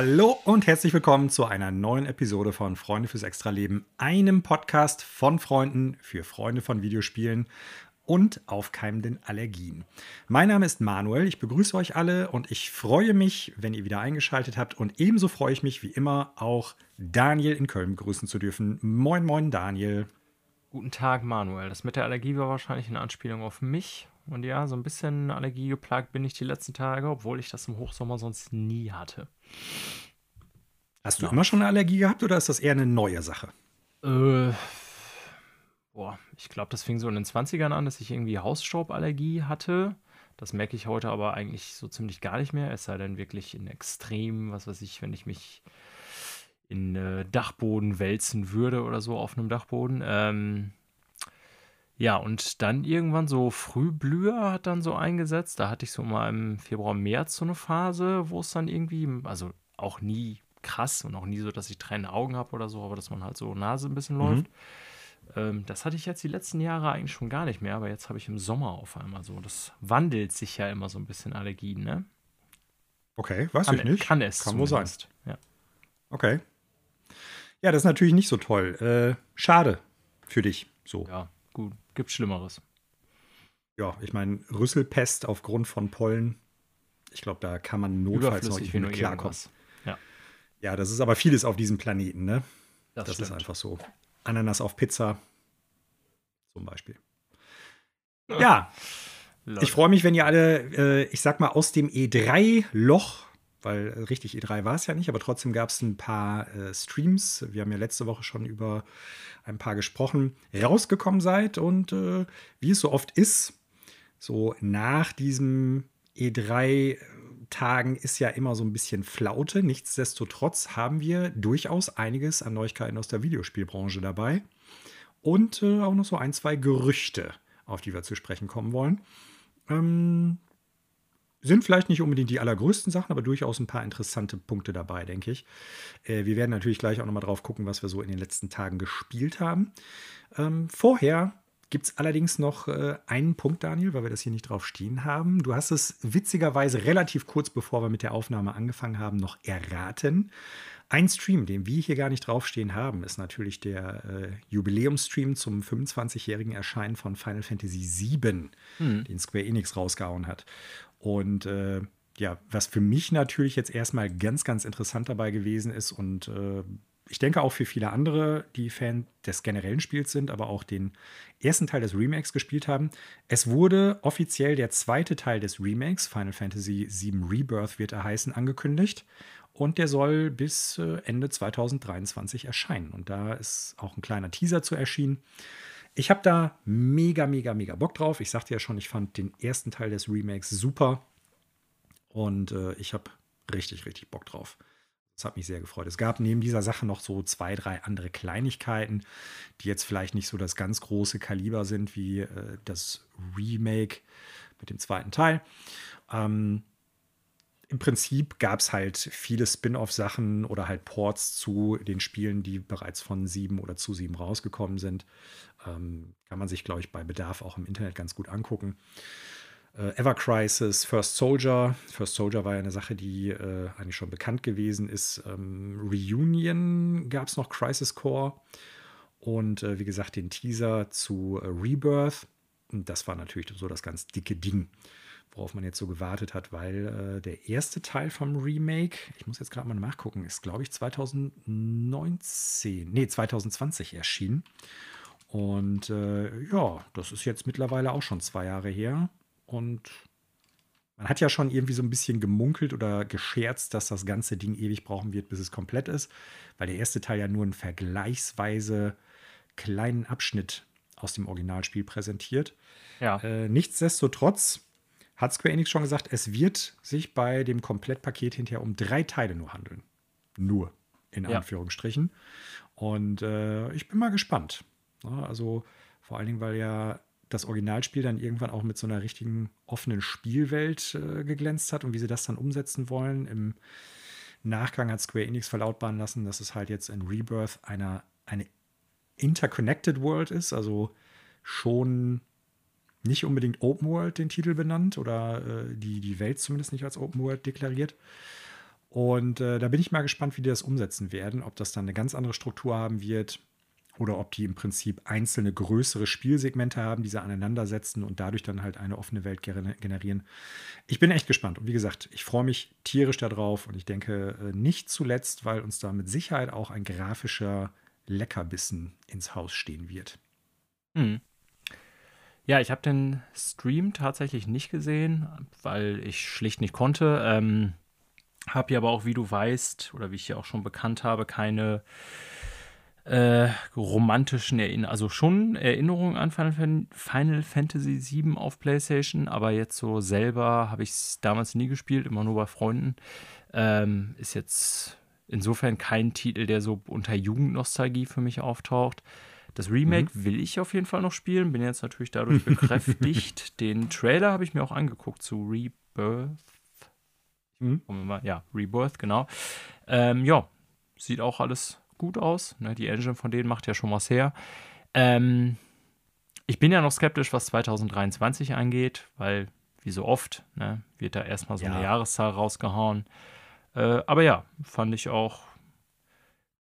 Hallo und herzlich willkommen zu einer neuen Episode von Freunde fürs Extraleben, einem Podcast von Freunden für Freunde von Videospielen und aufkeimenden Allergien. Mein Name ist Manuel, ich begrüße euch alle und ich freue mich, wenn ihr wieder eingeschaltet habt und ebenso freue ich mich wie immer auch Daniel in Köln begrüßen zu dürfen. Moin, moin, Daniel. Guten Tag, Manuel. Das mit der Allergie war wahrscheinlich eine Anspielung auf mich. Und ja, so ein bisschen allergiegeplagt bin ich die letzten Tage, obwohl ich das im Hochsommer sonst nie hatte. Hast du immer schon eine Allergie gehabt oder ist das eher eine neue Sache? Äh, boah, ich glaube, das fing so in den 20ern an, dass ich irgendwie Hausstauballergie hatte. Das merke ich heute aber eigentlich so ziemlich gar nicht mehr, es sei denn wirklich in Extrem, was weiß ich, wenn ich mich in äh, Dachboden wälzen würde oder so auf einem Dachboden. Ähm, ja, und dann irgendwann so Frühblüher hat dann so eingesetzt. Da hatte ich so mal im Februar, März so eine Phase, wo es dann irgendwie, also auch nie krass und auch nie so, dass ich tränende Augen habe oder so, aber dass man halt so Nase ein bisschen mhm. läuft. Ähm, das hatte ich jetzt die letzten Jahre eigentlich schon gar nicht mehr, aber jetzt habe ich im Sommer auf einmal so. Das wandelt sich ja immer so ein bisschen Allergien, ne? Okay, weiß kann, ich nicht. Kann es. Kann wohl sein. Ja. Okay. Ja, das ist natürlich nicht so toll. Äh, schade für dich. So. Ja, gut. Gibt Schlimmeres. Ja, ich meine, Rüsselpest aufgrund von Pollen. Ich glaube, da kann man notfalls noch nicht mit klarkommen. Ja. ja, das ist aber vieles auf diesem Planeten, ne? Das, das ist einfach so. Ananas auf Pizza zum Beispiel. Ja. ja. Ich freue mich, wenn ihr alle, äh, ich sag mal, aus dem E3-Loch weil äh, richtig E3 war es ja nicht, aber trotzdem gab es ein paar äh, Streams. Wir haben ja letzte Woche schon über ein paar gesprochen, rausgekommen seid und äh, wie es so oft ist, so nach diesem E3 Tagen ist ja immer so ein bisschen Flaute. Nichtsdestotrotz haben wir durchaus einiges an Neuigkeiten aus der Videospielbranche dabei und äh, auch noch so ein, zwei Gerüchte, auf die wir zu sprechen kommen wollen. Ähm, sind vielleicht nicht unbedingt die allergrößten Sachen, aber durchaus ein paar interessante Punkte dabei, denke ich. Äh, wir werden natürlich gleich auch nochmal drauf gucken, was wir so in den letzten Tagen gespielt haben. Ähm, vorher gibt es allerdings noch äh, einen Punkt, Daniel, weil wir das hier nicht drauf stehen haben. Du hast es witzigerweise relativ kurz bevor wir mit der Aufnahme angefangen haben, noch erraten. Ein Stream, den wir hier gar nicht draufstehen haben, ist natürlich der äh, Jubiläumsstream zum 25-jährigen Erscheinen von Final Fantasy VII, hm. den Square Enix rausgehauen hat. Und äh, ja, was für mich natürlich jetzt erstmal ganz, ganz interessant dabei gewesen ist und äh, ich denke auch für viele andere, die Fan des generellen Spiels sind, aber auch den ersten Teil des Remakes gespielt haben. Es wurde offiziell der zweite Teil des Remakes, Final Fantasy VII Rebirth wird er heißen, angekündigt. Und der soll bis äh, Ende 2023 erscheinen. Und da ist auch ein kleiner Teaser zu erschienen. Ich habe da mega, mega, mega Bock drauf. Ich sagte ja schon, ich fand den ersten Teil des Remakes super. Und äh, ich habe richtig, richtig Bock drauf. Das hat mich sehr gefreut. Es gab neben dieser Sache noch so zwei, drei andere Kleinigkeiten, die jetzt vielleicht nicht so das ganz große Kaliber sind wie äh, das Remake mit dem zweiten Teil. Ähm, Im Prinzip gab es halt viele Spin-off-Sachen oder halt Ports zu den Spielen, die bereits von 7 oder zu 7 rausgekommen sind. Ähm, kann man sich, glaube ich, bei Bedarf auch im Internet ganz gut angucken. Äh, Ever Crisis, First Soldier. First Soldier war ja eine Sache, die äh, eigentlich schon bekannt gewesen ist. Ähm, Reunion gab es noch, Crisis Core. Und äh, wie gesagt, den Teaser zu äh, Rebirth. Und das war natürlich so das ganz dicke Ding, worauf man jetzt so gewartet hat, weil äh, der erste Teil vom Remake, ich muss jetzt gerade mal nachgucken, ist, glaube ich, 2019, nee, 2020 erschienen. Und äh, ja, das ist jetzt mittlerweile auch schon zwei Jahre her. Und man hat ja schon irgendwie so ein bisschen gemunkelt oder gescherzt, dass das ganze Ding ewig brauchen wird, bis es komplett ist, weil der erste Teil ja nur einen vergleichsweise kleinen Abschnitt aus dem Originalspiel präsentiert. Ja. Äh, nichtsdestotrotz hat Square Enix schon gesagt, es wird sich bei dem Komplettpaket hinterher um drei Teile nur handeln. Nur, in ja. Anführungsstrichen. Und äh, ich bin mal gespannt. Also vor allen Dingen, weil ja das Originalspiel dann irgendwann auch mit so einer richtigen offenen Spielwelt äh, geglänzt hat und wie sie das dann umsetzen wollen. Im Nachgang hat Square Enix verlautbaren lassen, dass es halt jetzt in Rebirth einer, eine Interconnected World ist, also schon nicht unbedingt Open World den Titel benannt oder äh, die, die Welt zumindest nicht als Open World deklariert. Und äh, da bin ich mal gespannt, wie die das umsetzen werden, ob das dann eine ganz andere Struktur haben wird oder ob die im Prinzip einzelne größere Spielsegmente haben, die sie aneinandersetzen und dadurch dann halt eine offene Welt generieren. Ich bin echt gespannt. Und wie gesagt, ich freue mich tierisch darauf und ich denke äh, nicht zuletzt, weil uns da mit Sicherheit auch ein grafischer Leckerbissen ins Haus stehen wird. Hm. Ja, ich habe den Stream tatsächlich nicht gesehen, weil ich schlicht nicht konnte. Ähm, habe ja aber auch, wie du weißt, oder wie ich ja auch schon bekannt habe, keine äh, romantischen Erinnerungen, also schon Erinnerungen an Final, Final Fantasy VII auf PlayStation, aber jetzt so selber habe ich es damals nie gespielt, immer nur bei Freunden. Ähm, ist jetzt insofern kein Titel, der so unter Jugendnostalgie für mich auftaucht. Das Remake mhm. will ich auf jeden Fall noch spielen, bin jetzt natürlich dadurch bekräftigt. Den Trailer habe ich mir auch angeguckt zu Rebirth. Mhm. Ja, Rebirth, genau. Ähm, ja, sieht auch alles gut aus. Ne? Die Engine von denen macht ja schon was her. Ähm, ich bin ja noch skeptisch, was 2023 angeht, weil, wie so oft, ne, wird da erstmal so ja. eine Jahreszahl rausgehauen. Äh, aber ja, fand ich auch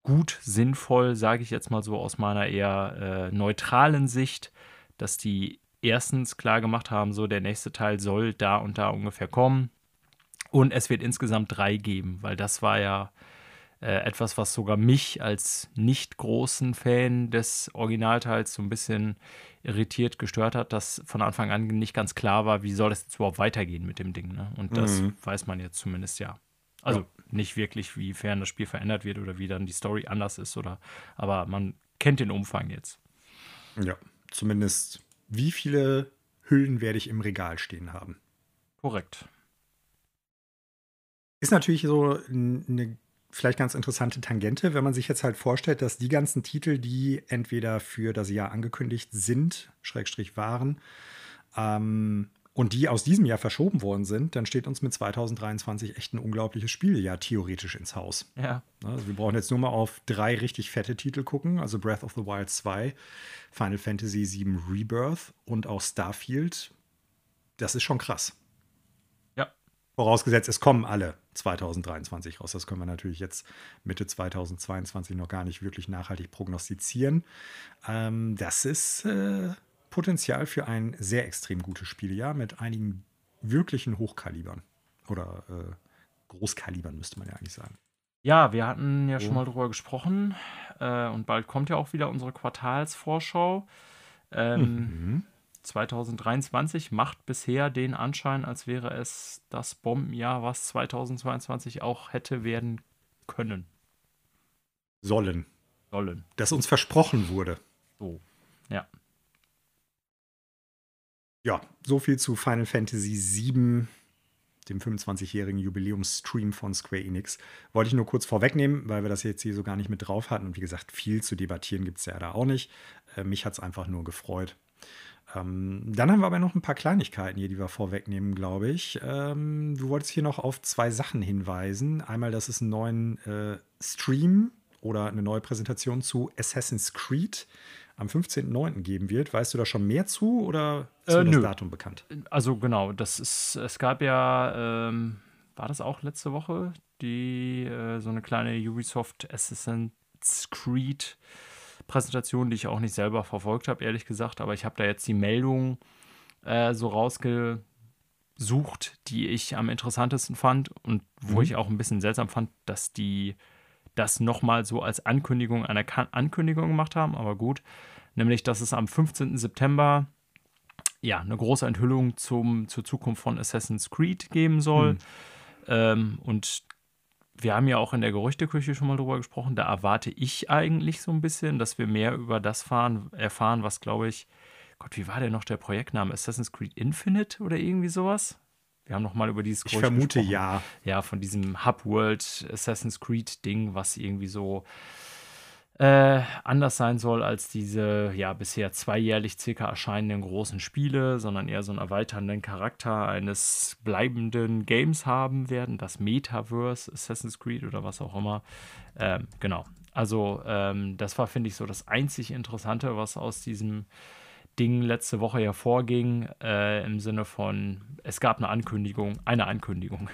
gut, sinnvoll, sage ich jetzt mal so aus meiner eher äh, neutralen Sicht, dass die erstens klar gemacht haben, so der nächste Teil soll da und da ungefähr kommen. Und es wird insgesamt drei geben, weil das war ja äh, etwas, was sogar mich als nicht großen Fan des Originalteils so ein bisschen irritiert, gestört hat, dass von Anfang an nicht ganz klar war, wie soll das jetzt überhaupt weitergehen mit dem Ding. Ne? Und das mhm. weiß man jetzt zumindest ja. Also ja. nicht wirklich, wiefern das Spiel verändert wird oder wie dann die Story anders ist oder, aber man kennt den Umfang jetzt. Ja, zumindest wie viele Hüllen werde ich im Regal stehen haben. Korrekt. Ist natürlich so eine vielleicht ganz interessante Tangente, wenn man sich jetzt halt vorstellt, dass die ganzen Titel, die entweder für das Jahr angekündigt sind, Schrägstrich waren, ähm, und die aus diesem Jahr verschoben worden sind, dann steht uns mit 2023 echt ein unglaubliches Spieljahr theoretisch ins Haus. Ja. Ne, also wir brauchen jetzt nur mal auf drei richtig fette Titel gucken, also Breath of the Wild 2, Final Fantasy VII Rebirth und auch Starfield. Das ist schon krass. Vorausgesetzt, es kommen alle 2023 raus. Das können wir natürlich jetzt Mitte 2022 noch gar nicht wirklich nachhaltig prognostizieren. Ähm, das ist äh, Potenzial für ein sehr extrem gutes Spieljahr mit einigen wirklichen Hochkalibern. Oder äh, Großkalibern müsste man ja eigentlich sagen. Ja, wir hatten ja schon mal drüber gesprochen äh, und bald kommt ja auch wieder unsere Quartalsvorschau. Ähm, mhm. 2023 macht bisher den Anschein, als wäre es das Bombenjahr, was 2022 auch hätte werden können. Sollen. Sollen. Das uns versprochen wurde. So, ja. Ja, so viel zu Final Fantasy VII, dem 25-jährigen Jubiläumsstream von Square Enix. Wollte ich nur kurz vorwegnehmen, weil wir das jetzt hier so gar nicht mit drauf hatten. Und wie gesagt, viel zu debattieren gibt es ja da auch nicht. Äh, mich hat es einfach nur gefreut. Ähm, dann haben wir aber noch ein paar Kleinigkeiten hier, die wir vorwegnehmen, glaube ich. Ähm, du wolltest hier noch auf zwei Sachen hinweisen. Einmal, dass es einen neuen äh, Stream oder eine neue Präsentation zu Assassin's Creed am 15.09. geben wird. Weißt du da schon mehr zu oder ist äh, das Datum bekannt? Also genau, das ist, es gab ja, ähm, war das auch letzte Woche, die äh, so eine kleine Ubisoft Assassin's Creed Präsentation, die ich auch nicht selber verfolgt habe, ehrlich gesagt, aber ich habe da jetzt die Meldung äh, so rausgesucht, die ich am interessantesten fand und wo mhm. ich auch ein bisschen seltsam fand, dass die das nochmal so als Ankündigung einer kan Ankündigung gemacht haben, aber gut. Nämlich, dass es am 15. September ja eine große Enthüllung zum, zur Zukunft von Assassin's Creed geben soll. Mhm. Ähm, und wir haben ja auch in der Gerüchteküche schon mal drüber gesprochen. Da erwarte ich eigentlich so ein bisschen, dass wir mehr über das fahren, erfahren, was glaube ich, Gott, wie war denn noch der Projektname? Assassin's Creed Infinite oder irgendwie sowas? Wir haben noch mal über dieses Ich vermute gesprochen. ja. Ja, von diesem Hub World Assassin's Creed Ding, was irgendwie so äh, anders sein soll als diese ja bisher zweijährlich circa erscheinenden großen Spiele, sondern eher so einen erweiternden Charakter eines bleibenden Games haben werden, das Metaverse, Assassin's Creed oder was auch immer. Ähm, genau. Also ähm, das war, finde ich, so das einzig Interessante, was aus diesem Ding letzte Woche hervorging, äh, im Sinne von, es gab eine Ankündigung, eine Ankündigung.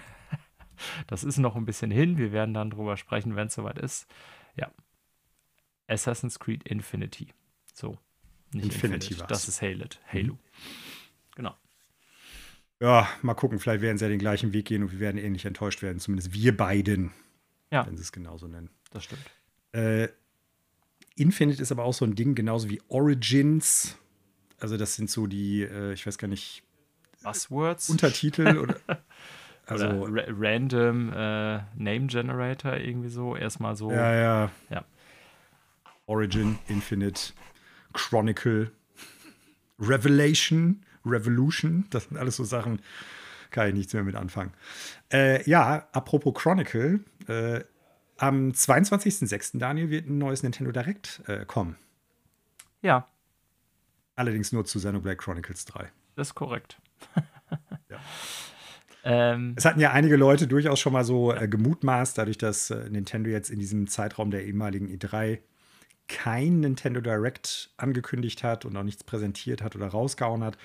das ist noch ein bisschen hin. Wir werden dann drüber sprechen, wenn es soweit ist. Ja. Assassin's Creed Infinity. So. Nicht Infinity Infinite. Das ist Halo. Halo. Mhm. Genau. Ja, mal gucken. Vielleicht werden sie ja den gleichen Weg gehen und wir werden ähnlich enttäuscht werden. Zumindest wir beiden. Ja. Wenn sie es genauso nennen. Das stimmt. Äh, Infinite ist aber auch so ein Ding, genauso wie Origins. Also, das sind so die, äh, ich weiß gar nicht. Buzzwords? Untertitel oder. Also oder ra random äh, Name Generator irgendwie so. Erstmal so. Ja, ja. ja. Origin, Infinite, Chronicle, Revelation, Revolution. Das sind alles so Sachen, kann ich nichts mehr mit anfangen. Äh, ja, apropos Chronicle. Äh, am 22.06. Daniel wird ein neues Nintendo Direct äh, kommen. Ja. Allerdings nur zu Xenoblade Chronicles 3. Das ist korrekt. ja. Ähm, es hatten ja einige Leute durchaus schon mal so äh, gemutmaßt, dadurch, dass äh, Nintendo jetzt in diesem Zeitraum der ehemaligen E3 kein Nintendo Direct angekündigt hat und auch nichts präsentiert hat oder rausgehauen hat.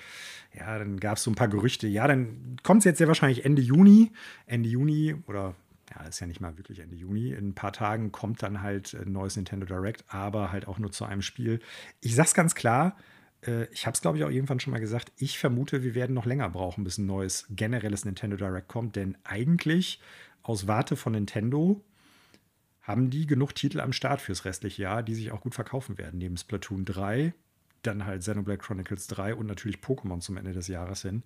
Ja, dann gab es so ein paar Gerüchte. Ja, dann kommt es jetzt sehr wahrscheinlich Ende Juni. Ende Juni oder ja, ist ja nicht mal wirklich Ende Juni. In ein paar Tagen kommt dann halt ein neues Nintendo Direct, aber halt auch nur zu einem Spiel. Ich sag's ganz klar, äh, ich habe es, glaube ich, auch irgendwann schon mal gesagt, ich vermute, wir werden noch länger brauchen, bis ein neues generelles Nintendo Direct kommt, denn eigentlich aus Warte von Nintendo haben die genug Titel am Start fürs restliche Jahr, die sich auch gut verkaufen werden. Neben Splatoon 3, dann halt Xenoblade Chronicles 3 und natürlich Pokémon zum Ende des Jahres hin.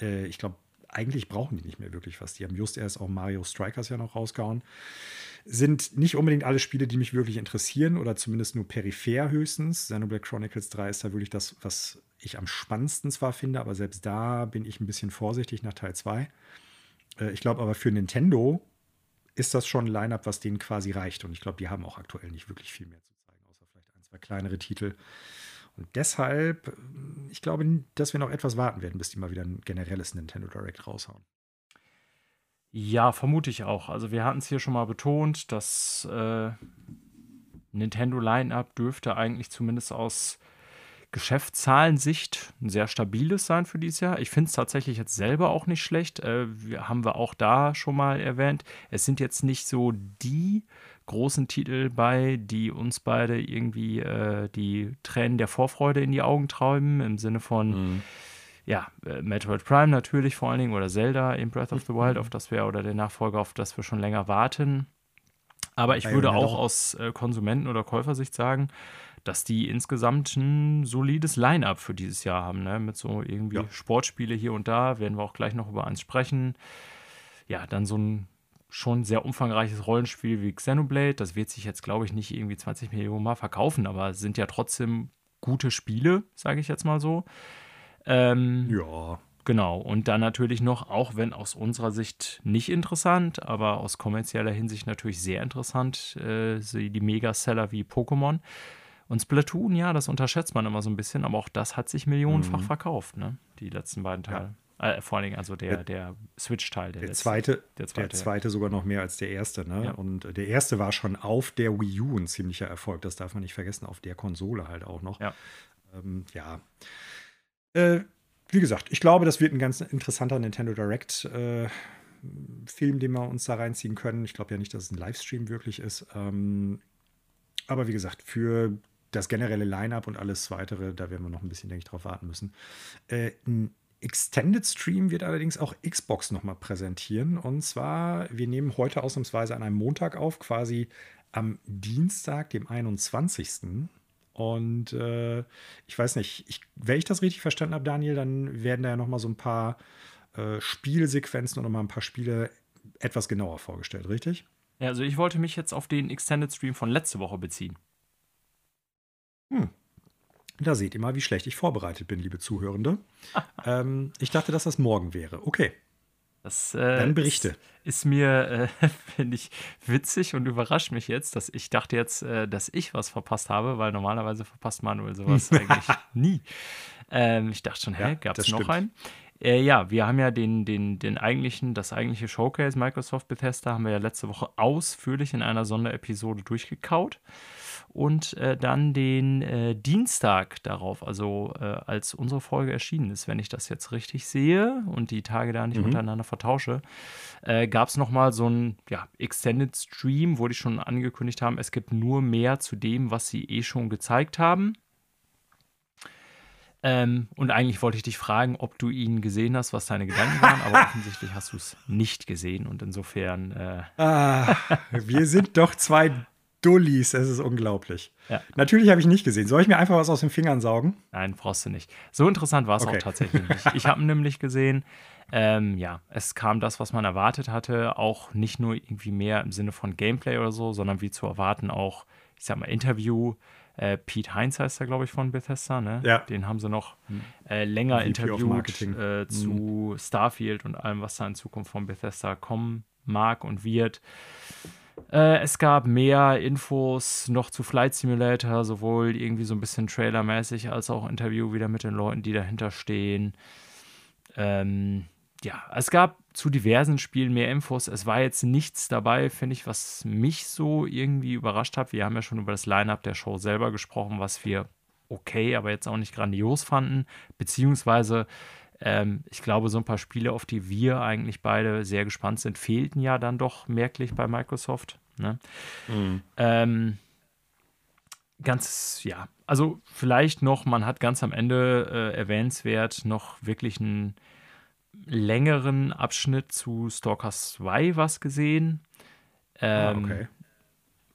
Äh, ich glaube, eigentlich brauchen die nicht mehr wirklich was. Die haben just erst auch Mario Strikers ja noch rausgehauen. Sind nicht unbedingt alle Spiele, die mich wirklich interessieren oder zumindest nur peripher höchstens. Xenoblade Chronicles 3 ist da wirklich das, was ich am spannendsten zwar finde, aber selbst da bin ich ein bisschen vorsichtig nach Teil 2. Äh, ich glaube aber für Nintendo ist das schon ein Line-up, was denen quasi reicht. Und ich glaube, die haben auch aktuell nicht wirklich viel mehr zu zeigen, außer vielleicht ein, zwei kleinere Titel. Und deshalb, ich glaube, dass wir noch etwas warten werden, bis die mal wieder ein generelles Nintendo Direct raushauen. Ja, vermute ich auch. Also wir hatten es hier schon mal betont, dass äh, Nintendo Line-up dürfte eigentlich zumindest aus Geschäftszahlensicht ein sehr stabiles sein für dieses Jahr. Ich finde es tatsächlich jetzt selber auch nicht schlecht. Äh, haben wir auch da schon mal erwähnt. Es sind jetzt nicht so die großen Titel bei, die uns beide irgendwie äh, die Tränen der Vorfreude in die Augen treiben, im Sinne von, mhm. ja, äh, Metroid Prime natürlich vor allen Dingen oder Zelda in Breath of the Wild, mhm. auf das wir, oder der Nachfolger, auf das wir schon länger warten. Aber ich würde auch aus äh, Konsumenten- oder Käufersicht sagen, dass die insgesamt ein solides Line-up für dieses Jahr haben, ne? mit so irgendwie ja. Sportspiele hier und da, werden wir auch gleich noch über eins sprechen. Ja, dann so ein schon sehr umfangreiches Rollenspiel wie Xenoblade. Das wird sich jetzt, glaube ich, nicht irgendwie 20 Millionen Mal verkaufen, aber es sind ja trotzdem gute Spiele, sage ich jetzt mal so. Ähm, ja. Genau, und dann natürlich noch, auch wenn aus unserer Sicht nicht interessant, aber aus kommerzieller Hinsicht natürlich sehr interessant, äh, die Megaseller wie Pokémon. Und Splatoon, ja, das unterschätzt man immer so ein bisschen, aber auch das hat sich millionenfach mhm. verkauft, ne? Die letzten beiden Teile. Ja. Äh, vor allen Dingen also der, der Switch-Teil. Der, der, zweite, der, zweite, der zweite sogar noch mehr als der erste. Ne? Ja. Und der erste war schon auf der Wii U ein ziemlicher Erfolg. Das darf man nicht vergessen, auf der Konsole halt auch noch. Ja. Ähm, ja. Äh, wie gesagt, ich glaube, das wird ein ganz interessanter Nintendo Direct. Äh, Film, den wir uns da reinziehen können. Ich glaube ja nicht, dass es ein Livestream wirklich ist. Ähm, aber wie gesagt, für das generelle Line-up und alles weitere, da werden wir noch ein bisschen, denke ich, drauf warten müssen. Äh, ein Extended Stream wird allerdings auch Xbox nochmal präsentieren. Und zwar, wir nehmen heute ausnahmsweise an einem Montag auf, quasi am Dienstag, dem 21. Und äh, ich weiß nicht, ich, wenn ich das richtig verstanden habe, Daniel, dann werden da ja nochmal so ein paar äh, Spielsequenzen und nochmal ein paar Spiele etwas genauer vorgestellt, richtig? Ja, also ich wollte mich jetzt auf den Extended Stream von letzte Woche beziehen. Hm, da seht ihr mal, wie schlecht ich vorbereitet bin, liebe Zuhörende. ähm, ich dachte, dass das morgen wäre. Okay. Das, äh, Dann berichte. Ist, ist mir, äh, finde ich, witzig und überrascht mich jetzt, dass ich dachte jetzt, äh, dass ich was verpasst habe, weil normalerweise verpasst Manuel sowas eigentlich nie. Ähm, ich dachte schon, hä, ja, gab es noch stimmt. einen? Äh, ja, wir haben ja den, den, den eigentlichen, das eigentliche Showcase Microsoft Bethesda haben wir ja letzte Woche ausführlich in einer Sonderepisode durchgekaut und äh, dann den äh, Dienstag darauf, also äh, als unsere Folge erschienen ist, wenn ich das jetzt richtig sehe und die Tage da nicht mhm. untereinander vertausche, äh, gab es nochmal so ein ja, Extended Stream, wo die schon angekündigt haben, es gibt nur mehr zu dem, was sie eh schon gezeigt haben. Ähm, und eigentlich wollte ich dich fragen, ob du ihn gesehen hast, was deine Gedanken waren, aber offensichtlich hast du es nicht gesehen und insofern. Äh ah, wir sind doch zwei Dullis, es ist unglaublich. Ja. Natürlich habe ich nicht gesehen. Soll ich mir einfach was aus den Fingern saugen? Nein, brauchst du nicht. So interessant war es okay. auch tatsächlich nicht. Ich habe ihn nämlich gesehen. Ähm, ja, es kam das, was man erwartet hatte. Auch nicht nur irgendwie mehr im Sinne von Gameplay oder so, sondern wie zu erwarten auch, ich sag mal, Interview. Äh, Pete Heinz heißt er, glaube ich, von Bethesda. Ne? Ja. Den haben sie noch hm. äh, länger VP interviewt äh, zu mhm. Starfield und allem, was da in Zukunft von Bethesda kommen mag und wird. Äh, es gab mehr Infos noch zu Flight Simulator, sowohl irgendwie so ein bisschen trailermäßig als auch Interview wieder mit den Leuten, die dahinter stehen. Ähm, ja, es gab zu diversen Spielen mehr Infos. Es war jetzt nichts dabei, finde ich, was mich so irgendwie überrascht hat. Wir haben ja schon über das Line-up der Show selber gesprochen, was wir okay, aber jetzt auch nicht grandios fanden. Beziehungsweise ähm, ich glaube, so ein paar Spiele, auf die wir eigentlich beide sehr gespannt sind, fehlten ja dann doch merklich bei Microsoft. Ne? Mhm. Ähm, ganz, ja, also vielleicht noch, man hat ganz am Ende äh, erwähnenswert noch wirklich einen längeren Abschnitt zu Stalker 2 was gesehen. Ah, ähm, ah, okay.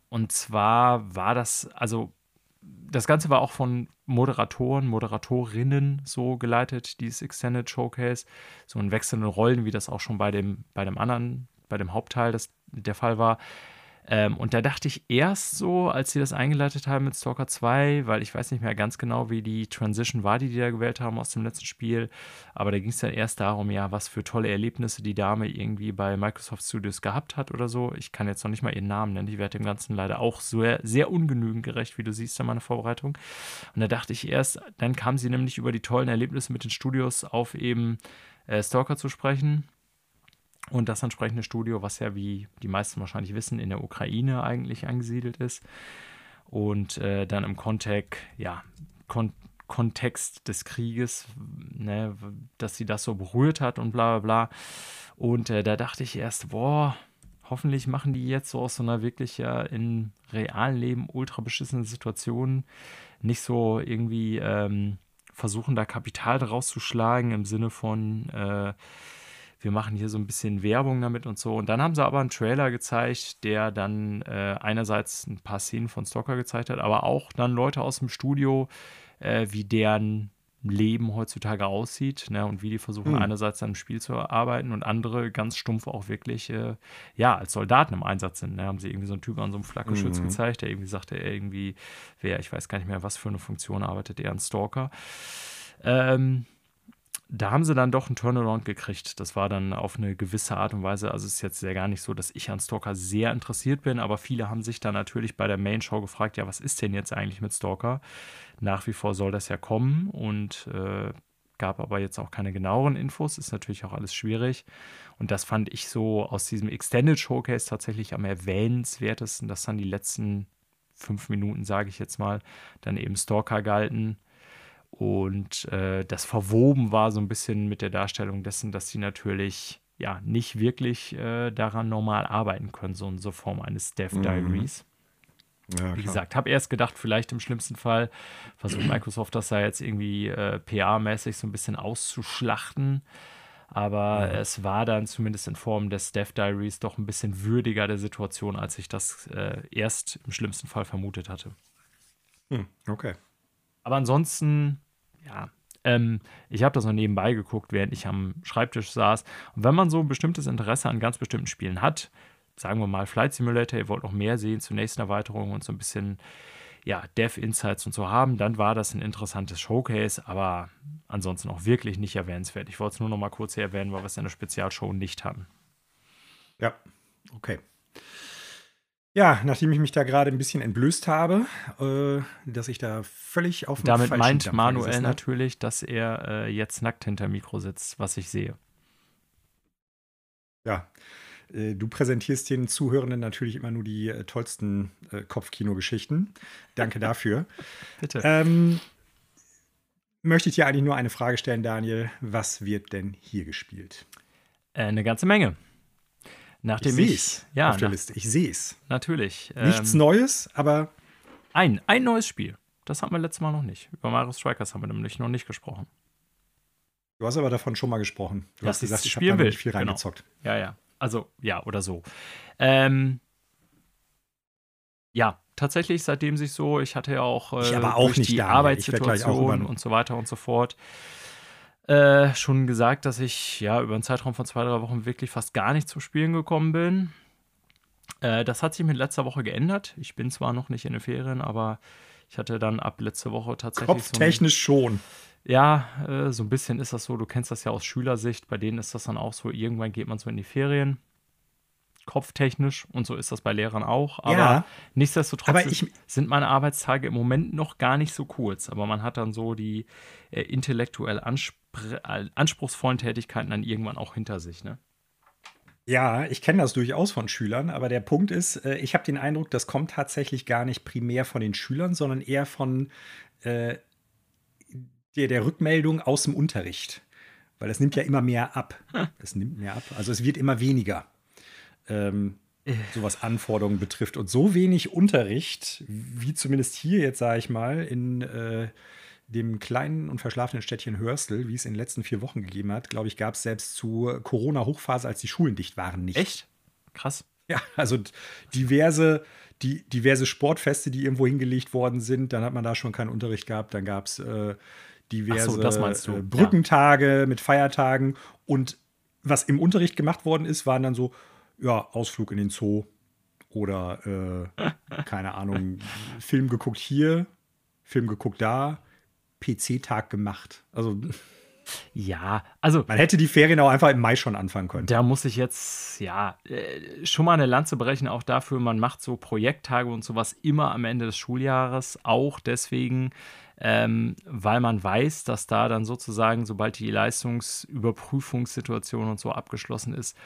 Und zwar war das, also das Ganze war auch von Moderatoren, Moderatorinnen so geleitet, dieses Extended Showcase. So in wechselnden Rollen, wie das auch schon bei dem, bei dem anderen, bei dem Hauptteil das, der Fall war. Ähm, und da dachte ich erst so, als sie das eingeleitet haben mit Stalker 2, weil ich weiß nicht mehr ganz genau, wie die Transition war, die die da gewählt haben aus dem letzten Spiel. Aber da ging es dann erst darum, ja, was für tolle Erlebnisse die Dame irgendwie bei Microsoft Studios gehabt hat oder so. Ich kann jetzt noch nicht mal ihren Namen nennen. Ich werde dem Ganzen leider auch sehr, sehr ungenügend gerecht, wie du siehst in meiner Vorbereitung. Und da dachte ich erst, dann kam sie nämlich über die tollen Erlebnisse mit den Studios auf eben äh, Stalker zu sprechen. Und das entsprechende Studio, was ja, wie die meisten wahrscheinlich wissen, in der Ukraine eigentlich angesiedelt ist. Und äh, dann im Kontext, ja, Kon Kontext des Krieges, ne, dass sie das so berührt hat und bla bla bla. Und äh, da dachte ich erst, boah, hoffentlich machen die jetzt so aus so einer wirklich ja im realen Leben ultra beschissenen Situation nicht so irgendwie ähm, versuchen, da Kapital draus zu schlagen im Sinne von, äh, wir machen hier so ein bisschen Werbung damit und so. Und dann haben sie aber einen Trailer gezeigt, der dann äh, einerseits ein paar Szenen von Stalker gezeigt hat, aber auch dann Leute aus dem Studio, äh, wie deren Leben heutzutage aussieht ne, und wie die versuchen, hm. einerseits an einem Spiel zu arbeiten und andere ganz stumpf auch wirklich, äh, ja, als Soldaten im Einsatz sind. Ne, haben sie irgendwie so einen Typ an so einem Flakgeschütz mhm. gezeigt, der irgendwie sagte, er irgendwie, wer, ich weiß gar nicht mehr, was für eine Funktion arbeitet, er ein Stalker. Ähm, da haben sie dann doch einen Turnaround gekriegt. Das war dann auf eine gewisse Art und Weise, also es ist jetzt ja gar nicht so, dass ich an Stalker sehr interessiert bin, aber viele haben sich dann natürlich bei der Main Show gefragt, ja, was ist denn jetzt eigentlich mit Stalker? Nach wie vor soll das ja kommen und äh, gab aber jetzt auch keine genaueren Infos, ist natürlich auch alles schwierig. Und das fand ich so aus diesem Extended Showcase tatsächlich am erwähnenswertesten, dass dann die letzten fünf Minuten, sage ich jetzt mal, dann eben Stalker galten und äh, das verwoben war so ein bisschen mit der Darstellung dessen, dass sie natürlich ja nicht wirklich äh, daran normal arbeiten können, so in so Form eines Dev mhm. Diaries. Ja, Wie gesagt, habe erst gedacht, vielleicht im schlimmsten Fall versucht Microsoft das da jetzt irgendwie äh, PR-mäßig so ein bisschen auszuschlachten. Aber ja. es war dann zumindest in Form des Dev Diaries doch ein bisschen würdiger der Situation, als ich das äh, erst im schlimmsten Fall vermutet hatte. Hm, okay. Aber ansonsten, ja, ähm, ich habe das noch nebenbei geguckt, während ich am Schreibtisch saß. Und wenn man so ein bestimmtes Interesse an ganz bestimmten Spielen hat, sagen wir mal Flight Simulator, ihr wollt noch mehr sehen zur nächsten Erweiterung und so ein bisschen ja, Dev-Insights und so haben, dann war das ein interessantes Showcase, aber ansonsten auch wirklich nicht erwähnenswert. Ich wollte es nur noch mal kurz hier erwähnen, weil wir es in der Spezialshow nicht hatten. Ja, okay. Ja, nachdem ich mich da gerade ein bisschen entblößt habe, äh, dass ich da völlig auf dem Damit meint Dampfer Manuel natürlich, dass er äh, jetzt nackt hinter Mikro sitzt, was ich sehe. Ja, äh, du präsentierst den Zuhörenden natürlich immer nur die äh, tollsten äh, Kopfkino-Geschichten. Danke dafür. Bitte. Ähm, möchte ich dir eigentlich nur eine Frage stellen, Daniel. Was wird denn hier gespielt? Äh, eine ganze Menge. Nachdem ich, ich ja, auf der nach, Liste. Ich sehe es. Natürlich. Nichts ähm, Neues, aber. Ein, ein neues Spiel. Das hatten wir letztes Mal noch nicht. Über Mario Strikers haben wir nämlich noch nicht gesprochen. Du hast aber davon schon mal gesprochen. Du das hast gesagt, ich habe da nicht viel genau. reingezockt. Genau. Ja, ja. Also, ja, oder so. Ähm, ja, tatsächlich, seitdem sich so, ich hatte ja auch, äh, aber auch durch die Daniel. Arbeitssituation und so weiter und so fort, äh, schon gesagt, dass ich ja über einen Zeitraum von zwei, drei Wochen wirklich fast gar nicht zum Spielen gekommen bin. Äh, das hat sich mit letzter Woche geändert. Ich bin zwar noch nicht in den Ferien, aber ich hatte dann ab letzte Woche tatsächlich. Kopftechnisch so schon. Ja, äh, so ein bisschen ist das so. Du kennst das ja aus Schülersicht. Bei denen ist das dann auch so. Irgendwann geht man so in die Ferien. Kopftechnisch. Und so ist das bei Lehrern auch. Aber ja, nichtsdestotrotz aber ich, sind meine Arbeitstage im Moment noch gar nicht so kurz. Aber man hat dann so die äh, intellektuell anspr anspruchsvollen Tätigkeiten dann irgendwann auch hinter sich. Ne? Ja, ich kenne das durchaus von Schülern, aber der Punkt ist, äh, ich habe den Eindruck, das kommt tatsächlich gar nicht primär von den Schülern, sondern eher von äh, der, der Rückmeldung aus dem Unterricht. Weil es nimmt ja immer mehr ab. Es nimmt mehr ab. Also es wird immer weniger. Ähm, äh. so was Anforderungen betrifft. Und so wenig Unterricht, wie zumindest hier jetzt, sage ich mal, in äh, dem kleinen und verschlafenen Städtchen Hörstel, wie es in den letzten vier Wochen gegeben hat, glaube ich, gab es selbst zu Corona-Hochphase, als die Schulen dicht waren, nicht. Echt? Krass. Ja, also diverse, die, diverse Sportfeste, die irgendwo hingelegt worden sind, dann hat man da schon keinen Unterricht gehabt. Dann gab es äh, diverse so, äh, Brückentage ja. mit Feiertagen. Und was im Unterricht gemacht worden ist, waren dann so, ja, Ausflug in den Zoo oder, äh, keine Ahnung, Film geguckt hier, Film geguckt da, PC-Tag gemacht. Also. Ja, also. Man hätte die Ferien auch einfach im Mai schon anfangen können. Da muss ich jetzt, ja, äh, schon mal eine Lanze brechen, auch dafür, man macht so Projekttage und sowas immer am Ende des Schuljahres, auch deswegen, ähm, weil man weiß, dass da dann sozusagen, sobald die Leistungsüberprüfungssituation und so abgeschlossen ist,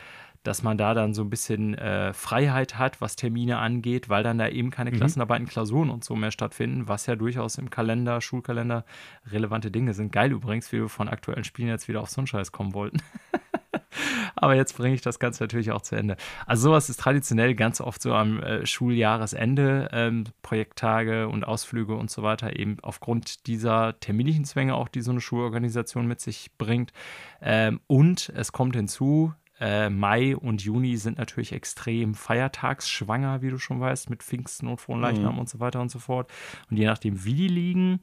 dass man da dann so ein bisschen äh, Freiheit hat, was Termine angeht, weil dann da eben keine mhm. Klassenarbeiten, Klausuren und so mehr stattfinden, was ja durchaus im Kalender, Schulkalender relevante Dinge sind. Geil übrigens, wie wir von aktuellen Spielen jetzt wieder auf so einen Scheiß kommen wollten. Aber jetzt bringe ich das Ganze natürlich auch zu Ende. Also sowas ist traditionell ganz oft so am äh, Schuljahresende, ähm, Projekttage und Ausflüge und so weiter, eben aufgrund dieser terminlichen Zwänge auch, die so eine Schulorganisation mit sich bringt. Ähm, und es kommt hinzu, äh, Mai und Juni sind natürlich extrem feiertagsschwanger, wie du schon weißt, mit Pfingsten und Fronleichnam mhm. und so weiter und so fort. Und je nachdem, wie die liegen,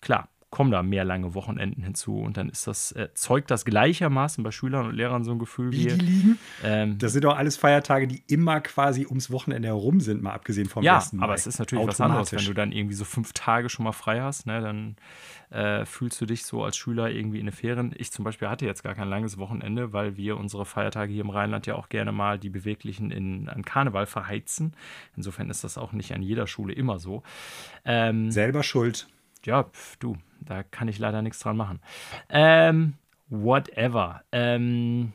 klar, kommen da mehr lange Wochenenden hinzu und dann ist das, äh, zeugt das gleichermaßen bei Schülern und Lehrern so ein Gefühl wie. Wie die liegen? Ähm, das sind doch alles Feiertage, die immer quasi ums Wochenende herum sind, mal abgesehen vom ja, 1. Mai. aber es ist natürlich was anderes, wenn du dann irgendwie so fünf Tage schon mal frei hast, ne, dann äh, fühlst du dich so als Schüler irgendwie in den Ferien. Ich zum Beispiel hatte jetzt gar kein langes Wochenende, weil wir unsere Feiertage hier im Rheinland ja auch gerne mal die Beweglichen in, an Karneval verheizen. Insofern ist das auch nicht an jeder Schule immer so. Ähm, Selber schuld. Ja, pf, du, da kann ich leider nichts dran machen. Ähm, whatever. Ähm,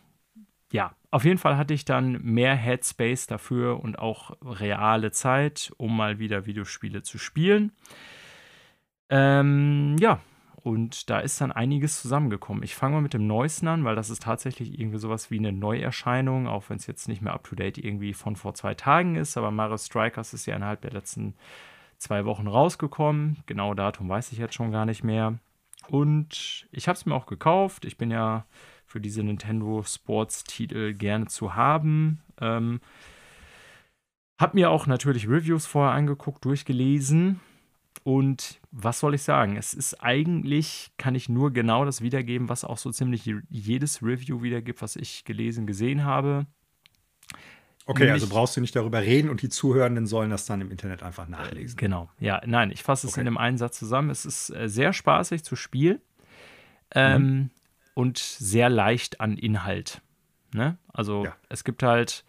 ja, auf jeden Fall hatte ich dann mehr Headspace dafür und auch reale Zeit, um mal wieder Videospiele zu spielen. Ähm, ja, und da ist dann einiges zusammengekommen. Ich fange mal mit dem Neuesten an, weil das ist tatsächlich irgendwie sowas wie eine Neuerscheinung, auch wenn es jetzt nicht mehr up-to-date irgendwie von vor zwei Tagen ist. Aber Mario Strikers ist ja innerhalb der letzten zwei Wochen rausgekommen. Genau Datum weiß ich jetzt schon gar nicht mehr. Und ich habe es mir auch gekauft. Ich bin ja für diese Nintendo Sports-Titel gerne zu haben. Ähm, habe mir auch natürlich Reviews vorher angeguckt, durchgelesen und was soll ich sagen? Es ist eigentlich, kann ich nur genau das wiedergeben, was auch so ziemlich jedes Review wiedergibt, was ich gelesen, gesehen habe. Okay, Nämlich, also brauchst du nicht darüber reden und die Zuhörenden sollen das dann im Internet einfach nachlesen. Genau, ja, nein, ich fasse es okay. in einem Einsatz zusammen. Es ist äh, sehr spaßig zu spielen ähm, mhm. und sehr leicht an Inhalt. Ne? Also ja. es gibt halt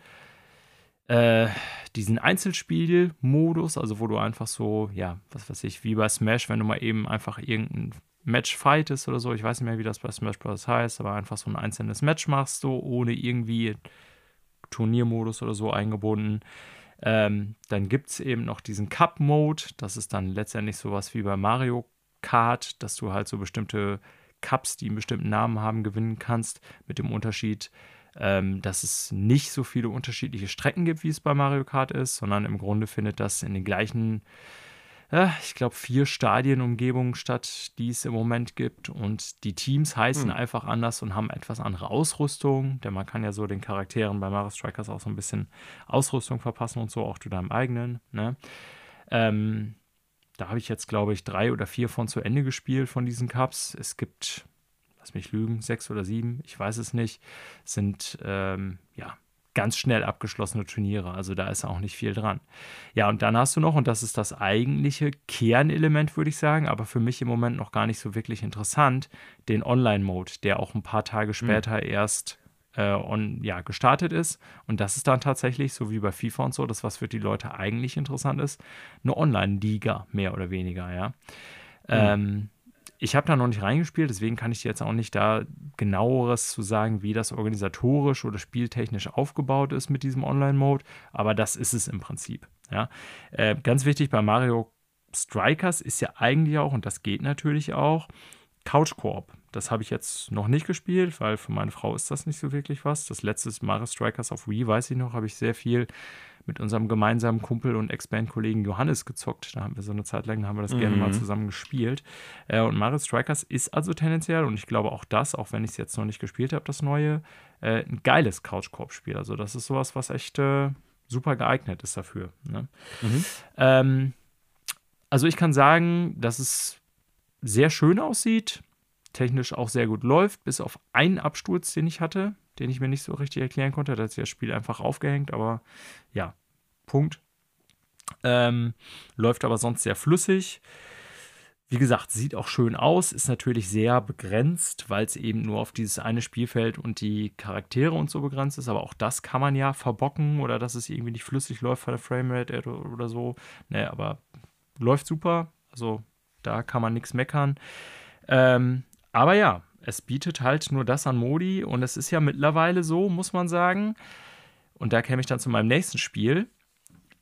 äh, diesen Einzelspielmodus, also wo du einfach so, ja, was weiß ich, wie bei Smash, wenn du mal eben einfach irgendein Match fightest oder so, ich weiß nicht mehr, wie das bei Smash Bros. heißt, aber einfach so ein einzelnes Match machst, so ohne irgendwie Turniermodus oder so eingebunden. Ähm, dann gibt es eben noch diesen Cup-Mode. Das ist dann letztendlich sowas wie bei Mario Kart, dass du halt so bestimmte Cups, die einen bestimmten Namen haben, gewinnen kannst. Mit dem Unterschied, ähm, dass es nicht so viele unterschiedliche Strecken gibt, wie es bei Mario Kart ist, sondern im Grunde findet das in den gleichen ich glaube, vier Stadienumgebungen statt, die es im Moment gibt. Und die Teams heißen hm. einfach anders und haben etwas andere Ausrüstung. Denn man kann ja so den Charakteren bei Mario Strikers auch so ein bisschen Ausrüstung verpassen und so, auch zu deinem eigenen. Ne? Ähm, da habe ich jetzt, glaube ich, drei oder vier von zu Ende gespielt von diesen Cups. Es gibt, lass mich lügen, sechs oder sieben, ich weiß es nicht, sind ähm, ja ganz schnell abgeschlossene Turniere. Also da ist auch nicht viel dran. Ja, und dann hast du noch, und das ist das eigentliche Kernelement, würde ich sagen, aber für mich im Moment noch gar nicht so wirklich interessant, den Online-Mode, der auch ein paar Tage hm. später mhm. erst äh, on, ja, gestartet ist. Und das ist dann tatsächlich, so wie bei FIFA und so, das, was für die Leute eigentlich interessant ist, eine Online-Liga, mehr oder weniger, ja. Mhm. Ähm, ich habe da noch nicht reingespielt, deswegen kann ich dir jetzt auch nicht da genaueres zu sagen, wie das organisatorisch oder spieltechnisch aufgebaut ist mit diesem Online-Mode, aber das ist es im Prinzip. Ja. Äh, ganz wichtig bei Mario Strikers ist ja eigentlich auch, und das geht natürlich auch, Couch Coop. Das habe ich jetzt noch nicht gespielt, weil für meine Frau ist das nicht so wirklich was. Das letzte Mario Strikers auf Wii, weiß ich noch, habe ich sehr viel mit unserem gemeinsamen Kumpel und Ex-Band-Kollegen Johannes gezockt. Da haben wir so eine Zeit lang, haben wir das mhm. gerne mal mhm. zusammen gespielt. Äh, und Mario Strikers ist also tendenziell, und ich glaube auch das, auch wenn ich es jetzt noch nicht gespielt habe, das neue, äh, ein geiles Couch-Korb-Spiel. Also das ist sowas, was echt äh, super geeignet ist dafür. Ne? Mhm. Ähm, also ich kann sagen, dass es sehr schön aussieht, technisch auch sehr gut läuft, bis auf einen Absturz, den ich hatte den ich mir nicht so richtig erklären konnte. Da hat sich das Spiel einfach aufgehängt, aber ja, Punkt. Ähm, läuft aber sonst sehr flüssig. Wie gesagt, sieht auch schön aus, ist natürlich sehr begrenzt, weil es eben nur auf dieses eine Spielfeld und die Charaktere und so begrenzt ist. Aber auch das kann man ja verbocken oder dass es irgendwie nicht flüssig läuft von der Framerate oder so. Ne, aber läuft super. Also da kann man nichts meckern. Ähm, aber ja, es bietet halt nur das an Modi und es ist ja mittlerweile so, muss man sagen. Und da käme ich dann zu meinem nächsten Spiel.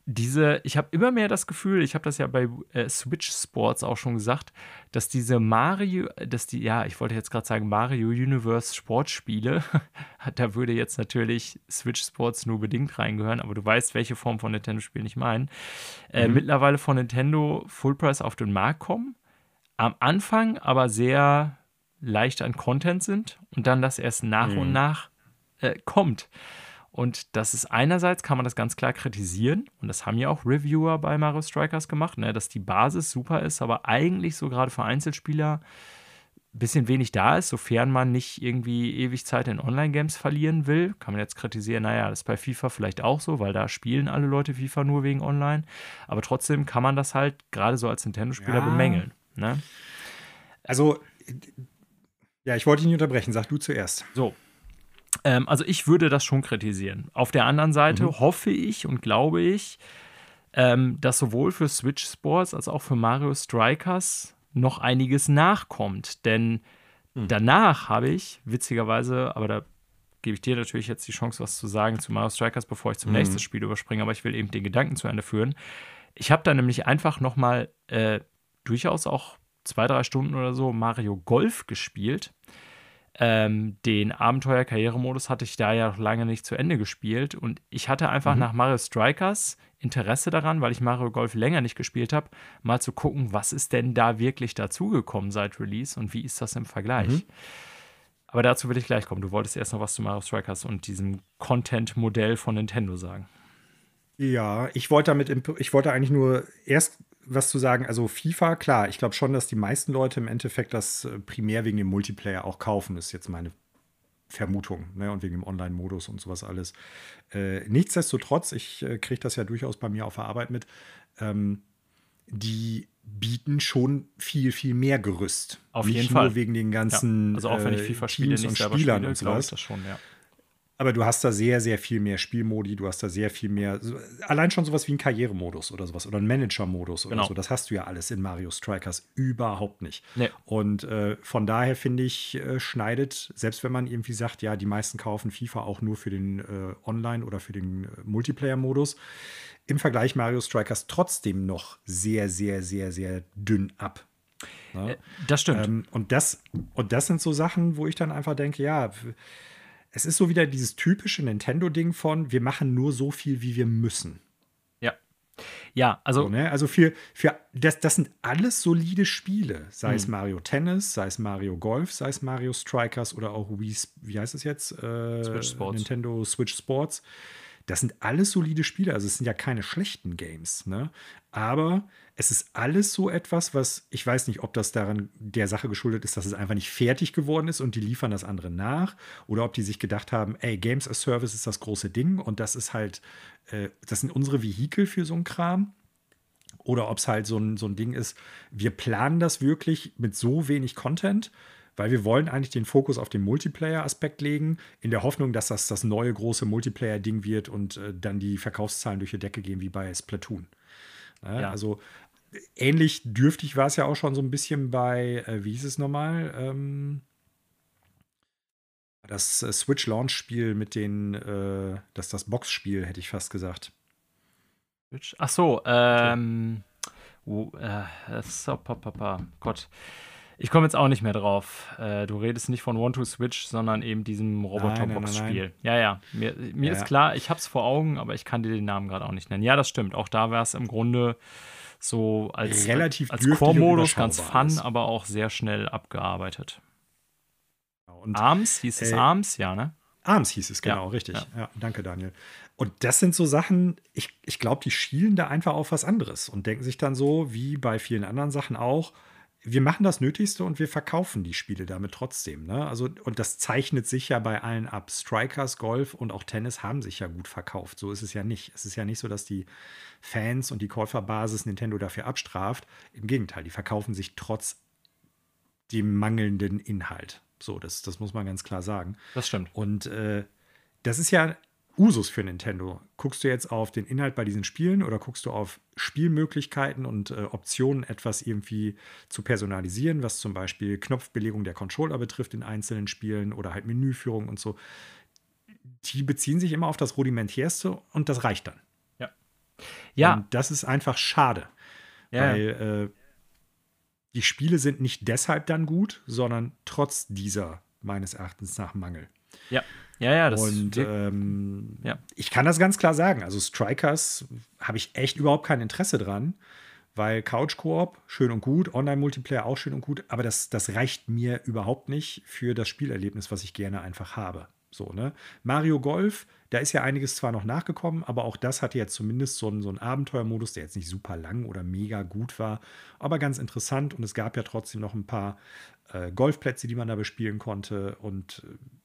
Diese, ich habe immer mehr das Gefühl, ich habe das ja bei äh, Switch Sports auch schon gesagt, dass diese Mario, dass die, ja, ich wollte jetzt gerade sagen, Mario Universe Sportspiele, da würde jetzt natürlich Switch Sports nur bedingt reingehören, aber du weißt, welche Form von Nintendo-Spielen ich meine. Äh, mhm. Mittlerweile von Nintendo Full Price auf den Markt kommen. Am Anfang aber sehr leicht an Content sind und dann das erst nach mhm. und nach äh, kommt. Und das ist einerseits, kann man das ganz klar kritisieren, und das haben ja auch Reviewer bei Mario Strikers gemacht, ne, dass die Basis super ist, aber eigentlich so gerade für Einzelspieler ein bisschen wenig da ist, sofern man nicht irgendwie ewig Zeit in Online-Games verlieren will. Kann man jetzt kritisieren, naja, das ist bei FIFA vielleicht auch so, weil da spielen alle Leute FIFA nur wegen Online. Aber trotzdem kann man das halt gerade so als Nintendo-Spieler ja. bemängeln. Ne? Also ja, ich wollte dich nicht unterbrechen. Sag du zuerst. So. Ähm, also ich würde das schon kritisieren. Auf der anderen Seite mhm. hoffe ich und glaube ich, ähm, dass sowohl für Switch Sports als auch für Mario Strikers noch einiges nachkommt. Denn mhm. danach habe ich, witzigerweise, aber da gebe ich dir natürlich jetzt die Chance, was zu sagen zu Mario Strikers, bevor ich zum mhm. nächsten Spiel überspringe, aber ich will eben den Gedanken zu Ende führen. Ich habe da nämlich einfach noch mal äh, durchaus auch zwei, drei Stunden oder so Mario Golf gespielt. Ähm, den Abenteuer-Karrieremodus hatte ich da ja noch lange nicht zu Ende gespielt und ich hatte einfach mhm. nach Mario Strikers Interesse daran, weil ich Mario Golf länger nicht gespielt habe, mal zu gucken, was ist denn da wirklich dazugekommen seit Release und wie ist das im Vergleich. Mhm. Aber dazu will ich gleich kommen. Du wolltest erst noch was zu Mario Strikers und diesem Content-Modell von Nintendo sagen. Ja, ich wollte damit, ich wollte eigentlich nur erst was zu sagen. Also FIFA, klar, ich glaube schon, dass die meisten Leute im Endeffekt das äh, primär wegen dem Multiplayer auch kaufen, ist jetzt meine Vermutung, ne? und wegen dem Online-Modus und sowas alles. Äh, nichtsdestotrotz, ich äh, kriege das ja durchaus bei mir auf der Arbeit mit, ähm, die bieten schon viel, viel mehr Gerüst. Auf Nicht jeden Fall. wegen den ganzen ja. also auch wenn ich äh, FIFA spiele, Teams und Spielern spiele, und sowas. Das schon, ja. Aber du hast da sehr, sehr viel mehr Spielmodi, du hast da sehr viel mehr, allein schon sowas wie ein Karrieremodus oder sowas oder ein Manager-Modus oder genau. so. Das hast du ja alles in Mario Strikers überhaupt nicht. Nee. Und äh, von daher finde ich, äh, schneidet, selbst wenn man irgendwie sagt, ja, die meisten kaufen FIFA auch nur für den äh, Online- oder für den äh, Multiplayer-Modus, im Vergleich Mario Strikers trotzdem noch sehr, sehr, sehr, sehr dünn ab. Ja? Äh, das stimmt. Ähm, und, das, und das sind so Sachen, wo ich dann einfach denke, ja, es ist so wieder dieses typische Nintendo-Ding von, wir machen nur so viel, wie wir müssen. Ja. Ja, also. So, ne? Also für, für das, das sind alles solide Spiele. Sei hm. es Mario Tennis, sei es Mario Golf, sei es Mario Strikers oder auch Wii, wie heißt es jetzt? Äh, Switch Sports. Nintendo Switch Sports. Das sind alles solide Spiele. Also es sind ja keine schlechten Games, ne? Aber es ist alles so etwas, was ich weiß nicht, ob das daran der Sache geschuldet ist, dass es einfach nicht fertig geworden ist und die liefern das andere nach oder ob die sich gedacht haben, ey, Games as Service ist das große Ding und das ist halt, äh, das sind unsere Vehikel für so einen Kram. Oder ob es halt so ein, so ein Ding ist, wir planen das wirklich mit so wenig Content, weil wir wollen eigentlich den Fokus auf den Multiplayer-Aspekt legen, in der Hoffnung, dass das das neue große Multiplayer-Ding wird und äh, dann die Verkaufszahlen durch die Decke gehen wie bei Splatoon. Ja, ja. Also ähnlich dürftig war es ja auch schon so ein bisschen bei, äh, wie hieß es nochmal? Ähm, das äh, Switch Launch-Spiel mit den, äh, das das Box-Spiel, hätte ich fast gesagt. Ach so, ähm, oh, äh, so, papa, Gott. Ich komme jetzt auch nicht mehr drauf. Äh, du redest nicht von One-to-Switch, sondern eben diesem Roboter-Box-Spiel. Ja, ja. Mir, mir ja, ist klar, ich habe es vor Augen, aber ich kann dir den Namen gerade auch nicht nennen. Ja, das stimmt. Auch da war es im Grunde so als, Relativ als Core-Modus ganz fun, ist. aber auch sehr schnell abgearbeitet. Und Arms, hieß es äh, Arms, ja, ne? Arms hieß es, genau, ja, richtig. Ja. ja. danke, Daniel. Und das sind so Sachen, ich, ich glaube, die schielen da einfach auf was anderes und denken sich dann so, wie bei vielen anderen Sachen auch, wir machen das Nötigste und wir verkaufen die Spiele damit trotzdem. Ne? Also, und das zeichnet sich ja bei allen ab. Strikers, Golf und auch Tennis haben sich ja gut verkauft. So ist es ja nicht. Es ist ja nicht so, dass die Fans und die Käuferbasis Nintendo dafür abstraft. Im Gegenteil, die verkaufen sich trotz dem mangelnden Inhalt. So, das, das muss man ganz klar sagen. Das stimmt. Und äh, das ist ja Usus für Nintendo. Guckst du jetzt auf den Inhalt bei diesen Spielen oder guckst du auf Spielmöglichkeiten und äh, Optionen, etwas irgendwie zu personalisieren, was zum Beispiel Knopfbelegung der Controller betrifft in einzelnen Spielen oder halt Menüführung und so? Die beziehen sich immer auf das Rudimentärste und das reicht dann. Ja. Ja. Und das ist einfach schade. Ja. Weil äh, die Spiele sind nicht deshalb dann gut, sondern trotz dieser meines Erachtens nach Mangel. Ja. Ja, ja, das Und ähm, ja. ich kann das ganz klar sagen. Also Strikers habe ich echt überhaupt kein Interesse dran, weil Couch Koop schön und gut, Online-Multiplayer auch schön und gut, aber das, das reicht mir überhaupt nicht für das Spielerlebnis, was ich gerne einfach habe. So, ne? Mario Golf, da ist ja einiges zwar noch nachgekommen, aber auch das hatte jetzt zumindest so einen, so einen Abenteuermodus, der jetzt nicht super lang oder mega gut war, aber ganz interessant und es gab ja trotzdem noch ein paar äh, Golfplätze, die man da bespielen konnte und äh,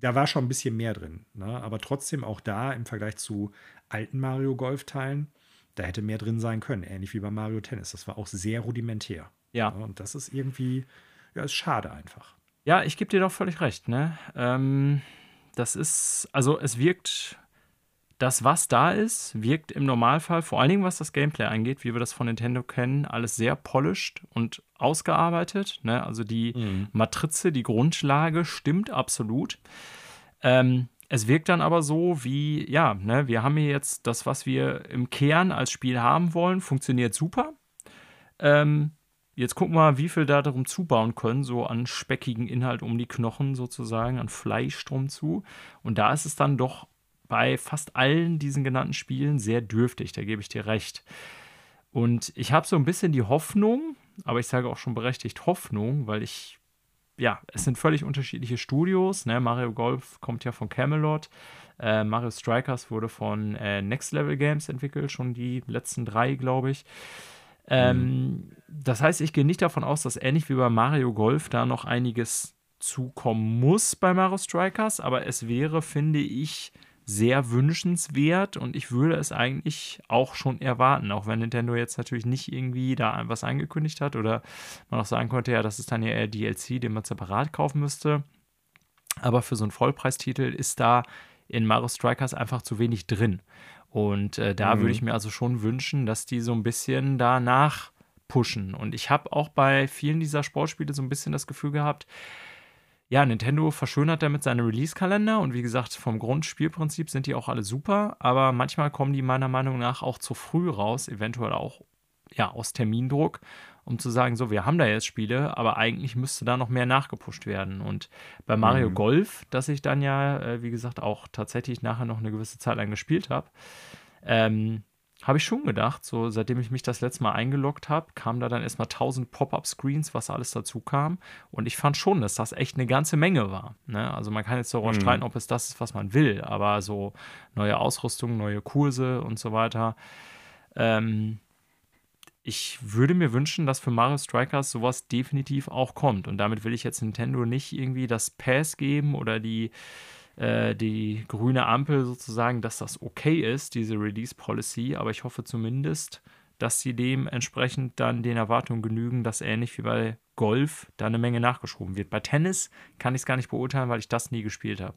da war schon ein bisschen mehr drin. Ne? Aber trotzdem auch da im Vergleich zu alten Mario Golf-Teilen, da hätte mehr drin sein können, ähnlich wie bei Mario Tennis. Das war auch sehr rudimentär. Ja. Ne? Und das ist irgendwie, ja, ist schade einfach. Ja, ich gebe dir doch völlig recht. Ne? Ähm, das ist, also es wirkt das, was da ist, wirkt im Normalfall, vor allen Dingen was das Gameplay angeht, wie wir das von Nintendo kennen, alles sehr polished und ausgearbeitet. Ne? Also die mhm. Matrize, die Grundlage stimmt absolut. Ähm, es wirkt dann aber so wie, ja, ne, wir haben hier jetzt das, was wir im Kern als Spiel haben wollen, funktioniert super. Ähm, jetzt gucken wir mal, wie viel da darum zubauen können, so an speckigen Inhalt um die Knochen sozusagen, an Fleisch drum zu. Und da ist es dann doch bei fast allen diesen genannten Spielen sehr dürftig, da gebe ich dir recht. Und ich habe so ein bisschen die Hoffnung, aber ich sage auch schon berechtigt Hoffnung, weil ich, ja, es sind völlig unterschiedliche Studios. Ne? Mario Golf kommt ja von Camelot. Äh, Mario Strikers wurde von äh, Next Level Games entwickelt, schon die letzten drei, glaube ich. Ähm, mhm. Das heißt, ich gehe nicht davon aus, dass ähnlich wie bei Mario Golf da noch einiges zukommen muss bei Mario Strikers, aber es wäre, finde ich, sehr wünschenswert und ich würde es eigentlich auch schon erwarten, auch wenn Nintendo jetzt natürlich nicht irgendwie da was angekündigt hat oder man auch sagen konnte, ja, das ist dann ja eher DLC, den man separat kaufen müsste. Aber für so einen Vollpreistitel ist da in Mario Strikers einfach zu wenig drin. Und äh, da mhm. würde ich mir also schon wünschen, dass die so ein bisschen danach pushen. Und ich habe auch bei vielen dieser Sportspiele so ein bisschen das Gefühl gehabt, ja, Nintendo verschönert damit seine Release-Kalender und wie gesagt, vom Grundspielprinzip sind die auch alle super, aber manchmal kommen die meiner Meinung nach auch zu früh raus, eventuell auch ja, aus Termindruck, um zu sagen, so, wir haben da jetzt Spiele, aber eigentlich müsste da noch mehr nachgepusht werden. Und bei Mario mhm. Golf, das ich dann ja, äh, wie gesagt, auch tatsächlich nachher noch eine gewisse Zeit lang gespielt habe, ähm, habe ich schon gedacht, so seitdem ich mich das letzte Mal eingeloggt habe, kamen da dann erstmal 1000 Pop-up-Screens, was alles dazu kam. Und ich fand schon, dass das echt eine ganze Menge war. Ne? Also man kann jetzt darüber mhm. streiten, ob es das ist, was man will, aber so neue Ausrüstung, neue Kurse und so weiter. Ähm, ich würde mir wünschen, dass für Mario Strikers sowas definitiv auch kommt. Und damit will ich jetzt Nintendo nicht irgendwie das Pass geben oder die äh, die grüne Ampel sozusagen, dass das okay ist, diese Release Policy, aber ich hoffe zumindest, dass sie dementsprechend dann den Erwartungen genügen, dass ähnlich wie bei Golf da eine Menge nachgeschoben wird. Bei Tennis kann ich es gar nicht beurteilen, weil ich das nie gespielt habe.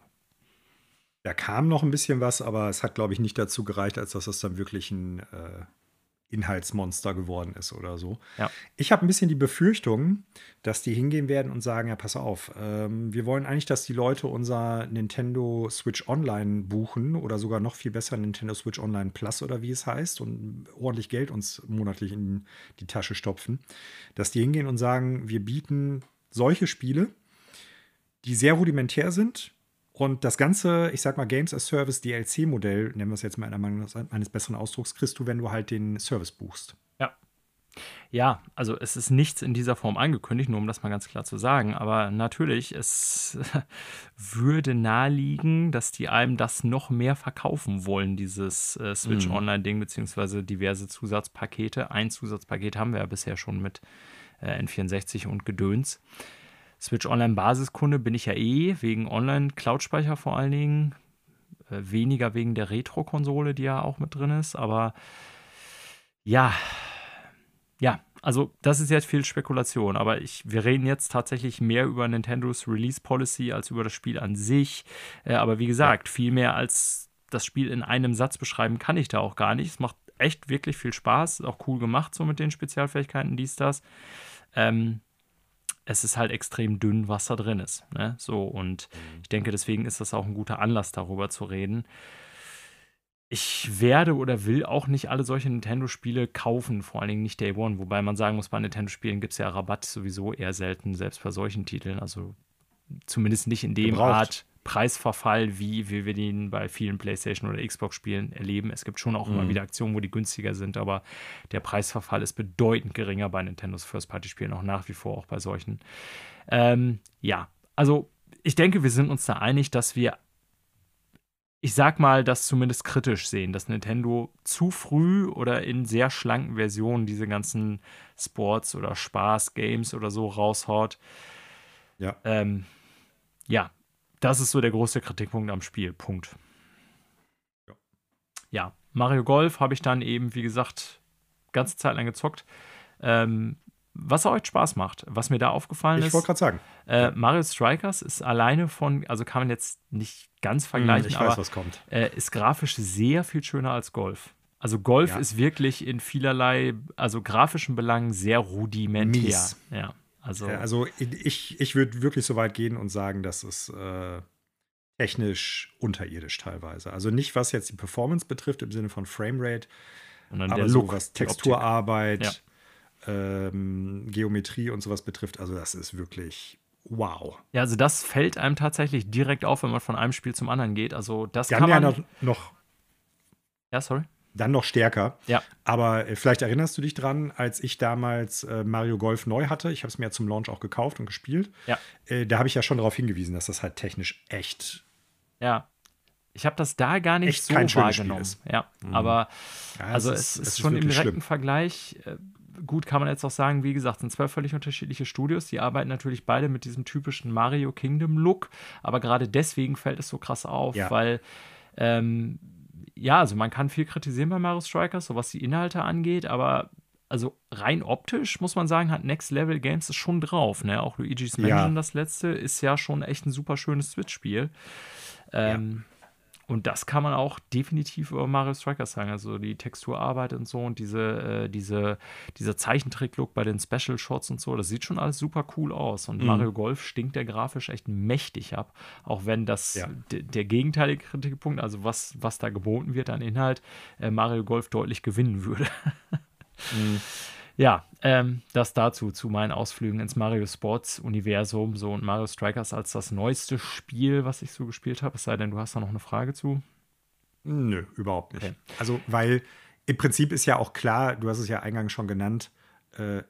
Da kam noch ein bisschen was, aber es hat, glaube ich, nicht dazu gereicht, als dass das dann wirklich ein äh, Inhaltsmonster geworden ist oder so. Ja. Ich habe ein bisschen die Befürchtung, dass die hingehen werden und sagen: Ja, pass auf, ähm, wir wollen eigentlich, dass die Leute unser Nintendo Switch Online buchen oder sogar noch viel besser Nintendo Switch Online Plus oder wie es heißt und ordentlich Geld uns monatlich in die Tasche stopfen. Dass die hingehen und sagen: Wir bieten solche Spiele, die sehr rudimentär sind, und das ganze, ich sag mal, Games as Service DLC-Modell, nennen wir es jetzt mal eines besseren Ausdrucks, kriegst du, wenn du halt den Service buchst. Ja. Ja, also es ist nichts in dieser Form angekündigt, nur um das mal ganz klar zu sagen. Aber natürlich, es würde naheliegen, dass die einem das noch mehr verkaufen wollen, dieses äh, Switch mhm. Online-Ding, beziehungsweise diverse Zusatzpakete. Ein Zusatzpaket haben wir ja bisher schon mit äh, N64 und Gedöns. Switch Online Basiskunde bin ich ja eh, wegen Online-Cloud-Speicher vor allen Dingen. Äh, weniger wegen der Retro-Konsole, die ja auch mit drin ist. Aber ja, ja, also das ist jetzt viel Spekulation, aber ich, wir reden jetzt tatsächlich mehr über Nintendos Release Policy als über das Spiel an sich. Äh, aber wie gesagt, ja. viel mehr als das Spiel in einem Satz beschreiben kann ich da auch gar nicht. Es macht echt wirklich viel Spaß, auch cool gemacht so mit den Spezialfähigkeiten, dies, das. Ähm, es ist halt extrem dünn, was da drin ist. Ne? So, und mhm. ich denke, deswegen ist das auch ein guter Anlass, darüber zu reden. Ich werde oder will auch nicht alle solche Nintendo-Spiele kaufen, vor allen Dingen nicht Day One, wobei man sagen muss, bei Nintendo-Spielen gibt es ja Rabatt sowieso eher selten, selbst bei solchen Titeln. Also zumindest nicht in dem Gebraucht. Art Preisverfall, wie, wie wir den bei vielen PlayStation oder Xbox-Spielen erleben. Es gibt schon auch mhm. immer wieder Aktionen, wo die günstiger sind, aber der Preisverfall ist bedeutend geringer bei Nintendos First-Party-Spielen, auch nach wie vor auch bei solchen. Ähm, ja, also ich denke, wir sind uns da einig, dass wir, ich sag mal, das zumindest kritisch sehen, dass Nintendo zu früh oder in sehr schlanken Versionen diese ganzen Sports- oder Spaß-Games oder so raushaut. Ja. Ähm, ja, das ist so der große Kritikpunkt am Spiel. Punkt. Ja, ja Mario Golf habe ich dann eben, wie gesagt, ganze Zeit lang gezockt. Ähm, was euch Spaß macht, was mir da aufgefallen ich ist. Ich wollte gerade sagen. Äh, Mario Strikers ist alleine von, also kann man jetzt nicht ganz hm, vergleichen, ich aber was kommt. Äh, ist grafisch sehr viel schöner als Golf. Also Golf ja. ist wirklich in vielerlei, also grafischen Belangen sehr rudimentär. Mies. Ja. Also, also ich, ich würde wirklich so weit gehen und sagen, dass es äh, technisch unterirdisch teilweise. Also nicht, was jetzt die Performance betrifft im Sinne von Framerate, aber Look, was Texturarbeit, ja. ähm, Geometrie und sowas betrifft. Also das ist wirklich wow. Ja, also das fällt einem tatsächlich direkt auf, wenn man von einem Spiel zum anderen geht. Also das Die kann man ja noch ja, sorry dann noch stärker. Ja. Aber äh, vielleicht erinnerst du dich dran, als ich damals äh, Mario Golf neu hatte. Ich habe es mir ja zum Launch auch gekauft und gespielt. Ja. Äh, da habe ich ja schon darauf hingewiesen, dass das halt technisch echt. Ja. Ich habe das da gar nicht so wahrgenommen. Ja, mhm. aber ja, also es, ist, es ist schon im direkten schlimm. Vergleich. Äh, gut, kann man jetzt auch sagen, wie gesagt, sind zwei völlig unterschiedliche Studios. Die arbeiten natürlich beide mit diesem typischen Mario Kingdom Look, aber gerade deswegen fällt es so krass auf, ja. weil ähm, ja, also man kann viel kritisieren bei Mario Strikers, so was die Inhalte angeht, aber also rein optisch muss man sagen, hat Next Level Games es schon drauf. Ne? Auch Luigi's Mansion, ja. das letzte, ist ja schon echt ein super schönes Switch-Spiel. Ähm, ja. Und das kann man auch definitiv über Mario Strikers sagen. Also die Texturarbeit und so und diese, äh, diese, dieser Zeichentrick-Look bei den Special Shots und so, das sieht schon alles super cool aus. Und mhm. Mario Golf stinkt der grafisch echt mächtig ab. Auch wenn das ja. der gegenteilige Kritikpunkt, also was, was da geboten wird an Inhalt, äh, Mario Golf deutlich gewinnen würde. mhm. Ja, ähm, das dazu, zu meinen Ausflügen ins Mario Sports Universum, so und Mario Strikers als das neueste Spiel, was ich so gespielt habe. Es sei denn, du hast da noch eine Frage zu. Nö, überhaupt nicht. Okay. Also, weil im Prinzip ist ja auch klar, du hast es ja eingangs schon genannt, äh,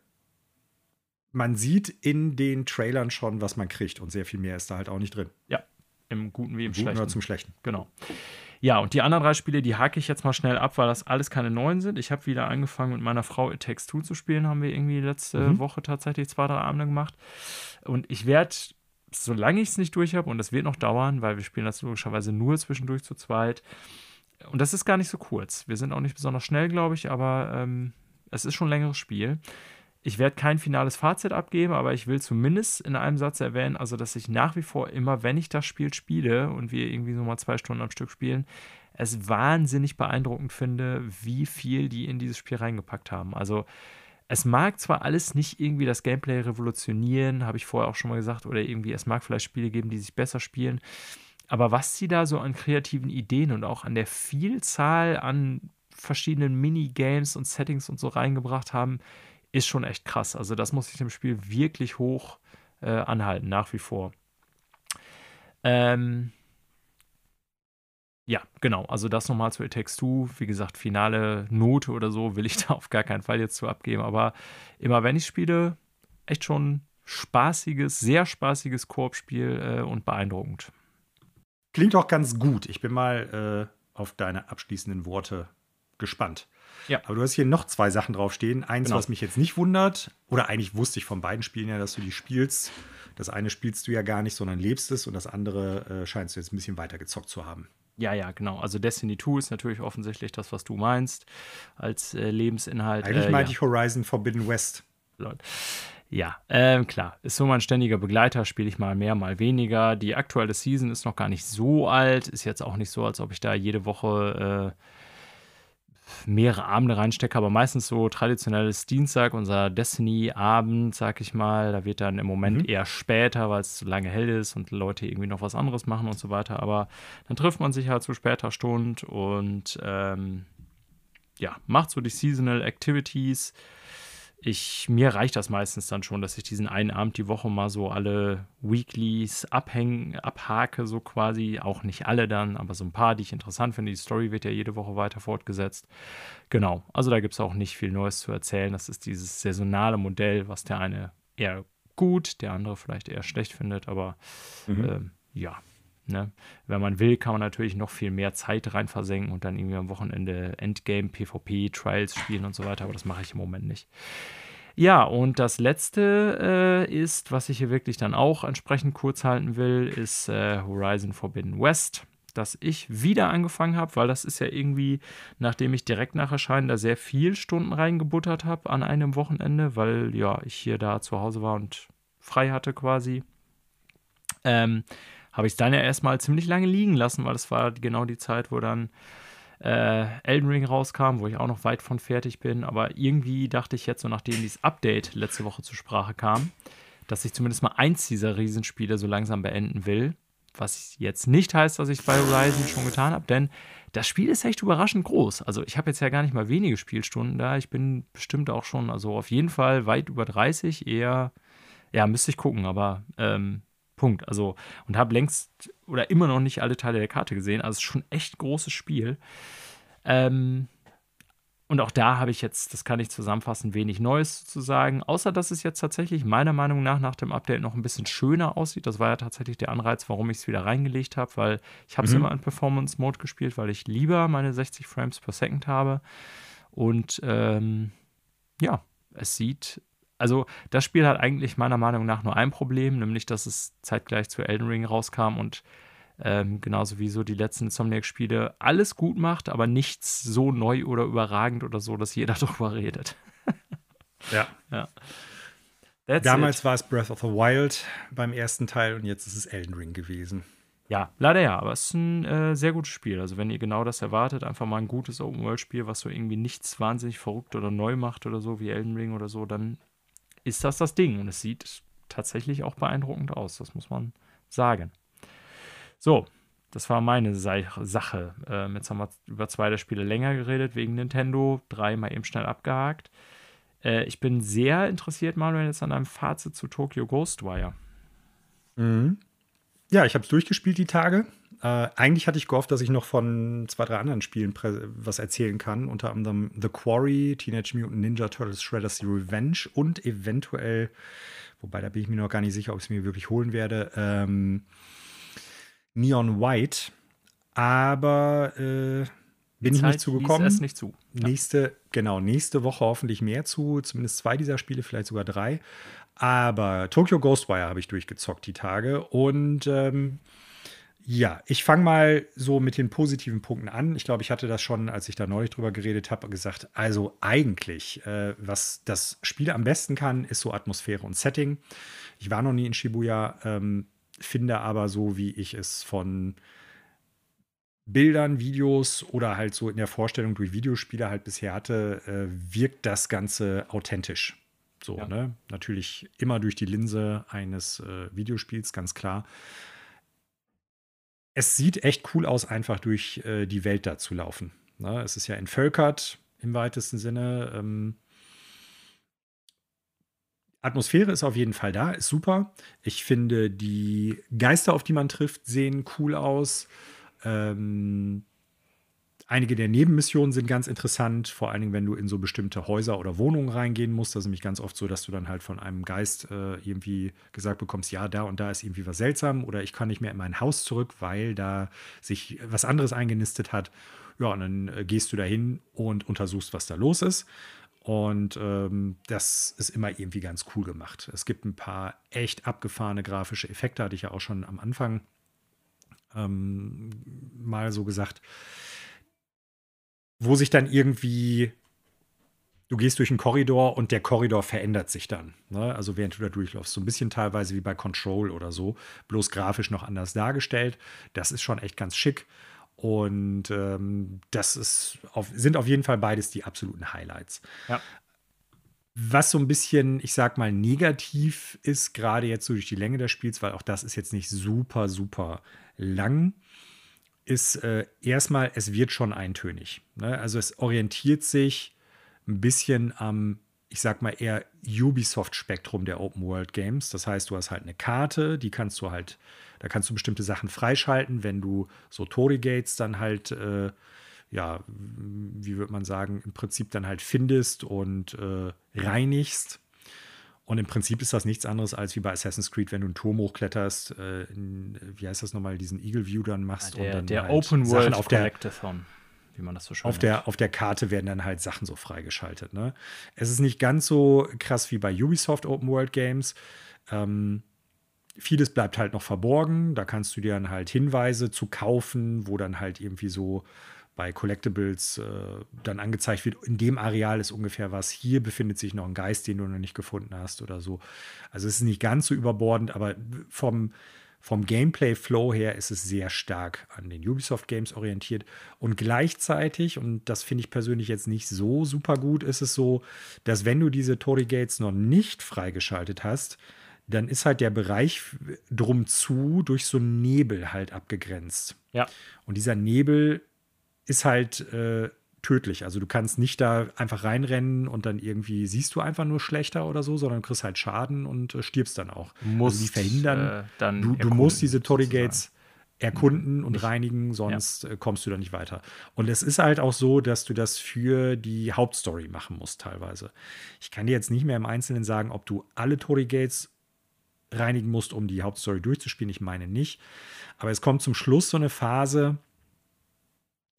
man sieht in den Trailern schon, was man kriegt und sehr viel mehr ist da halt auch nicht drin. Ja, im Guten wie im, Im Guten Schlechten. Oder zum Schlechten. Genau. Ja, und die anderen drei Spiele, die hake ich jetzt mal schnell ab, weil das alles keine neuen sind. Ich habe wieder angefangen mit meiner Frau It Takes Two zu spielen, haben wir irgendwie letzte mhm. Woche tatsächlich zwei, drei Abende gemacht. Und ich werde, solange ich es nicht durch habe, und das wird noch dauern, weil wir spielen das logischerweise nur zwischendurch zu zweit. Und das ist gar nicht so kurz. Wir sind auch nicht besonders schnell, glaube ich, aber ähm, es ist schon ein längeres Spiel. Ich werde kein finales Fazit abgeben, aber ich will zumindest in einem Satz erwähnen, also dass ich nach wie vor immer, wenn ich das Spiel spiele und wir irgendwie so mal zwei Stunden am Stück spielen, es wahnsinnig beeindruckend finde, wie viel die in dieses Spiel reingepackt haben. Also es mag zwar alles nicht irgendwie das Gameplay revolutionieren, habe ich vorher auch schon mal gesagt, oder irgendwie es mag vielleicht Spiele geben, die sich besser spielen, aber was sie da so an kreativen Ideen und auch an der Vielzahl an verschiedenen Minigames und Settings und so reingebracht haben, ist schon echt krass. Also das muss ich dem Spiel wirklich hoch äh, anhalten, nach wie vor. Ähm, ja, genau. Also das nochmal zu It Takes Two. Wie gesagt, finale Note oder so will ich da auf gar keinen Fall jetzt zu abgeben. Aber immer wenn ich spiele, echt schon spaßiges, sehr spaßiges Koop-Spiel äh, und beeindruckend. Klingt auch ganz gut. Ich bin mal äh, auf deine abschließenden Worte gespannt. Ja. Aber du hast hier noch zwei Sachen draufstehen. Eins, genau. was mich jetzt nicht wundert, oder eigentlich wusste ich von beiden Spielen ja, dass du die spielst. Das eine spielst du ja gar nicht, sondern lebst es und das andere äh, scheinst du jetzt ein bisschen weiter gezockt zu haben. Ja, ja, genau. Also Destiny 2 ist natürlich offensichtlich das, was du meinst, als äh, Lebensinhalt. Eigentlich äh, meinte ja. ich Horizon Forbidden West. Ja, ähm, klar, ist so mein ständiger Begleiter, spiele ich mal mehr, mal weniger. Die aktuelle Season ist noch gar nicht so alt, ist jetzt auch nicht so, als ob ich da jede Woche äh, mehrere Abende reinstecke, aber meistens so traditionelles Dienstag, unser Destiny-Abend, sag ich mal. Da wird dann im Moment mhm. eher später, weil es zu lange hell ist und Leute irgendwie noch was anderes machen und so weiter. Aber dann trifft man sich halt zu später Stunde und ähm, ja, macht so die Seasonal Activities ich, mir reicht das meistens dann schon, dass ich diesen einen Abend die Woche mal so alle Weeklies abhängen, abhake, so quasi. Auch nicht alle dann, aber so ein paar, die ich interessant finde. Die Story wird ja jede Woche weiter fortgesetzt. Genau, also da gibt es auch nicht viel Neues zu erzählen. Das ist dieses saisonale Modell, was der eine eher gut, der andere vielleicht eher schlecht findet, aber mhm. äh, ja, Ne? Wenn man will, kann man natürlich noch viel mehr Zeit rein versenken und dann irgendwie am Wochenende Endgame, PvP, Trials spielen und so weiter, aber das mache ich im Moment nicht. Ja, und das letzte äh, ist, was ich hier wirklich dann auch entsprechend kurz halten will, ist äh, Horizon Forbidden West, das ich wieder angefangen habe, weil das ist ja irgendwie, nachdem ich direkt nach Erscheinen da sehr viel Stunden reingebuttert habe an einem Wochenende, weil ja ich hier da zu Hause war und frei hatte quasi. Ähm, habe ich es dann ja erstmal ziemlich lange liegen lassen, weil das war genau die Zeit, wo dann äh, Elden Ring rauskam, wo ich auch noch weit von fertig bin. Aber irgendwie dachte ich jetzt, so nachdem dieses Update letzte Woche zur Sprache kam, dass ich zumindest mal eins dieser Riesenspiele so langsam beenden will. Was jetzt nicht heißt, dass ich bei Horizon schon getan habe, denn das Spiel ist echt überraschend groß. Also ich habe jetzt ja gar nicht mal wenige Spielstunden da. Ich bin bestimmt auch schon, also auf jeden Fall weit über 30, eher, ja, müsste ich gucken, aber ähm, Punkt. Also, und habe längst oder immer noch nicht alle Teile der Karte gesehen. Also, es ist schon echt großes Spiel. Ähm, und auch da habe ich jetzt, das kann ich zusammenfassen, wenig Neues zu sagen, außer dass es jetzt tatsächlich meiner Meinung nach nach dem Update noch ein bisschen schöner aussieht. Das war ja tatsächlich der Anreiz, warum ich es wieder reingelegt habe, weil ich habe es mhm. immer in Performance Mode gespielt, weil ich lieber meine 60 Frames per Second habe. Und ähm, ja, es sieht also das Spiel hat eigentlich meiner Meinung nach nur ein Problem, nämlich dass es zeitgleich zu Elden Ring rauskam und ähm, genauso wie so die letzten Insomniac-Spiele alles gut macht, aber nichts so neu oder überragend oder so, dass jeder darüber redet. ja. ja. Damals it. war es Breath of the Wild beim ersten Teil und jetzt ist es Elden Ring gewesen. Ja, leider ja, aber es ist ein äh, sehr gutes Spiel. Also, wenn ihr genau das erwartet, einfach mal ein gutes Open-World-Spiel, was so irgendwie nichts wahnsinnig verrückt oder neu macht oder so, wie Elden Ring oder so, dann ist das das Ding. Und es sieht tatsächlich auch beeindruckend aus, das muss man sagen. So, das war meine Sache. Ähm, jetzt haben wir über zwei der Spiele länger geredet wegen Nintendo, drei mal eben schnell abgehakt. Äh, ich bin sehr interessiert, Manuel, jetzt an einem Fazit zu Tokyo Ghostwire. Mhm. Ja, ich habe es durchgespielt die Tage. Äh, eigentlich hatte ich gehofft, dass ich noch von zwei, drei anderen Spielen was erzählen kann. Unter anderem The Quarry, Teenage Mutant Ninja Turtles Shredder's Revenge und eventuell, wobei da bin ich mir noch gar nicht sicher, ob ich es mir wirklich holen werde, ähm, Neon White. Aber äh, bin ich nicht zugekommen. Es nicht zu. Nächste, genau, nächste Woche hoffentlich mehr zu. Zumindest zwei dieser Spiele, vielleicht sogar drei. Aber Tokyo Ghostwire habe ich durchgezockt die Tage. Und ähm, ja, ich fange mal so mit den positiven Punkten an. Ich glaube, ich hatte das schon, als ich da neulich drüber geredet habe, gesagt, also eigentlich, äh, was das Spiel am besten kann, ist so Atmosphäre und Setting. Ich war noch nie in Shibuya, ähm, finde aber so, wie ich es von Bildern, Videos oder halt so in der Vorstellung durch Videospiele halt bisher hatte, äh, wirkt das Ganze authentisch. So, ja. ne? Natürlich immer durch die Linse eines äh, Videospiels, ganz klar. Es sieht echt cool aus, einfach durch äh, die Welt da zu laufen. Ne? Es ist ja entvölkert im weitesten Sinne. Ähm, Atmosphäre ist auf jeden Fall da, ist super. Ich finde, die Geister, auf die man trifft, sehen cool aus. Ähm, einige der Nebenmissionen sind ganz interessant, vor allen Dingen, wenn du in so bestimmte Häuser oder Wohnungen reingehen musst. Das ist nämlich ganz oft so, dass du dann halt von einem Geist äh, irgendwie gesagt bekommst, ja, da und da ist irgendwie was seltsam oder ich kann nicht mehr in mein Haus zurück, weil da sich was anderes eingenistet hat. Ja, und dann äh, gehst du dahin und untersuchst, was da los ist. Und ähm, das ist immer irgendwie ganz cool gemacht. Es gibt ein paar echt abgefahrene grafische Effekte, hatte ich ja auch schon am Anfang ähm, mal so gesagt, wo sich dann irgendwie, du gehst durch einen Korridor und der Korridor verändert sich dann. Ne? Also während du da durchläufst. So ein bisschen teilweise wie bei Control oder so, bloß grafisch noch anders dargestellt. Das ist schon echt ganz schick. Und ähm, das ist auf, sind auf jeden Fall beides die absoluten Highlights. Ja. Was so ein bisschen, ich sag mal, negativ ist, gerade jetzt so durch die Länge des Spiels, weil auch das ist jetzt nicht super, super lang, ist äh, erstmal, es wird schon eintönig. Ne? Also es orientiert sich ein bisschen am, ich sag mal, eher Ubisoft-Spektrum der Open World Games. Das heißt, du hast halt eine Karte, die kannst du halt, da kannst du bestimmte Sachen freischalten, wenn du so Tori-Gates dann halt äh, ja, wie würde man sagen, im Prinzip dann halt findest und äh, reinigst. Und im Prinzip ist das nichts anderes als wie bei Assassin's Creed, wenn du einen Turm hochkletterst, äh, in, wie heißt das nochmal, diesen Eagle View dann machst ja, der, und dann der halt Open World auf der, wie man das so schön auf der, auf der Karte werden dann halt Sachen so freigeschaltet. Ne? Es ist nicht ganz so krass wie bei Ubisoft Open World Games. Ähm, vieles bleibt halt noch verborgen. Da kannst du dir dann halt Hinweise zu kaufen, wo dann halt irgendwie so bei Collectibles äh, dann angezeigt wird, in dem Areal ist ungefähr was, hier befindet sich noch ein Geist, den du noch nicht gefunden hast oder so. Also es ist nicht ganz so überbordend, aber vom, vom Gameplay-Flow her ist es sehr stark an den Ubisoft-Games orientiert. Und gleichzeitig, und das finde ich persönlich jetzt nicht so super gut, ist es so, dass wenn du diese Tory Gates noch nicht freigeschaltet hast, dann ist halt der Bereich drum zu durch so einen Nebel halt abgegrenzt. Ja. Und dieser Nebel ist halt äh, tödlich. Also du kannst nicht da einfach reinrennen und dann irgendwie siehst du einfach nur schlechter oder so, sondern kriegst halt Schaden und äh, stirbst dann auch. Musst, also die verhindern, äh, dann du, du musst diese Tory Gates erkunden und nicht. reinigen, sonst ja. Äh, kommst du da nicht weiter. Und es ist halt auch so, dass du das für die Hauptstory machen musst teilweise. Ich kann dir jetzt nicht mehr im Einzelnen sagen, ob du alle Tory Gates reinigen musst, um die Hauptstory durchzuspielen. Ich meine nicht. Aber es kommt zum Schluss so eine Phase,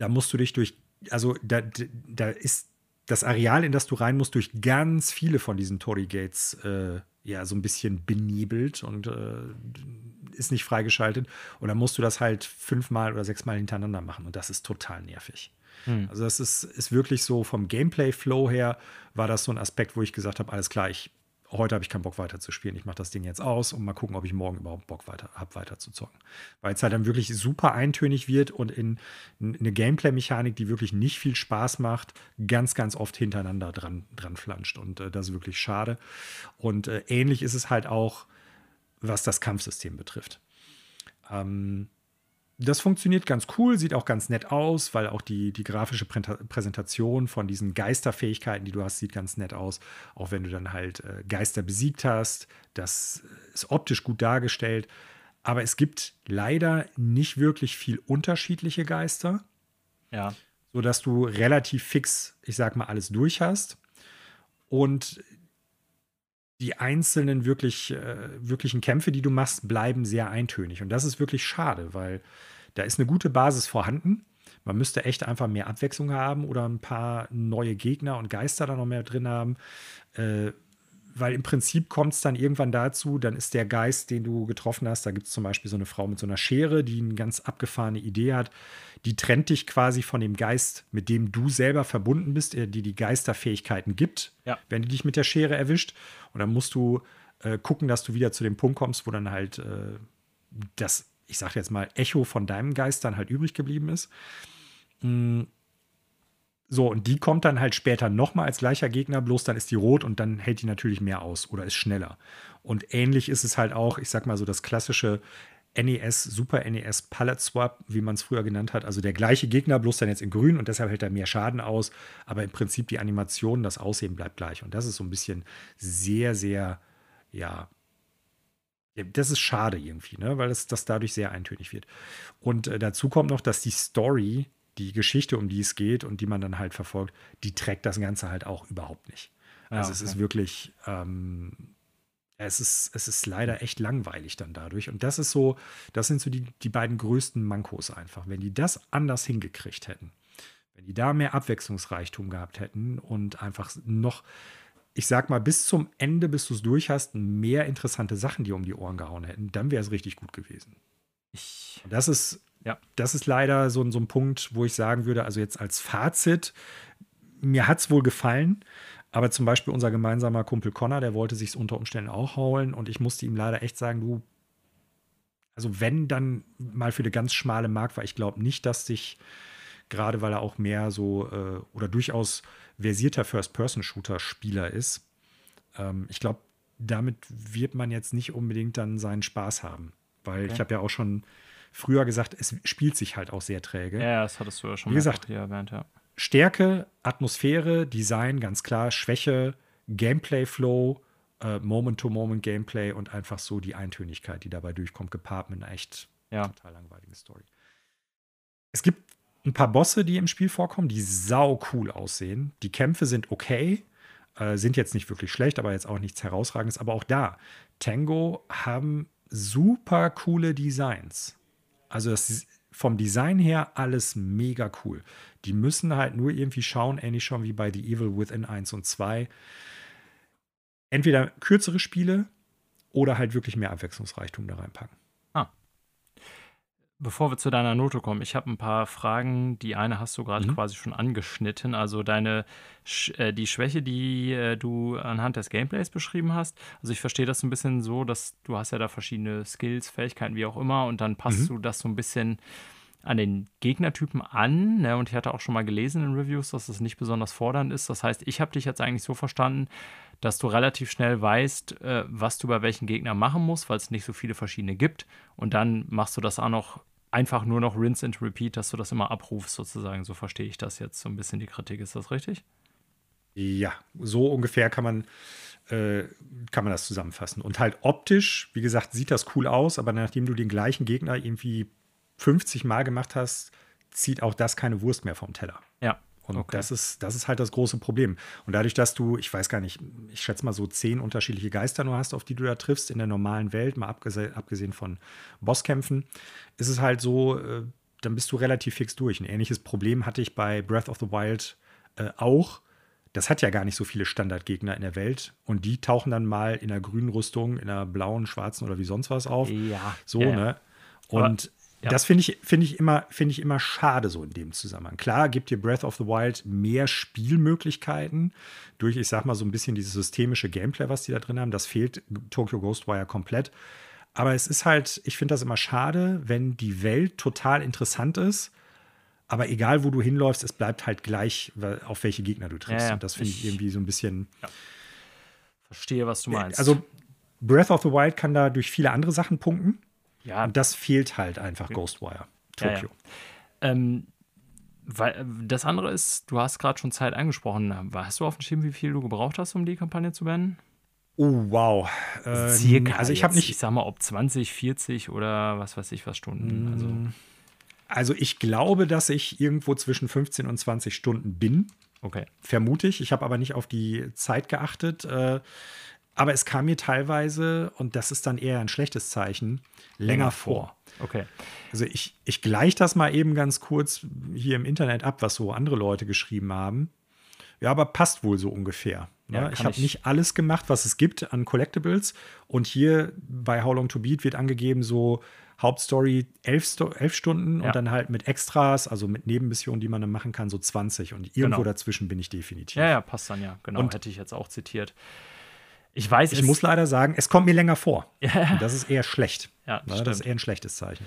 da musst du dich durch, also da, da ist das Areal, in das du rein musst, durch ganz viele von diesen Tory Gates äh, ja so ein bisschen benebelt und äh, ist nicht freigeschaltet. Und dann musst du das halt fünfmal oder sechsmal hintereinander machen. Und das ist total nervig. Hm. Also, das ist, ist wirklich so vom Gameplay-Flow her, war das so ein Aspekt, wo ich gesagt habe: alles klar, ich heute habe ich keinen Bock weiter zu spielen. Ich mache das Ding jetzt aus und mal gucken, ob ich morgen überhaupt Bock weiter habe, weiter zu zocken. Weil es halt dann wirklich super eintönig wird und in eine Gameplay-Mechanik, die wirklich nicht viel Spaß macht, ganz, ganz oft hintereinander dran, dran flanscht. Und äh, das ist wirklich schade. Und äh, ähnlich ist es halt auch, was das Kampfsystem betrifft. Ähm, das funktioniert ganz cool, sieht auch ganz nett aus, weil auch die, die grafische Präsentation von diesen Geisterfähigkeiten, die du hast, sieht ganz nett aus. Auch wenn du dann halt äh, Geister besiegt hast. Das ist optisch gut dargestellt. Aber es gibt leider nicht wirklich viel unterschiedliche Geister. Ja. Sodass du relativ fix, ich sag mal, alles durch hast. Und die einzelnen wirklich, äh, wirklichen Kämpfe, die du machst, bleiben sehr eintönig. Und das ist wirklich schade, weil da ist eine gute Basis vorhanden. Man müsste echt einfach mehr Abwechslung haben oder ein paar neue Gegner und Geister da noch mehr drin haben. Äh, weil im Prinzip kommt es dann irgendwann dazu, dann ist der Geist, den du getroffen hast, da gibt es zum Beispiel so eine Frau mit so einer Schere, die eine ganz abgefahrene Idee hat, die trennt dich quasi von dem Geist, mit dem du selber verbunden bist, die die Geisterfähigkeiten gibt, ja. wenn die dich mit der Schere erwischt. Und dann musst du äh, gucken, dass du wieder zu dem Punkt kommst, wo dann halt äh, das, ich sag jetzt mal, Echo von deinem Geist dann halt übrig geblieben ist. Mhm so, und die kommt dann halt später nochmal als gleicher Gegner, bloß dann ist die rot und dann hält die natürlich mehr aus oder ist schneller. Und ähnlich ist es halt auch, ich sag mal so, das klassische NES, Super NES Palette Swap, wie man es früher genannt hat. Also der gleiche Gegner, bloß dann jetzt in grün und deshalb hält er mehr Schaden aus. Aber im Prinzip die Animation, das Aussehen bleibt gleich. Und das ist so ein bisschen sehr, sehr, ja, das ist schade irgendwie, ne? weil das, das dadurch sehr eintönig wird. Und äh, dazu kommt noch, dass die Story die Geschichte, um die es geht und die man dann halt verfolgt, die trägt das Ganze halt auch überhaupt nicht. Also ja, okay. es ist wirklich, ähm, es ist, es ist leider echt langweilig dann dadurch. Und das ist so, das sind so die, die beiden größten Mankos einfach. Wenn die das anders hingekriegt hätten, wenn die da mehr Abwechslungsreichtum gehabt hätten und einfach noch, ich sag mal, bis zum Ende, bis du es durch hast, mehr interessante Sachen dir um die Ohren gehauen hätten, dann wäre es richtig gut gewesen. Ich, das ist ja. Das ist leider so, so ein Punkt, wo ich sagen würde, also jetzt als Fazit, mir hat es wohl gefallen, aber zum Beispiel unser gemeinsamer Kumpel Connor, der wollte sich unter Umständen auch holen und ich musste ihm leider echt sagen, du, also wenn dann mal für eine ganz schmale Mark war, ich glaube nicht, dass sich gerade weil er auch mehr so äh, oder durchaus versierter First-Person-Shooter-Spieler ist, ähm, ich glaube, damit wird man jetzt nicht unbedingt dann seinen Spaß haben. Weil okay. ich habe ja auch schon früher gesagt, es spielt sich halt auch sehr träge. Ja, das hattest du ja schon Wie gesagt, hier erwähnt, ja. Stärke, Atmosphäre, Design, ganz klar, Schwäche, Gameplay-Flow, äh, Moment-to-Moment-Gameplay und einfach so die Eintönigkeit, die dabei durchkommt, gepaart mit einer echt ja. total langweiligen Story. Es gibt ein paar Bosse, die im Spiel vorkommen, die sau cool aussehen. Die Kämpfe sind okay, äh, sind jetzt nicht wirklich schlecht, aber jetzt auch nichts herausragendes. Aber auch da, Tango haben super coole Designs. Also das vom Design her alles mega cool. Die müssen halt nur irgendwie schauen, ähnlich schon wie bei The Evil Within 1 und 2. Entweder kürzere Spiele oder halt wirklich mehr Abwechslungsreichtum da reinpacken. Bevor wir zu deiner Note kommen, ich habe ein paar Fragen. Die eine hast du gerade mhm. quasi schon angeschnitten. Also deine äh, die Schwäche, die äh, du anhand des Gameplays beschrieben hast. Also ich verstehe das ein bisschen so, dass du hast ja da verschiedene Skills, Fähigkeiten, wie auch immer, und dann passt mhm. du das so ein bisschen an den Gegnertypen an. Ne? Und ich hatte auch schon mal gelesen in Reviews, dass das nicht besonders fordernd ist. Das heißt, ich habe dich jetzt eigentlich so verstanden, dass du relativ schnell weißt, äh, was du bei welchen Gegner machen musst, weil es nicht so viele verschiedene gibt. Und dann machst du das auch noch einfach nur noch Rinse and Repeat, dass du das immer abrufst, sozusagen. So verstehe ich das jetzt so ein bisschen die Kritik. Ist das richtig? Ja, so ungefähr kann man, äh, kann man das zusammenfassen. Und halt optisch, wie gesagt, sieht das cool aus, aber nachdem du den gleichen Gegner irgendwie 50 Mal gemacht hast, zieht auch das keine Wurst mehr vom Teller. Ja. Und okay. das, ist, das ist halt das große Problem. Und dadurch, dass du, ich weiß gar nicht, ich schätze mal so zehn unterschiedliche Geister nur hast, auf die du da triffst in der normalen Welt, mal abgesehen, abgesehen von Bosskämpfen, ist es halt so, äh, dann bist du relativ fix durch. Ein ähnliches Problem hatte ich bei Breath of the Wild äh, auch. Das hat ja gar nicht so viele Standardgegner in der Welt und die tauchen dann mal in einer grünen Rüstung, in einer blauen, schwarzen oder wie sonst was auf. Ja. So, ja, ne? Und ja. Das finde ich, find ich, immer, find ich immer schade so in dem Zusammenhang. Klar gibt dir Breath of the Wild mehr Spielmöglichkeiten durch, ich sag mal, so ein bisschen dieses systemische Gameplay, was die da drin haben. Das fehlt Tokyo Ghostwire komplett. Aber es ist halt, ich finde das immer schade, wenn die Welt total interessant ist, aber egal wo du hinläufst, es bleibt halt gleich, auf welche Gegner du triffst. Ja, ja. Und das finde ich, ich, irgendwie so ein bisschen. Ja. Verstehe, was du meinst. Also, Breath of the Wild kann da durch viele andere Sachen punkten. Ja. Und das fehlt halt einfach Ghostwire. Tokio. Ähm, weil, das andere ist, du hast gerade schon Zeit angesprochen. Hast du auf dem Schirm, wie viel du gebraucht hast, um die Kampagne zu beenden? Oh, wow. Ähm, Circa. Also ich habe nicht. Ich sag mal, ob 20, 40 oder was weiß ich, was Stunden. Also, mm. also ich glaube, dass ich irgendwo zwischen 15 und 20 Stunden bin. Okay. Vermute ich. Ich habe aber nicht auf die Zeit geachtet. Äh, aber es kam mir teilweise, und das ist dann eher ein schlechtes Zeichen, länger vor. Okay. Also ich, ich gleiche das mal eben ganz kurz hier im Internet ab, was so andere Leute geschrieben haben. Ja, aber passt wohl so ungefähr. Ne? Ja, ich habe nicht alles gemacht, was es gibt an Collectibles. Und hier bei How Long to Beat wird angegeben, so Hauptstory elf, elf Stunden ja. und dann halt mit Extras, also mit Nebenmissionen, die man dann machen kann, so 20. Und irgendwo genau. dazwischen bin ich definitiv. Ja, ja, passt dann ja. Genau, und hätte ich jetzt auch zitiert. Ich weiß, ich muss leider sagen, es kommt mir länger vor. Ja. Das ist eher schlecht. Ja, das, das ist eher ein schlechtes Zeichen.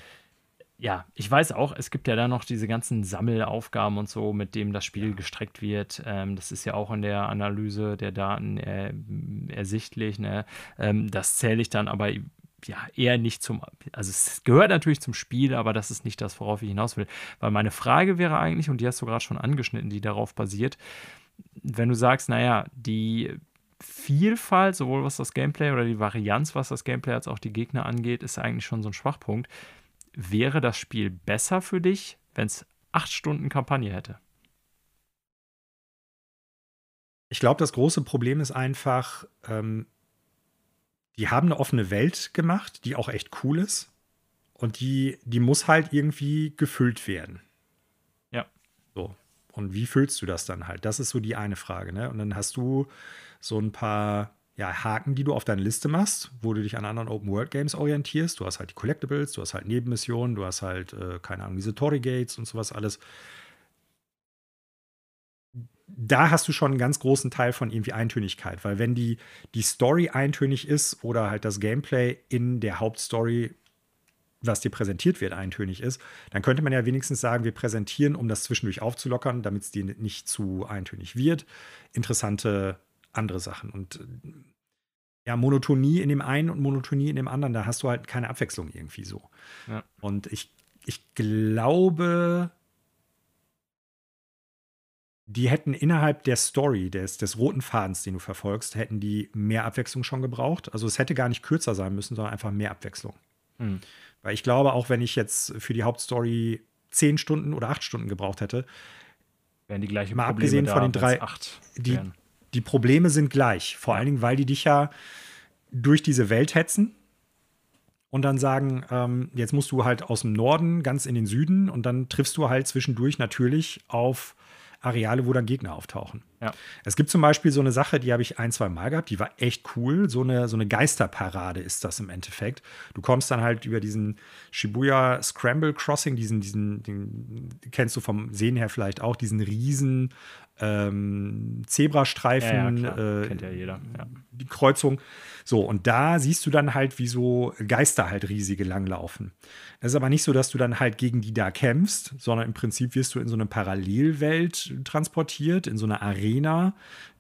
Ja, ich weiß auch, es gibt ja da noch diese ganzen Sammelaufgaben und so, mit dem das Spiel ja. gestreckt wird. Ähm, das ist ja auch in der Analyse der Daten äh, ersichtlich. Ne? Ähm, das zähle ich dann aber ja eher nicht zum, also es gehört natürlich zum Spiel, aber das ist nicht das, worauf ich hinaus will. Weil meine Frage wäre eigentlich, und die hast du gerade schon angeschnitten, die darauf basiert, wenn du sagst, naja, die Vielfalt, sowohl was das Gameplay oder die Varianz, was das Gameplay als auch die Gegner angeht, ist eigentlich schon so ein Schwachpunkt. Wäre das Spiel besser für dich, wenn es acht Stunden Kampagne hätte? Ich glaube, das große Problem ist einfach, ähm, die haben eine offene Welt gemacht, die auch echt cool ist. Und die, die muss halt irgendwie gefüllt werden. Und wie füllst du das dann halt? Das ist so die eine Frage. Ne? Und dann hast du so ein paar ja, Haken, die du auf deine Liste machst, wo du dich an anderen Open-World-Games orientierst. Du hast halt die Collectibles, du hast halt Nebenmissionen, du hast halt, äh, keine Ahnung, diese Tory-Gates und sowas alles. Da hast du schon einen ganz großen Teil von irgendwie Eintönigkeit, weil wenn die, die Story eintönig ist oder halt das Gameplay in der Hauptstory was dir präsentiert wird, eintönig ist, dann könnte man ja wenigstens sagen, wir präsentieren, um das zwischendurch aufzulockern, damit es dir nicht zu eintönig wird, interessante andere Sachen. Und äh, ja, Monotonie in dem einen und Monotonie in dem anderen, da hast du halt keine Abwechslung irgendwie so. Ja. Und ich, ich glaube, die hätten innerhalb der Story, des, des roten Fadens, den du verfolgst, hätten die mehr Abwechslung schon gebraucht. Also es hätte gar nicht kürzer sein müssen, sondern einfach mehr Abwechslung. Mhm. Weil ich glaube, auch wenn ich jetzt für die Hauptstory zehn Stunden oder acht Stunden gebraucht hätte, wären die gleichen mal Probleme abgesehen von den drei, die, die Probleme sind gleich. Vor allen Dingen, weil die dich ja durch diese Welt hetzen und dann sagen, ähm, jetzt musst du halt aus dem Norden ganz in den Süden und dann triffst du halt zwischendurch natürlich auf Areale, wo dann Gegner auftauchen. Ja. Es gibt zum Beispiel so eine Sache, die habe ich ein, zwei Mal gehabt, die war echt cool. So eine, so eine Geisterparade ist das im Endeffekt. Du kommst dann halt über diesen Shibuya Scramble Crossing, diesen, diesen, den kennst du vom Sehen her vielleicht auch, diesen riesen ähm, Zebrastreifen, ja, ja, äh, kennt ja jeder. Ja. Die Kreuzung. So, und da siehst du dann halt, wie so Geister halt riesige langlaufen. Es ist aber nicht so, dass du dann halt gegen die da kämpfst, sondern im Prinzip wirst du in so eine Parallelwelt transportiert, in so eine Arena,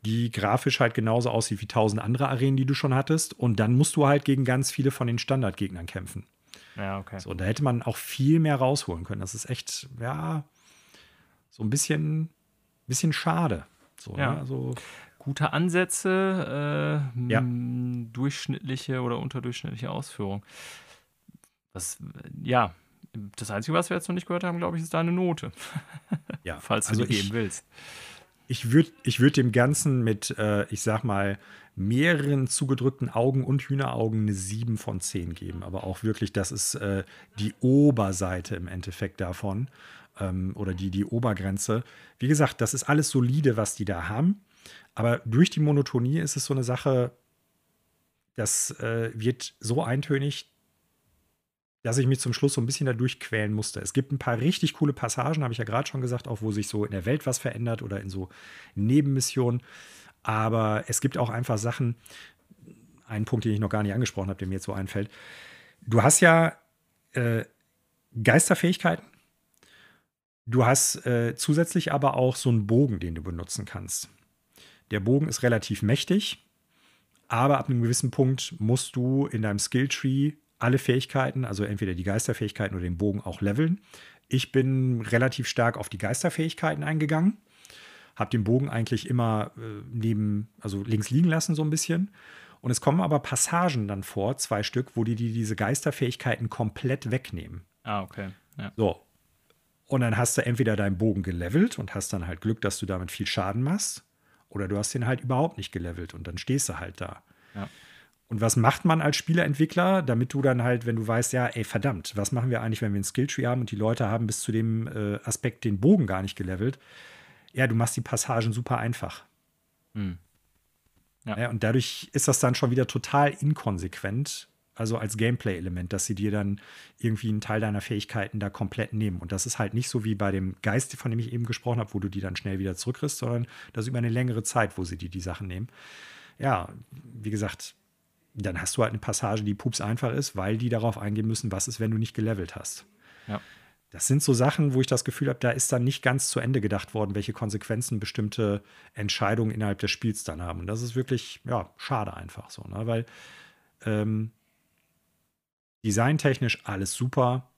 die grafisch halt genauso aussieht wie tausend andere Arenen, die du schon hattest. Und dann musst du halt gegen ganz viele von den Standardgegnern kämpfen. Ja, okay. So, da hätte man auch viel mehr rausholen können. Das ist echt, ja, so ein bisschen bisschen schade. So, ja. Ne? Also, Gute Ansätze, äh, ja. durchschnittliche oder unterdurchschnittliche Ausführung. Das, ja, das Einzige, was wir jetzt noch nicht gehört haben, glaube ich, ist deine Note. Ja, falls du also die geben willst. Ich würde ich würd dem Ganzen mit, äh, ich sag mal, mehreren zugedrückten Augen und Hühneraugen eine 7 von 10 geben. Aber auch wirklich, das ist äh, die Oberseite im Endeffekt davon ähm, oder die, die Obergrenze. Wie gesagt, das ist alles solide, was die da haben. Aber durch die Monotonie ist es so eine Sache, das äh, wird so eintönig, dass ich mich zum Schluss so ein bisschen dadurch quälen musste. Es gibt ein paar richtig coole Passagen, habe ich ja gerade schon gesagt, auch wo sich so in der Welt was verändert oder in so Nebenmissionen. Aber es gibt auch einfach Sachen, ein Punkt, den ich noch gar nicht angesprochen habe, der mir jetzt so einfällt. Du hast ja äh, Geisterfähigkeiten. Du hast äh, zusätzlich aber auch so einen Bogen, den du benutzen kannst. Der Bogen ist relativ mächtig, aber ab einem gewissen Punkt musst du in deinem Skilltree alle Fähigkeiten, also entweder die Geisterfähigkeiten oder den Bogen auch leveln. Ich bin relativ stark auf die Geisterfähigkeiten eingegangen, habe den Bogen eigentlich immer äh, neben, also links liegen lassen so ein bisschen. Und es kommen aber Passagen dann vor, zwei Stück, wo die, die diese Geisterfähigkeiten komplett wegnehmen. Ah, okay. Ja. So. Und dann hast du entweder deinen Bogen gelevelt und hast dann halt Glück, dass du damit viel Schaden machst. Oder du hast den halt überhaupt nicht gelevelt und dann stehst du halt da. Ja. Und was macht man als Spieleentwickler, damit du dann halt, wenn du weißt, ja, ey, verdammt, was machen wir eigentlich, wenn wir einen Skilltree haben und die Leute haben bis zu dem äh, Aspekt den Bogen gar nicht gelevelt? Ja, du machst die Passagen super einfach. Hm. Ja. ja. und dadurch ist das dann schon wieder total inkonsequent, also als Gameplay-Element, dass sie dir dann irgendwie einen Teil deiner Fähigkeiten da komplett nehmen. Und das ist halt nicht so wie bei dem Geist, von dem ich eben gesprochen habe, wo du die dann schnell wieder zurückkriegst, sondern das ist über eine längere Zeit, wo sie dir die Sachen nehmen. Ja, wie gesagt, dann hast du halt eine Passage, die pups einfach ist, weil die darauf eingehen müssen, was ist, wenn du nicht gelevelt hast. Ja. Das sind so Sachen, wo ich das Gefühl habe, da ist dann nicht ganz zu Ende gedacht worden, welche Konsequenzen bestimmte Entscheidungen innerhalb des Spiels dann haben. Und das ist wirklich, ja, schade einfach so, ne? weil ähm, designtechnisch alles super.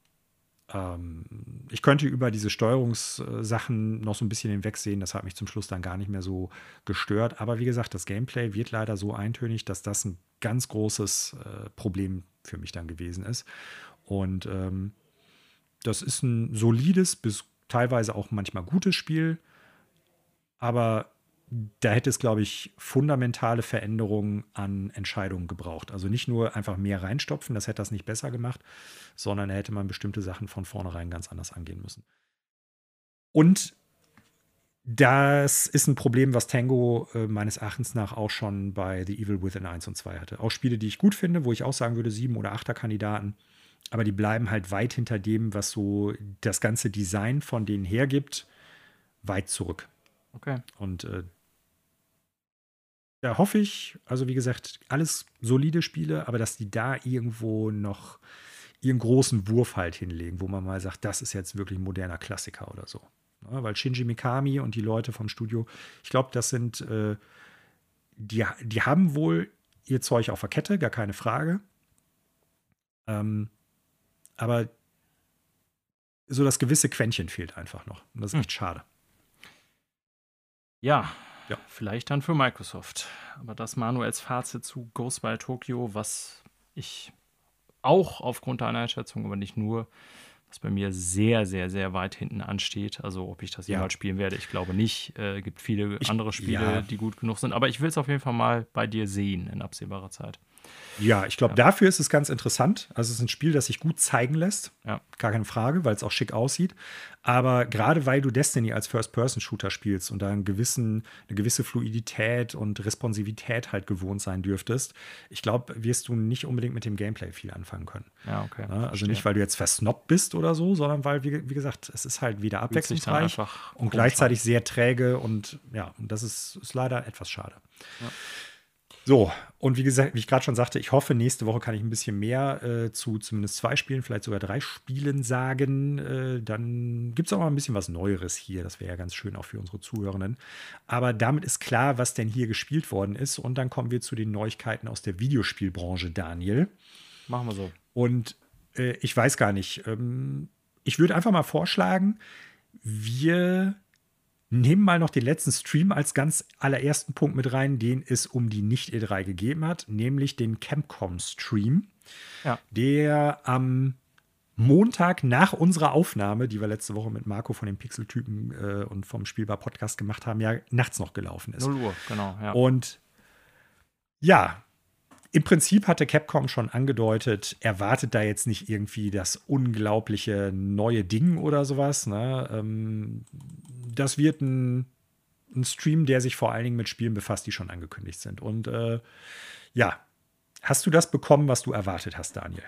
Ähm, ich könnte über diese Steuerungssachen noch so ein bisschen hinwegsehen. Das hat mich zum Schluss dann gar nicht mehr so gestört. Aber wie gesagt, das Gameplay wird leider so eintönig, dass das ein ganz großes äh, Problem für mich dann gewesen ist. Und ähm, das ist ein solides bis teilweise auch manchmal gutes Spiel. Aber da hätte es, glaube ich, fundamentale Veränderungen an Entscheidungen gebraucht. Also nicht nur einfach mehr reinstopfen, das hätte das nicht besser gemacht, sondern da hätte man bestimmte Sachen von vornherein ganz anders angehen müssen. Und das ist ein Problem, was Tango äh, meines Erachtens nach auch schon bei The Evil Within 1 und 2 hatte. Auch Spiele, die ich gut finde, wo ich auch sagen würde, sieben oder achter Kandidaten aber die bleiben halt weit hinter dem, was so das ganze Design von denen hergibt, weit zurück. Okay. Und äh, da hoffe ich, also wie gesagt, alles solide Spiele, aber dass die da irgendwo noch ihren großen Wurf halt hinlegen, wo man mal sagt, das ist jetzt wirklich ein moderner Klassiker oder so. Ja, weil Shinji Mikami und die Leute vom Studio, ich glaube, das sind, äh, die, die haben wohl ihr Zeug auf der Kette, gar keine Frage. Ähm, aber so das gewisse Quäntchen fehlt einfach noch. Und das ist hm. echt schade. Ja, ja, vielleicht dann für Microsoft. Aber das Manuels Fazit zu Ghost by Tokyo, was ich auch aufgrund der Einschätzung, aber nicht nur, was bei mir sehr, sehr, sehr weit hinten ansteht. Also ob ich das jemals ja. spielen werde, ich glaube nicht. Es äh, gibt viele ich, andere Spiele, ja. die gut genug sind. Aber ich will es auf jeden Fall mal bei dir sehen in absehbarer Zeit. Ja, ich glaube, ja. dafür ist es ganz interessant. Also es ist ein Spiel, das sich gut zeigen lässt. Ja. Gar keine Frage, weil es auch schick aussieht. Aber gerade weil du Destiny als First-Person-Shooter spielst und da einen gewissen, eine gewisse Fluidität und Responsivität halt gewohnt sein dürftest, ich glaube, wirst du nicht unbedingt mit dem Gameplay viel anfangen können. Ja, okay. Ja, also Verstehe. nicht, weil du jetzt versnobbt bist oder so, sondern weil, wie, wie gesagt, es ist halt wieder abwechslungsreich und gleichzeitig sehr träge und ja, und das ist, ist leider etwas schade. Ja. So, und wie gesagt, wie ich gerade schon sagte, ich hoffe, nächste Woche kann ich ein bisschen mehr äh, zu zumindest zwei Spielen, vielleicht sogar drei Spielen sagen. Äh, dann gibt es auch mal ein bisschen was Neueres hier. Das wäre ja ganz schön auch für unsere Zuhörenden. Aber damit ist klar, was denn hier gespielt worden ist. Und dann kommen wir zu den Neuigkeiten aus der Videospielbranche, Daniel. Machen wir so. Und äh, ich weiß gar nicht. Ähm, ich würde einfach mal vorschlagen, wir nehmen mal noch den letzten Stream als ganz allerersten Punkt mit rein, den es um die Nicht-E3 gegeben hat, nämlich den Capcom-Stream, ja. der am Montag nach unserer Aufnahme, die wir letzte Woche mit Marco von den Pixeltypen äh, und vom Spielbar Podcast gemacht haben, ja nachts noch gelaufen ist. 0 Uhr, genau. Ja. Und ja, im Prinzip hatte Capcom schon angedeutet, erwartet da jetzt nicht irgendwie das unglaubliche neue Ding oder sowas. Ne? Ähm, das wird ein, ein, Stream, der sich vor allen Dingen mit Spielen befasst, die schon angekündigt sind. Und äh, ja, hast du das bekommen, was du erwartet hast, Daniel?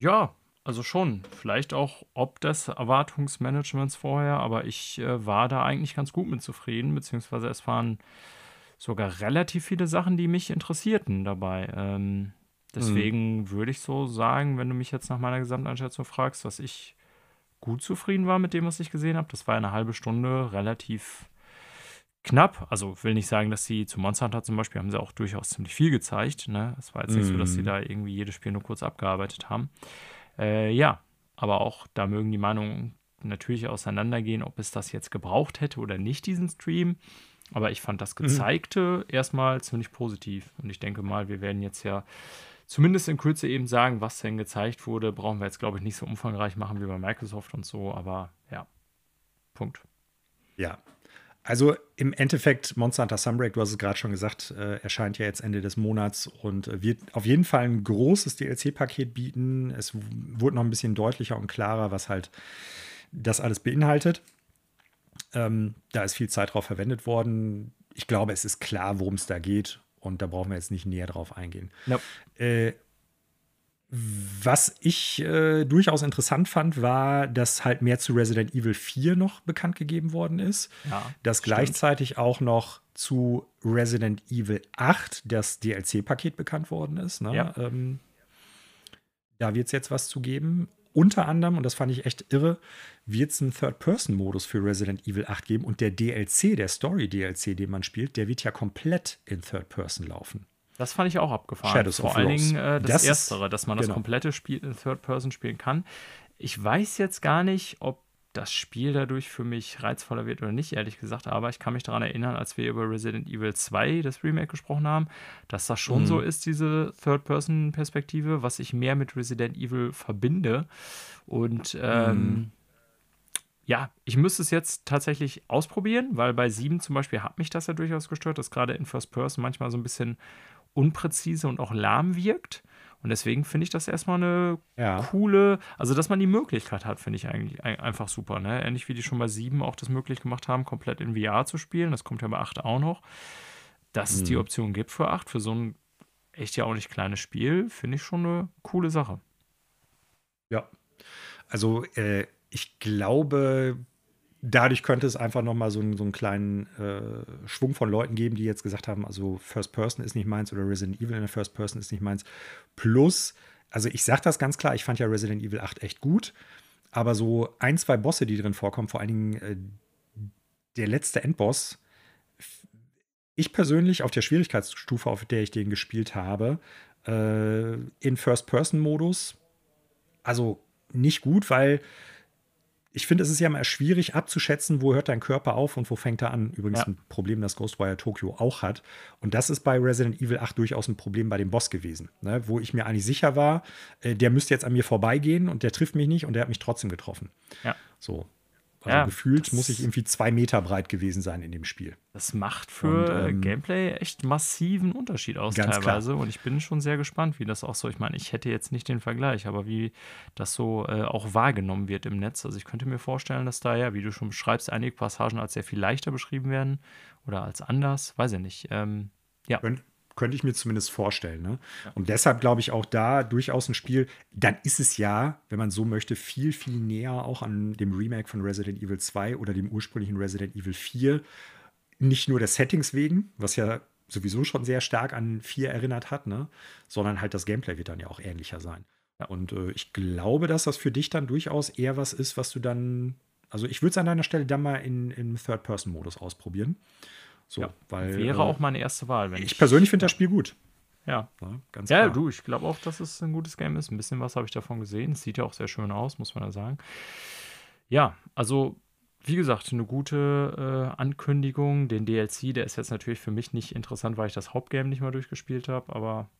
Ja, also schon. Vielleicht auch ob des Erwartungsmanagements vorher, aber ich äh, war da eigentlich ganz gut mit zufrieden, beziehungsweise es waren sogar relativ viele Sachen, die mich interessierten dabei. Ähm, deswegen mhm. würde ich so sagen, wenn du mich jetzt nach meiner Gesamteinschätzung fragst, dass ich gut zufrieden war mit dem, was ich gesehen habe. Das war eine halbe Stunde relativ knapp. Also will nicht sagen, dass sie zu Monster Hunter zum Beispiel haben sie auch durchaus ziemlich viel gezeigt. Ne? Es war jetzt nicht so, dass sie mhm. da irgendwie jedes Spiel nur kurz abgearbeitet haben. Äh, ja, aber auch da mögen die Meinungen natürlich auseinandergehen, ob es das jetzt gebraucht hätte oder nicht, diesen Stream. Aber ich fand das mhm. Gezeigte mhm. erstmal ziemlich positiv. Und ich denke mal, wir werden jetzt ja zumindest in Kürze eben sagen, was denn gezeigt wurde. Brauchen wir jetzt, glaube ich, nicht so umfangreich machen wie bei Microsoft und so. Aber ja, Punkt. Ja, also im Endeffekt, Monster Hunter Sunbreak, du hast es gerade schon gesagt, äh, erscheint ja jetzt Ende des Monats und äh, wird auf jeden Fall ein großes DLC-Paket bieten. Es wurde noch ein bisschen deutlicher und klarer, was halt das alles beinhaltet. Ähm, da ist viel Zeit drauf verwendet worden. Ich glaube, es ist klar, worum es da geht und da brauchen wir jetzt nicht näher drauf eingehen. Nope. Äh, was ich äh, durchaus interessant fand, war, dass halt mehr zu Resident Evil 4 noch bekannt gegeben worden ist. Ja, dass stimmt. gleichzeitig auch noch zu Resident Evil 8 das DLC-Paket bekannt worden ist. Ne? Ja. Ähm, da wird es jetzt was zu geben. Unter anderem, und das fand ich echt irre, wird es einen Third-Person-Modus für Resident Evil 8 geben. Und der DLC, der Story-DLC, den man spielt, der wird ja komplett in Third-Person laufen. Das fand ich auch abgefahren. Shadows Vor allen Dingen äh, das, das, Erstere, dass man das genau. komplette Spiel in Third Person spielen kann. Ich weiß jetzt gar nicht, ob das Spiel dadurch für mich reizvoller wird oder nicht, ehrlich gesagt. Aber ich kann mich daran erinnern, als wir über Resident Evil 2, das Remake, gesprochen haben, dass das schon mhm. so ist, diese Third-Person-Perspektive, was ich mehr mit Resident Evil verbinde. Und ähm, mhm. ja, ich müsste es jetzt tatsächlich ausprobieren, weil bei 7 zum Beispiel hat mich das ja durchaus gestört, dass gerade in First Person manchmal so ein bisschen unpräzise und auch lahm wirkt. Und deswegen finde ich das erstmal eine ja. coole, also dass man die Möglichkeit hat, finde ich eigentlich einfach super. Ne? Ähnlich wie die schon bei 7 auch das möglich gemacht haben, komplett in VR zu spielen. Das kommt ja bei 8 auch noch. Dass mhm. es die mhm. Option gibt für 8, für so ein echt ja auch nicht kleines Spiel, finde ich schon eine coole Sache. Ja. Also äh, ich glaube, dadurch könnte es einfach noch mal so, einen, so einen kleinen äh, Schwung von Leuten geben, die jetzt gesagt haben, also First Person ist nicht meins oder Resident Evil in der First Person ist nicht meins. Plus, also ich sage das ganz klar, ich fand ja Resident Evil 8 echt gut, aber so ein, zwei Bosse, die drin vorkommen, vor allen Dingen äh, der letzte Endboss, ich persönlich auf der Schwierigkeitsstufe, auf der ich den gespielt habe, äh, in First-Person-Modus, also nicht gut, weil ich finde, es ist ja immer schwierig abzuschätzen, wo hört dein Körper auf und wo fängt er an. Übrigens ja. ein Problem, das Ghostwire Tokyo auch hat. Und das ist bei Resident Evil 8 durchaus ein Problem bei dem Boss gewesen, ne? wo ich mir eigentlich sicher war, äh, der müsste jetzt an mir vorbeigehen und der trifft mich nicht und der hat mich trotzdem getroffen. Ja. So. Also ja, gefühlt muss ich irgendwie zwei Meter breit gewesen sein in dem Spiel. Das macht für und, ähm, Gameplay echt massiven Unterschied aus teilweise. Klar. Und ich bin schon sehr gespannt, wie das auch so. Ich meine, ich hätte jetzt nicht den Vergleich, aber wie das so äh, auch wahrgenommen wird im Netz. Also ich könnte mir vorstellen, dass da ja, wie du schon beschreibst, einige Passagen als sehr viel leichter beschrieben werden oder als anders. Weiß ich nicht. Ähm, ja. Könnt, könnte ich mir zumindest vorstellen. Ne? Und deshalb glaube ich auch da durchaus ein Spiel, dann ist es ja, wenn man so möchte, viel, viel näher auch an dem Remake von Resident Evil 2 oder dem ursprünglichen Resident Evil 4. Nicht nur des Settings wegen, was ja sowieso schon sehr stark an 4 erinnert hat, ne? sondern halt das Gameplay wird dann ja auch ähnlicher sein. Ja. Und äh, ich glaube, dass das für dich dann durchaus eher was ist, was du dann, also ich würde es an deiner Stelle dann mal in, im Third-Person-Modus ausprobieren. So, ja, weil, wäre äh, auch meine erste Wahl. ich, ich, persönlich finde das Spiel gut. Ja. ja ganz klar. Ja, du, ich glaube auch, dass es ein gutes Game ist. Ein bisschen was habe ich davon gesehen. Es sieht ja auch sehr schön aus, muss man ja sagen. Ja, also wie gesagt, eine gute äh, Ankündigung. Den DLC, der ist jetzt natürlich für mich nicht interessant, weil ich das Hauptgame nicht mal durchgespielt habe, aber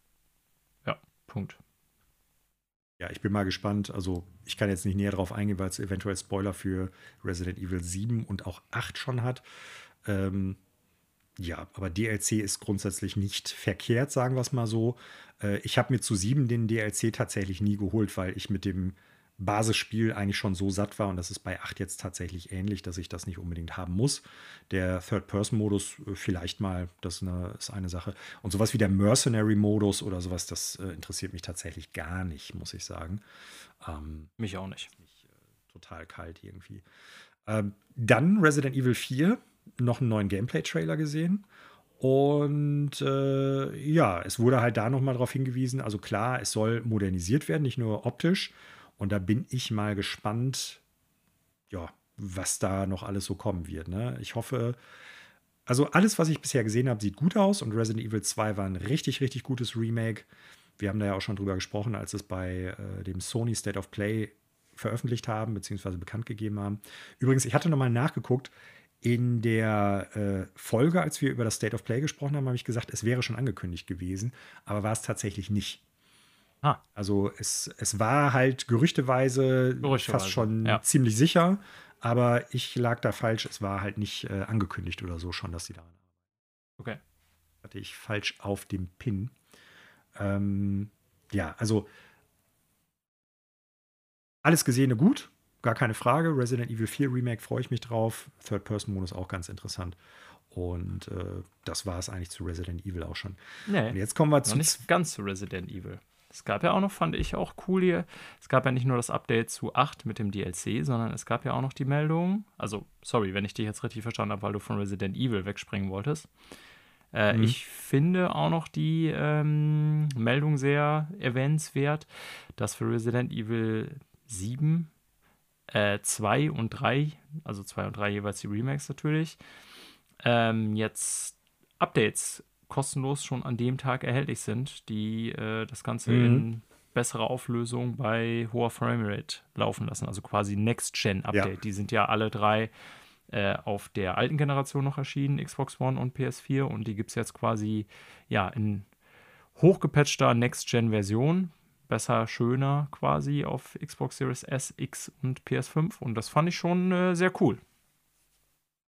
ja, Punkt. Ja, ich bin mal gespannt. Also, ich kann jetzt nicht näher darauf eingehen, weil es eventuell Spoiler für Resident Evil 7 und auch 8 schon hat. Ähm, ja, aber DLC ist grundsätzlich nicht verkehrt, sagen wir es mal so. Äh, ich habe mir zu sieben den DLC tatsächlich nie geholt, weil ich mit dem Basisspiel eigentlich schon so satt war und das ist bei 8 jetzt tatsächlich ähnlich, dass ich das nicht unbedingt haben muss. Der Third-Person-Modus äh, vielleicht mal, das ist eine, Sache. Und sowas wie der Mercenary-Modus oder sowas, das äh, interessiert mich tatsächlich gar nicht, muss ich sagen. Ähm, mich auch nicht. Mich, total kalt irgendwie. Ähm, dann Resident Evil 4, noch einen neuen Gameplay-Trailer gesehen. Und äh, ja, es wurde halt da nochmal darauf hingewiesen, also klar, es soll modernisiert werden, nicht nur optisch. Und da bin ich mal gespannt, ja, was da noch alles so kommen wird. Ne? Ich hoffe, also alles, was ich bisher gesehen habe, sieht gut aus und Resident Evil 2 war ein richtig, richtig gutes Remake. Wir haben da ja auch schon drüber gesprochen, als es bei äh, dem Sony State of Play veröffentlicht haben, beziehungsweise bekannt gegeben haben. Übrigens, ich hatte nochmal nachgeguckt, in der äh, Folge, als wir über das State of Play gesprochen haben, habe ich gesagt, es wäre schon angekündigt gewesen, aber war es tatsächlich nicht. Ah. Also es, es war halt gerüchteweise, gerüchteweise fast schon ja. ziemlich sicher, aber ich lag da falsch. Es war halt nicht äh, angekündigt oder so schon, dass sie da. Okay. Hatte ich falsch auf dem Pin. Ähm, ja, also alles Gesehene gut gar keine Frage. Resident Evil 4 Remake freue ich mich drauf. Third-Person-Modus auch ganz interessant. Und äh, das war es eigentlich zu Resident Evil auch schon. Nee, Und jetzt kommen wir zu. Nicht ganz zu Resident Evil. Es gab ja auch noch, fand ich auch cool hier, es gab ja nicht nur das Update zu 8 mit dem DLC, sondern es gab ja auch noch die Meldung, also sorry, wenn ich dich jetzt richtig verstanden habe, weil du von Resident Evil wegspringen wolltest. Äh, mhm. Ich finde auch noch die ähm, Meldung sehr erwähnenswert, dass für Resident Evil 7 2 äh, und 3, also 2 und 3 jeweils die Remakes natürlich, ähm, jetzt Updates kostenlos schon an dem Tag erhältlich sind, die äh, das Ganze mhm. in bessere Auflösung bei hoher Framerate laufen lassen. Also quasi Next-Gen-Update. Ja. Die sind ja alle drei äh, auf der alten Generation noch erschienen, Xbox One und PS4. Und die gibt es jetzt quasi ja in hochgepatchter Next-Gen-Version besser, schöner quasi auf Xbox Series S, X und PS5. Und das fand ich schon äh, sehr cool.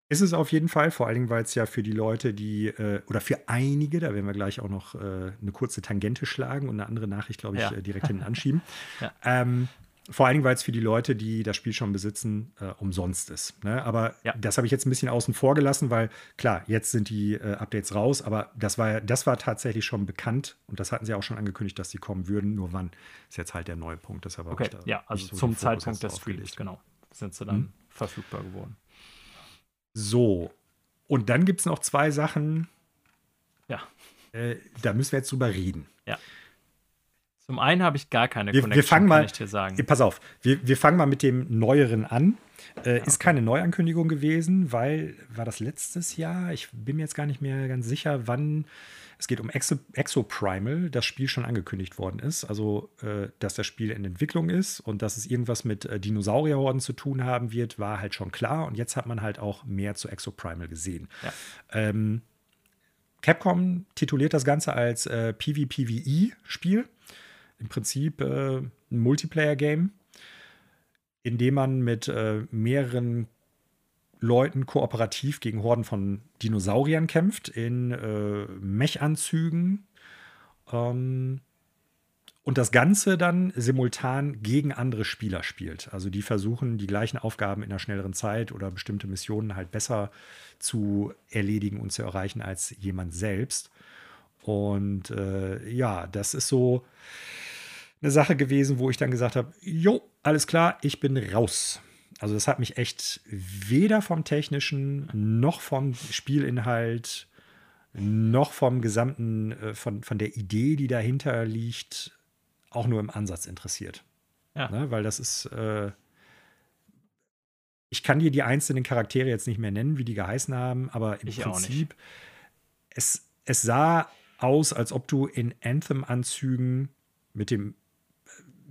Ist es auf jeden Fall, vor allen Dingen, weil es ja für die Leute, die, äh, oder für einige, da werden wir gleich auch noch äh, eine kurze Tangente schlagen und eine andere Nachricht, glaube ich, ja. Äh, direkt hinten anschieben. ja. ähm, vor allen Dingen, weil es für die Leute, die das Spiel schon besitzen, äh, umsonst ist. Ne? Aber ja. das habe ich jetzt ein bisschen außen vor gelassen, weil klar, jetzt sind die äh, Updates raus, aber das war, das war tatsächlich schon bekannt und das hatten sie auch schon angekündigt, dass sie kommen würden. Nur wann ist jetzt halt der neue Punkt. Deshalb okay, ja, also so zum Zeitpunkt des Streams, genau, sind sie dann hm. verfügbar geworden. So, und dann gibt es noch zwei Sachen. Ja. Äh, da müssen wir jetzt drüber reden. Ja. Zum einen habe ich gar keine wir, Connection, wir fangen mal, kann ich dir sagen. Pass auf, wir, wir fangen mal mit dem Neueren an. Äh, ja, Ist keine Neuankündigung gewesen, weil war das letztes Jahr? Ich bin mir jetzt gar nicht mehr ganz sicher, wann. Es geht um Exo, Exoprimal, das Spiel schon angekündigt worden ist. Also, äh, dass das Spiel in Entwicklung ist und dass es irgendwas mit äh, Dinosaurierhorden zu tun haben wird, war halt schon klar. Und jetzt hat man halt auch mehr zu Exoprimal gesehen. Ja. Ähm, Capcom tituliert das Ganze als äh, PvPvE-Spiel im Prinzip äh, ein Multiplayer-Game, in dem man mit äh, mehreren Leuten kooperativ gegen Horden von Dinosauriern kämpft, in äh, Mech-Anzügen. Ähm, und das Ganze dann simultan gegen andere Spieler spielt. Also die versuchen, die gleichen Aufgaben in einer schnelleren Zeit oder bestimmte Missionen halt besser zu erledigen und zu erreichen als jemand selbst. Und äh, ja, das ist so eine Sache gewesen, wo ich dann gesagt habe, jo, alles klar, ich bin raus. Also das hat mich echt weder vom technischen noch vom Spielinhalt noch vom gesamten, äh, von, von der Idee, die dahinter liegt, auch nur im Ansatz interessiert. Ja. Ne, weil das ist, äh, ich kann dir die einzelnen Charaktere jetzt nicht mehr nennen, wie die geheißen haben, aber im ich Prinzip, es, es sah aus, als ob du in Anthem-Anzügen mit dem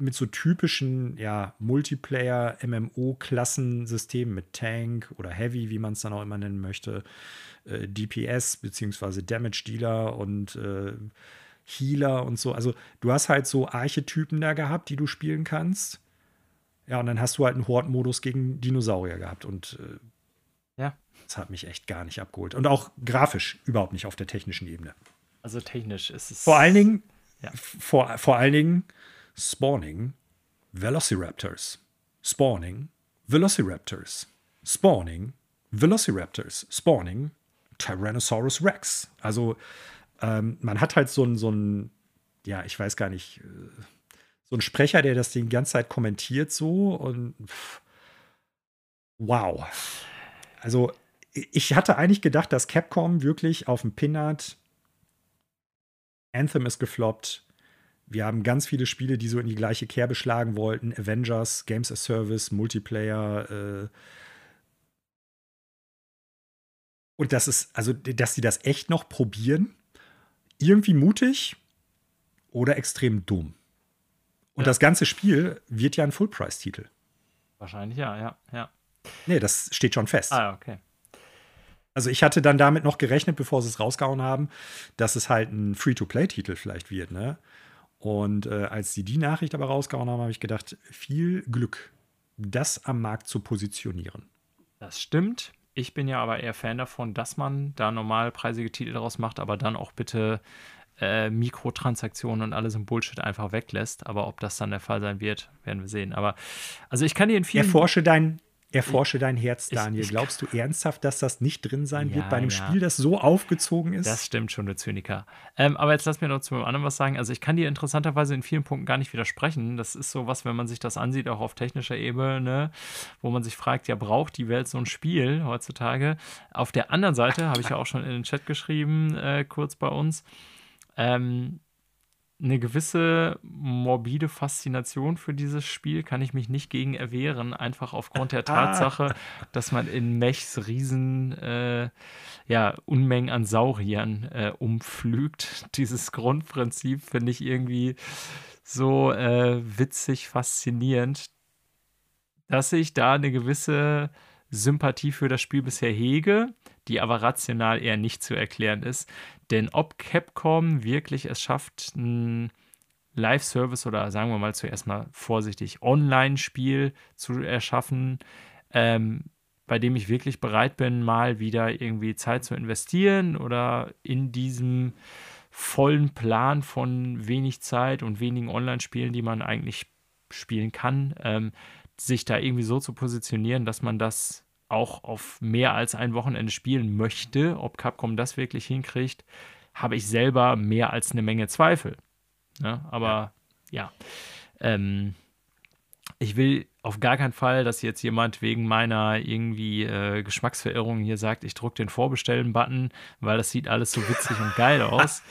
mit so typischen ja, Multiplayer-MMO-Klassensystemen mit Tank oder Heavy, wie man es dann auch immer nennen möchte, äh, DPS beziehungsweise Damage Dealer und äh, Healer und so. Also du hast halt so Archetypen da gehabt, die du spielen kannst. Ja, und dann hast du halt einen Horde-Modus gegen Dinosaurier gehabt und äh, ja. das hat mich echt gar nicht abgeholt. Und auch grafisch überhaupt nicht auf der technischen Ebene. Also technisch ist es. Vor allen Dingen, ja. vor, vor allen Dingen Spawning Velociraptors, spawning, Velociraptors, spawning, Velociraptors, spawning, Tyrannosaurus Rex. Also ähm, man hat halt so ein, so ein, ja, ich weiß gar nicht, äh, so ein Sprecher, der das die ganze Zeit kommentiert so und pff, wow. Also ich hatte eigentlich gedacht, dass Capcom wirklich auf dem Pin hat. Anthem ist gefloppt. Wir haben ganz viele Spiele, die so in die gleiche Kerbe schlagen wollten. Avengers, Games as Service, Multiplayer. Äh und das ist, also, dass sie das echt noch probieren, irgendwie mutig oder extrem dumm. Und ja. das ganze Spiel wird ja ein Full-Price-Titel. Wahrscheinlich ja, ja, ja. Nee, das steht schon fest. Ah, okay. Also ich hatte dann damit noch gerechnet, bevor sie es rausgehauen haben, dass es halt ein Free-to-Play-Titel vielleicht wird, ne? Und äh, als sie die Nachricht aber rausgehauen haben, habe ich gedacht, viel Glück, das am Markt zu positionieren. Das stimmt. Ich bin ja aber eher Fan davon, dass man da normalpreisige Titel daraus macht, aber dann auch bitte äh, Mikrotransaktionen und alles im Bullshit einfach weglässt. Aber ob das dann der Fall sein wird, werden wir sehen. Aber also ich kann dir in vielen. Erforsche dein, Erforsche dein Herz, Daniel. Ich, ich, Glaubst du ernsthaft, dass das nicht drin sein ja, wird bei einem ja. Spiel, das so aufgezogen ist? Das stimmt schon, du Zyniker. Ähm, aber jetzt lass mir noch zu einem anderen was sagen. Also ich kann dir interessanterweise in vielen Punkten gar nicht widersprechen. Das ist so was, wenn man sich das ansieht, auch auf technischer Ebene, wo man sich fragt, ja, braucht die Welt so ein Spiel heutzutage? Auf der anderen Seite, habe ich ja auch schon in den Chat geschrieben, äh, kurz bei uns, ähm, eine gewisse morbide Faszination für dieses Spiel kann ich mich nicht gegen erwehren, einfach aufgrund der Tatsache, dass man in Mechs riesen äh, ja, Unmengen an Sauriern äh, umflügt. Dieses Grundprinzip finde ich irgendwie so äh, witzig, faszinierend, dass ich da eine gewisse Sympathie für das Spiel bisher hege, die aber rational eher nicht zu erklären ist. Denn ob Capcom wirklich es schafft, ein Live-Service oder sagen wir mal zuerst mal vorsichtig Online-Spiel zu erschaffen, ähm, bei dem ich wirklich bereit bin, mal wieder irgendwie Zeit zu investieren oder in diesem vollen Plan von wenig Zeit und wenigen Online-Spielen, die man eigentlich spielen kann, ähm, sich da irgendwie so zu positionieren, dass man das auch auf mehr als ein Wochenende spielen möchte, ob Capcom das wirklich hinkriegt, habe ich selber mehr als eine Menge Zweifel. Ne? Aber ja, ja. Ähm, ich will auf gar keinen Fall, dass jetzt jemand wegen meiner irgendwie äh, Geschmacksverirrung hier sagt, ich drücke den Vorbestellen-Button, weil das sieht alles so witzig und geil aus.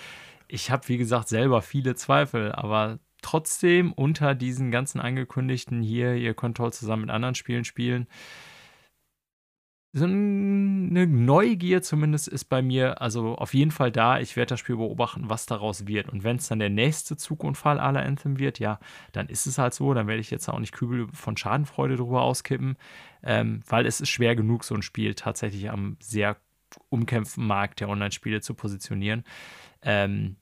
Ich habe, wie gesagt, selber viele Zweifel, aber trotzdem unter diesen ganzen angekündigten hier, ihr könnt toll zusammen mit anderen Spielen spielen, so eine Neugier zumindest ist bei mir also auf jeden Fall da. Ich werde das Spiel beobachten, was daraus wird. Und wenn es dann der nächste Zugunfall aller Anthem wird, ja, dann ist es halt so. Dann werde ich jetzt auch nicht Kübel von Schadenfreude drüber auskippen, ähm, weil es ist schwer genug, so ein Spiel tatsächlich am sehr umkämpften Markt der Online-Spiele zu positionieren. Ähm,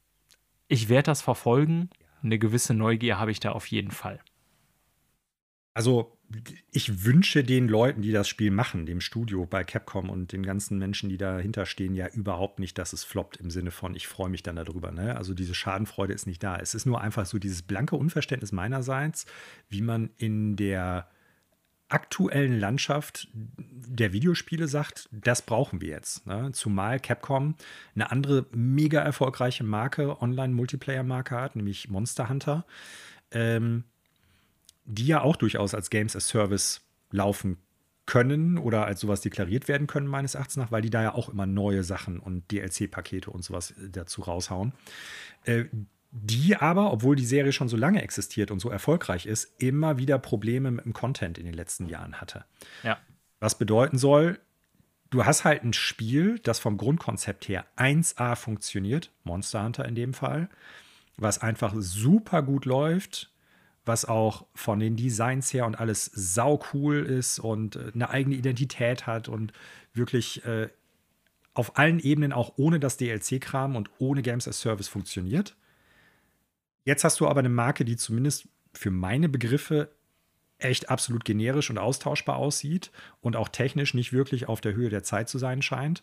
ich werde das verfolgen. Eine gewisse Neugier habe ich da auf jeden Fall. Also ich wünsche den Leuten, die das Spiel machen, dem Studio bei Capcom und den ganzen Menschen, die dahinter stehen, ja überhaupt nicht, dass es floppt im Sinne von, ich freue mich dann darüber. Ne? Also diese Schadenfreude ist nicht da. Es ist nur einfach so dieses blanke Unverständnis meinerseits, wie man in der aktuellen Landschaft der Videospiele sagt, das brauchen wir jetzt. Ne? Zumal Capcom eine andere mega erfolgreiche Marke, Online-Multiplayer-Marke hat, nämlich Monster Hunter. Ähm, die ja auch durchaus als Games as Service laufen können oder als sowas deklariert werden können, meines Erachtens nach, weil die da ja auch immer neue Sachen und DLC-Pakete und sowas äh, dazu raushauen. Äh, die aber, obwohl die Serie schon so lange existiert und so erfolgreich ist, immer wieder Probleme mit dem Content in den letzten Jahren hatte. Ja. Was bedeuten soll, du hast halt ein Spiel, das vom Grundkonzept her 1A funktioniert, Monster Hunter in dem Fall, was einfach super gut läuft, was auch von den Designs her und alles sau cool ist und äh, eine eigene Identität hat und wirklich äh, auf allen Ebenen auch ohne das DLC-Kram und ohne Games as Service funktioniert. Jetzt hast du aber eine Marke, die zumindest für meine Begriffe echt absolut generisch und austauschbar aussieht und auch technisch nicht wirklich auf der Höhe der Zeit zu sein scheint.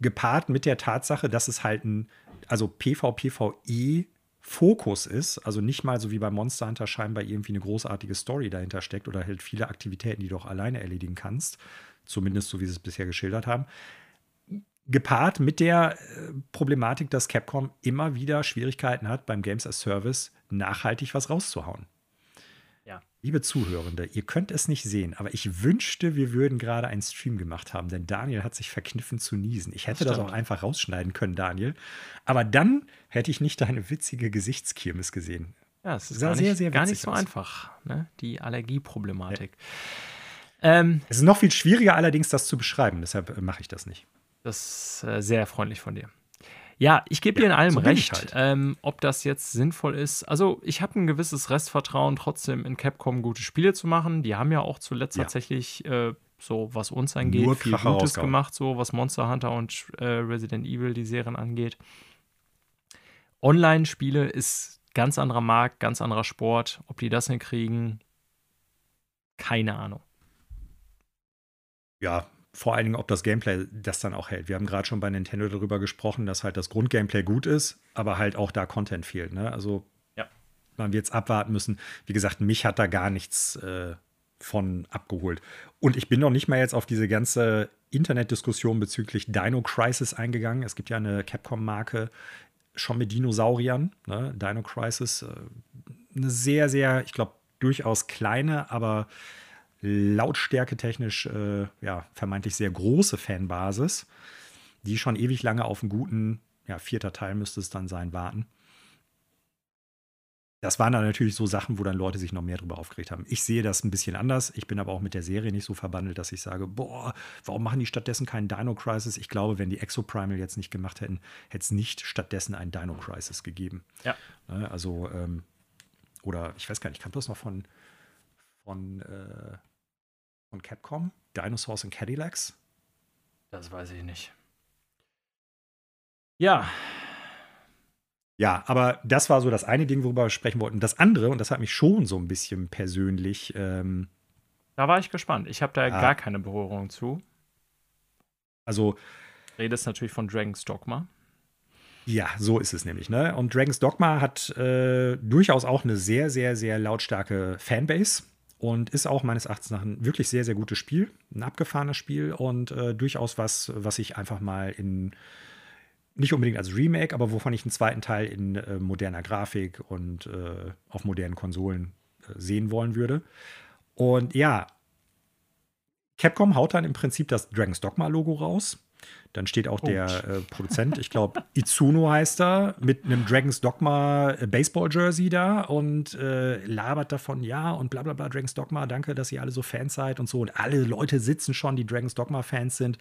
Gepaart mit der Tatsache, dass es halt ein, also PvPvE Fokus ist, also nicht mal so wie bei Monster Hunter scheinbar irgendwie eine großartige Story dahinter steckt oder halt viele Aktivitäten, die du auch alleine erledigen kannst, zumindest so wie sie es bisher geschildert haben, gepaart mit der äh, Problematik, dass Capcom immer wieder Schwierigkeiten hat, beim Games as Service nachhaltig was rauszuhauen. Liebe Zuhörende, ihr könnt es nicht sehen, aber ich wünschte, wir würden gerade einen Stream gemacht haben, denn Daniel hat sich verkniffen zu niesen. Ich hätte das, das auch einfach rausschneiden können, Daniel. Aber dann hätte ich nicht deine witzige Gesichtskirmes gesehen. Ja, es ist gar nicht, sehr, sehr gar nicht so aus. einfach, ne? die Allergieproblematik. Ja. Ähm, es ist noch viel schwieriger allerdings, das zu beschreiben, deshalb äh, mache ich das nicht. Das ist äh, sehr freundlich von dir. Ja, ich gebe dir in allem so recht. Halt. Ähm, ob das jetzt sinnvoll ist. Also, ich habe ein gewisses Restvertrauen, trotzdem in Capcom gute Spiele zu machen. Die haben ja auch zuletzt ja. tatsächlich, äh, so was uns angeht, Nur viel Gutes gemacht, so was Monster Hunter und äh, Resident Evil, die Serien angeht. Online-Spiele ist ganz anderer Markt, ganz anderer Sport. Ob die das hinkriegen, keine Ahnung. Ja, vor allen Dingen, ob das Gameplay das dann auch hält. Wir haben gerade schon bei Nintendo darüber gesprochen, dass halt das Grundgameplay gut ist, aber halt auch da Content fehlt. Ne? Also ja. man wird jetzt abwarten müssen. Wie gesagt, mich hat da gar nichts äh, von abgeholt. Und ich bin noch nicht mal jetzt auf diese ganze Internetdiskussion bezüglich Dino Crisis eingegangen. Es gibt ja eine Capcom-Marke schon mit Dinosauriern, ne? Dino Crisis. Äh, eine sehr, sehr, ich glaube, durchaus kleine, aber Lautstärke technisch äh, ja, vermeintlich sehr große Fanbasis, die schon ewig lange auf einen guten, ja, vierter Teil müsste es dann sein, warten. Das waren dann natürlich so Sachen, wo dann Leute sich noch mehr drüber aufgeregt haben. Ich sehe das ein bisschen anders. Ich bin aber auch mit der Serie nicht so verbandelt, dass ich sage, boah, warum machen die stattdessen keinen Dino Crisis? Ich glaube, wenn die Exoprimal jetzt nicht gemacht hätten, hätte es nicht stattdessen einen Dino Crisis gegeben. Ja. Ne, also, ähm, oder ich weiß gar nicht, kam das noch von, von äh, von Capcom, Dinosaurs and Cadillacs? Das weiß ich nicht. Ja. Ja, aber das war so das eine Ding, worüber wir sprechen wollten. Das andere, und das hat mich schon so ein bisschen persönlich. Ähm, da war ich gespannt. Ich habe da ah, gar keine Berührung zu. Also. Redest natürlich von Dragon's Dogma. Ja, so ist es nämlich. Ne? Und Dragon's Dogma hat äh, durchaus auch eine sehr, sehr, sehr lautstarke Fanbase und ist auch meines Erachtens nach ein wirklich sehr, sehr gutes Spiel, ein abgefahrenes Spiel und äh, durchaus was, was ich einfach mal in, nicht unbedingt als Remake, aber wovon ich einen zweiten Teil in äh, moderner Grafik und äh, auf modernen Konsolen äh, sehen wollen würde. Und ja, Capcom haut dann im Prinzip das Dragon's Dogma-Logo raus. Dann steht auch oh. der äh, Produzent, ich glaube, Izuno heißt er, mit einem Dragons Dogma äh, Baseball-Jersey da und äh, labert davon, ja, und bla bla bla, Dragons Dogma, danke, dass ihr alle so Fans seid und so. Und alle Leute sitzen schon, die Dragons Dogma-Fans sind,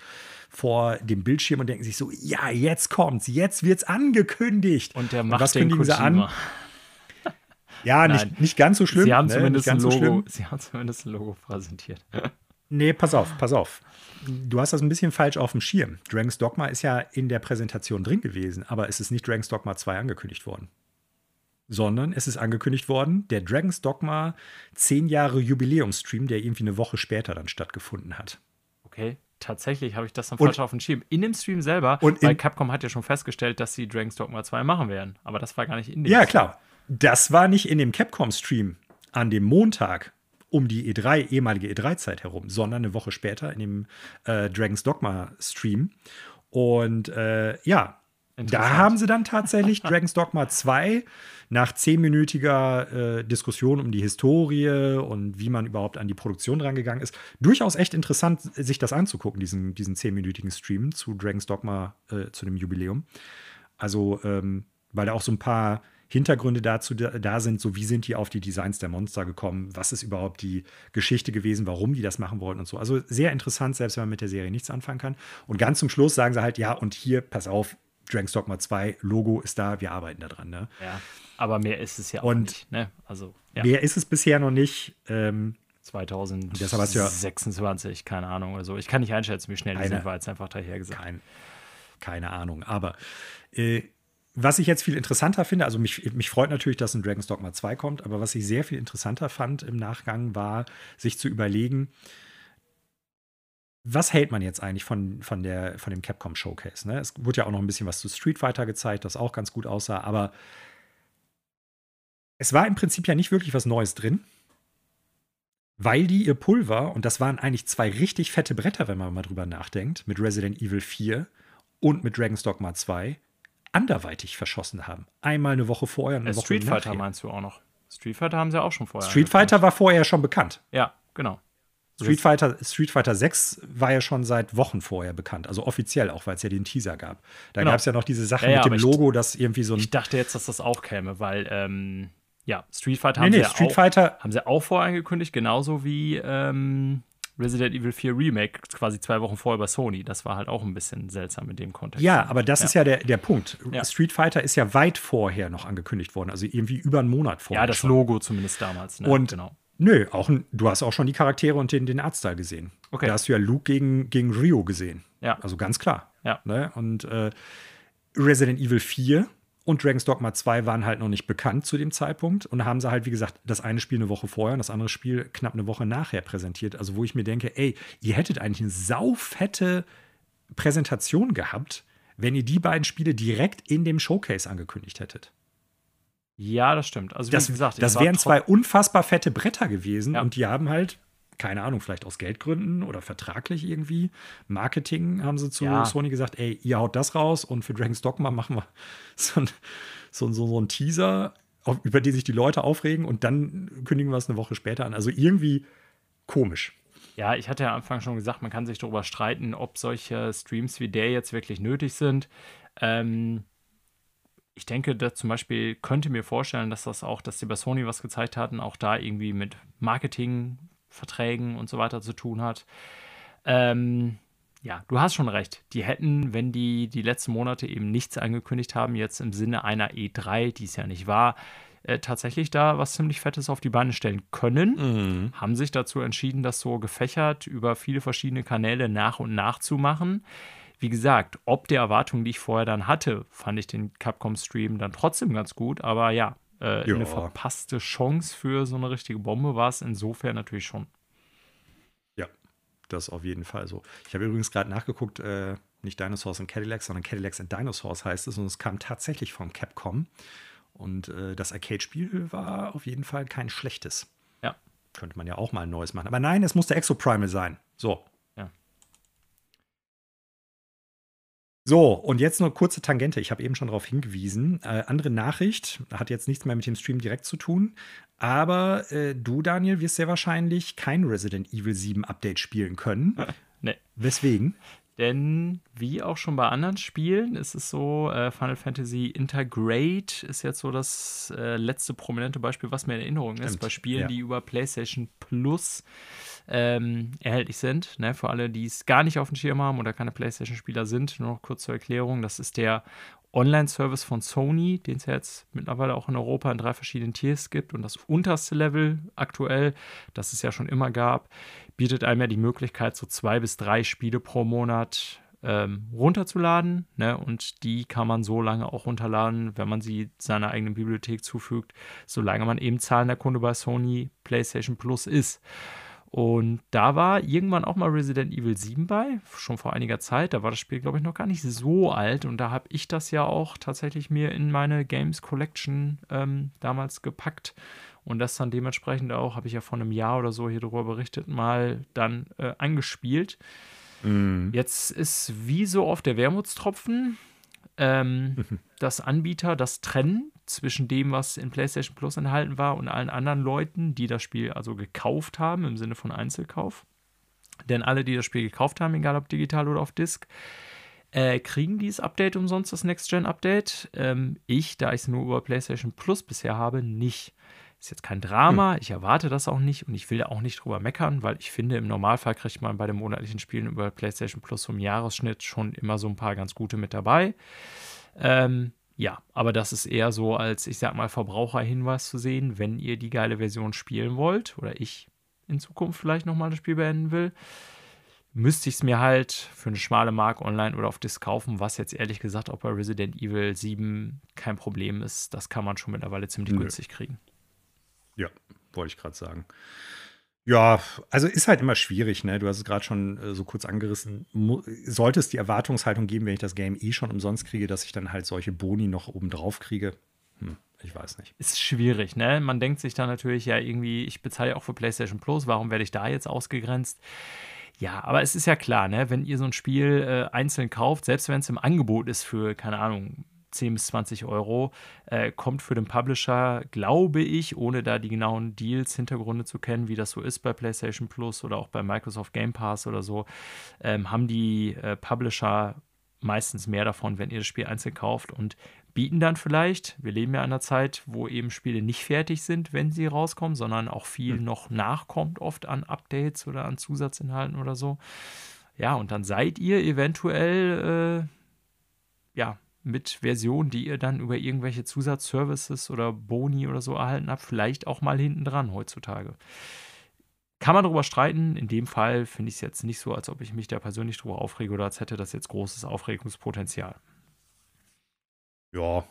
vor dem Bildschirm und denken sich so, ja, jetzt kommt's, jetzt wird's angekündigt. Und der macht und was den kündigen sie an? Ja, nicht, nicht ganz so schlimm. Sie haben, ne? zumindest ein Logo, so sie haben zumindest ein Logo präsentiert. Nee, pass auf, pass auf. Du hast das ein bisschen falsch auf dem Schirm. Dragon's Dogma ist ja in der Präsentation drin gewesen, aber es ist nicht Dragon's Dogma 2 angekündigt worden. Sondern es ist angekündigt worden, der Dragon's Dogma 10 Jahre Jubiläumsstream, der irgendwie eine Woche später dann stattgefunden hat. Okay, tatsächlich habe ich das dann falsch auf dem Schirm. In dem Stream selber, und weil Capcom hat ja schon festgestellt, dass sie Dragon's Dogma 2 machen werden. Aber das war gar nicht in dem Ja, Stream. klar. Das war nicht in dem Capcom-Stream an dem Montag, um die E3, ehemalige E3-Zeit herum, sondern eine Woche später in dem äh, Dragon's Dogma-Stream. Und äh, ja, da haben sie dann tatsächlich Dragon's Dogma 2 nach zehnminütiger äh, Diskussion um die Historie und wie man überhaupt an die Produktion rangegangen ist, durchaus echt interessant, sich das anzugucken, diesen, diesen zehnminütigen Stream zu Dragon's Dogma, äh, zu dem Jubiläum. Also, ähm, weil da auch so ein paar Hintergründe dazu da sind, so wie sind die auf die Designs der Monster gekommen, was ist überhaupt die Geschichte gewesen, warum die das machen wollten und so. Also sehr interessant, selbst wenn man mit der Serie nichts anfangen kann. Und ganz zum Schluss sagen sie halt, ja, und hier, pass auf, Dragon's Dogma 2, Logo ist da, wir arbeiten da dran. Ne? Ja, aber mehr ist es ja auch und nicht. Ne? Also, ja. Mehr ist es bisher noch nicht. Ähm, 2026, keine Ahnung oder so. Ich kann nicht einschätzen, wie schnell die sind, war jetzt einfach daher gesagt. Kein, keine Ahnung. Aber äh, was ich jetzt viel interessanter finde, also mich, mich freut natürlich, dass ein Dragon's Dogma 2 kommt, aber was ich sehr viel interessanter fand im Nachgang, war, sich zu überlegen, was hält man jetzt eigentlich von, von, der, von dem Capcom Showcase? Ne? Es wurde ja auch noch ein bisschen was zu Street Fighter gezeigt, das auch ganz gut aussah, aber Es war im Prinzip ja nicht wirklich was Neues drin, weil die ihr Pulver, und das waren eigentlich zwei richtig fette Bretter, wenn man mal drüber nachdenkt, mit Resident Evil 4 und mit Dragon's Dogma 2, anderweitig verschossen haben. Einmal eine Woche vorher und eine äh, Woche Street Fighter nachher. meinst du auch noch? Street Fighter haben sie auch schon vorher. Street Fighter war vorher schon bekannt. Ja, genau. Street Fighter, Street Fighter 6 war ja schon seit Wochen vorher bekannt, also offiziell auch, weil es ja den Teaser gab. Da genau. gab es ja noch diese Sache ja, ja, mit dem Logo, das irgendwie so ein. Ich dachte jetzt, dass das auch käme, weil ähm, ja, Street Fighter, nee, haben, nee, sie Street auch, Fighter haben sie auch vorher angekündigt, genauso wie ähm, Resident Evil 4 Remake quasi zwei Wochen vorher bei Sony. Das war halt auch ein bisschen seltsam in dem Kontext. Ja, aber das ja. ist ja der, der Punkt. Ja. Street Fighter ist ja weit vorher noch angekündigt worden, also irgendwie über einen Monat vorher. Ja, das schon. Logo zumindest damals. Ne? Und genau. Nö, auch, du hast auch schon die Charaktere und den, den Artstyle gesehen. Okay. Da hast du ja Luke gegen, gegen Rio gesehen. Ja. Also ganz klar. Ja. Ne? Und äh, Resident Evil 4 und Dragon's Dogma 2 waren halt noch nicht bekannt zu dem Zeitpunkt und haben sie halt, wie gesagt, das eine Spiel eine Woche vorher und das andere Spiel knapp eine Woche nachher präsentiert. Also, wo ich mir denke, ey, ihr hättet eigentlich eine saufette Präsentation gehabt, wenn ihr die beiden Spiele direkt in dem Showcase angekündigt hättet. Ja, das stimmt. Also, wie das, gesagt, das wären zwei unfassbar fette Bretter gewesen ja. und die haben halt keine Ahnung, vielleicht aus Geldgründen oder vertraglich irgendwie, Marketing, haben sie zu ja. Sony gesagt, ey, ihr haut das raus und für Dragon's Dogma machen wir so ein, so, so, so ein Teaser, über den sich die Leute aufregen und dann kündigen wir es eine Woche später an. Also irgendwie komisch. Ja, ich hatte ja am Anfang schon gesagt, man kann sich darüber streiten, ob solche Streams wie der jetzt wirklich nötig sind. Ähm, ich denke, dass zum Beispiel könnte mir vorstellen, dass das auch, dass die bei Sony was gezeigt hatten, auch da irgendwie mit Marketing Verträgen und so weiter zu tun hat. Ähm, ja, du hast schon recht. Die hätten, wenn die die letzten Monate eben nichts angekündigt haben, jetzt im Sinne einer E3, die es ja nicht war, äh, tatsächlich da was ziemlich Fettes auf die Beine stellen können. Mhm. Haben sich dazu entschieden, das so gefächert über viele verschiedene Kanäle nach und nach zu machen. Wie gesagt, ob der Erwartung, die ich vorher dann hatte, fand ich den Capcom-Stream dann trotzdem ganz gut. Aber ja, äh, eine verpasste Chance für so eine richtige Bombe war es insofern natürlich schon. Ja, das auf jeden Fall so. Ich habe übrigens gerade nachgeguckt, äh, nicht Dinosaurs and Cadillacs, sondern Cadillacs and Dinosaurs heißt es und es kam tatsächlich von Capcom. Und äh, das Arcade-Spiel war auf jeden Fall kein schlechtes. Ja. Könnte man ja auch mal ein neues machen. Aber nein, es musste Exoprimal sein. So, So, und jetzt nur kurze Tangente. Ich habe eben schon darauf hingewiesen. Äh, andere Nachricht, hat jetzt nichts mehr mit dem Stream direkt zu tun. Aber äh, du, Daniel, wirst sehr wahrscheinlich kein Resident Evil 7 Update spielen können. nee. Weswegen? Denn wie auch schon bei anderen Spielen ist es so, äh, Final Fantasy Intergrade ist jetzt so das äh, letzte prominente Beispiel, was mir in Erinnerung ist, Stimmt. bei Spielen, ja. die über PlayStation Plus ähm, erhältlich sind. Ne? Für alle, die es gar nicht auf dem Schirm haben oder keine PlayStation-Spieler sind, nur noch kurz zur Erklärung: Das ist der Online-Service von Sony, den es jetzt mittlerweile auch in Europa in drei verschiedenen Tiers gibt. Und das unterste Level aktuell, das es ja schon immer gab, bietet einem ja die Möglichkeit, so zwei bis drei Spiele pro Monat ähm, runterzuladen. Ne? Und die kann man so lange auch runterladen, wenn man sie seiner eigenen Bibliothek zufügt, solange man eben zahlender Kunde bei Sony PlayStation Plus ist. Und da war irgendwann auch mal Resident Evil 7 bei, schon vor einiger Zeit. Da war das Spiel, glaube ich, noch gar nicht so alt. Und da habe ich das ja auch tatsächlich mir in meine Games Collection ähm, damals gepackt. Und das dann dementsprechend auch, habe ich ja vor einem Jahr oder so hier drüber berichtet, mal dann äh, angespielt. Mm. Jetzt ist wie so oft der Wermutstropfen, ähm, dass Anbieter das trennen zwischen dem, was in PlayStation Plus enthalten war und allen anderen Leuten, die das Spiel also gekauft haben, im Sinne von Einzelkauf. Denn alle, die das Spiel gekauft haben, egal ob digital oder auf Disk, äh, kriegen dieses Update umsonst, das Next-Gen-Update. Ähm, ich, da ich es nur über PlayStation Plus bisher habe, nicht. Ist jetzt kein Drama, hm. ich erwarte das auch nicht und ich will da auch nicht drüber meckern, weil ich finde, im Normalfall kriegt man bei den monatlichen Spielen über PlayStation Plus vom Jahresschnitt schon immer so ein paar ganz gute mit dabei. Ähm, ja, aber das ist eher so als, ich sag mal, Verbraucherhinweis zu sehen, wenn ihr die geile Version spielen wollt oder ich in Zukunft vielleicht nochmal das Spiel beenden will, müsste ich es mir halt für eine schmale Mark online oder auf Disc kaufen, was jetzt ehrlich gesagt auch bei Resident Evil 7 kein Problem ist. Das kann man schon mittlerweile ziemlich Nö. günstig kriegen. Ja, wollte ich gerade sagen. Ja, also ist halt immer schwierig, ne? Du hast es gerade schon äh, so kurz angerissen. Mo sollte es die Erwartungshaltung geben, wenn ich das Game eh schon umsonst kriege, dass ich dann halt solche Boni noch oben drauf kriege? hm, ich weiß nicht. Ist schwierig, ne? Man denkt sich dann natürlich, ja, irgendwie, ich bezahle auch für PlayStation Plus, warum werde ich da jetzt ausgegrenzt? Ja, aber es ist ja klar, ne, wenn ihr so ein Spiel äh, einzeln kauft, selbst wenn es im Angebot ist für, keine Ahnung, 10 bis 20 Euro, äh, kommt für den Publisher, glaube ich, ohne da die genauen Deals, Hintergründe zu kennen, wie das so ist bei PlayStation Plus oder auch bei Microsoft Game Pass oder so, ähm, haben die äh, Publisher meistens mehr davon, wenn ihr das Spiel einzeln kauft und bieten dann vielleicht, wir leben ja in einer Zeit, wo eben Spiele nicht fertig sind, wenn sie rauskommen, sondern auch viel mhm. noch nachkommt, oft an Updates oder an Zusatzinhalten oder so. Ja, und dann seid ihr eventuell, äh, ja, mit Versionen, die ihr dann über irgendwelche Zusatzservices oder Boni oder so erhalten habt, vielleicht auch mal hinten dran heutzutage. Kann man darüber streiten. In dem Fall finde ich es jetzt nicht so, als ob ich mich da persönlich drüber aufrege oder als hätte das jetzt großes Aufregungspotenzial. Ja,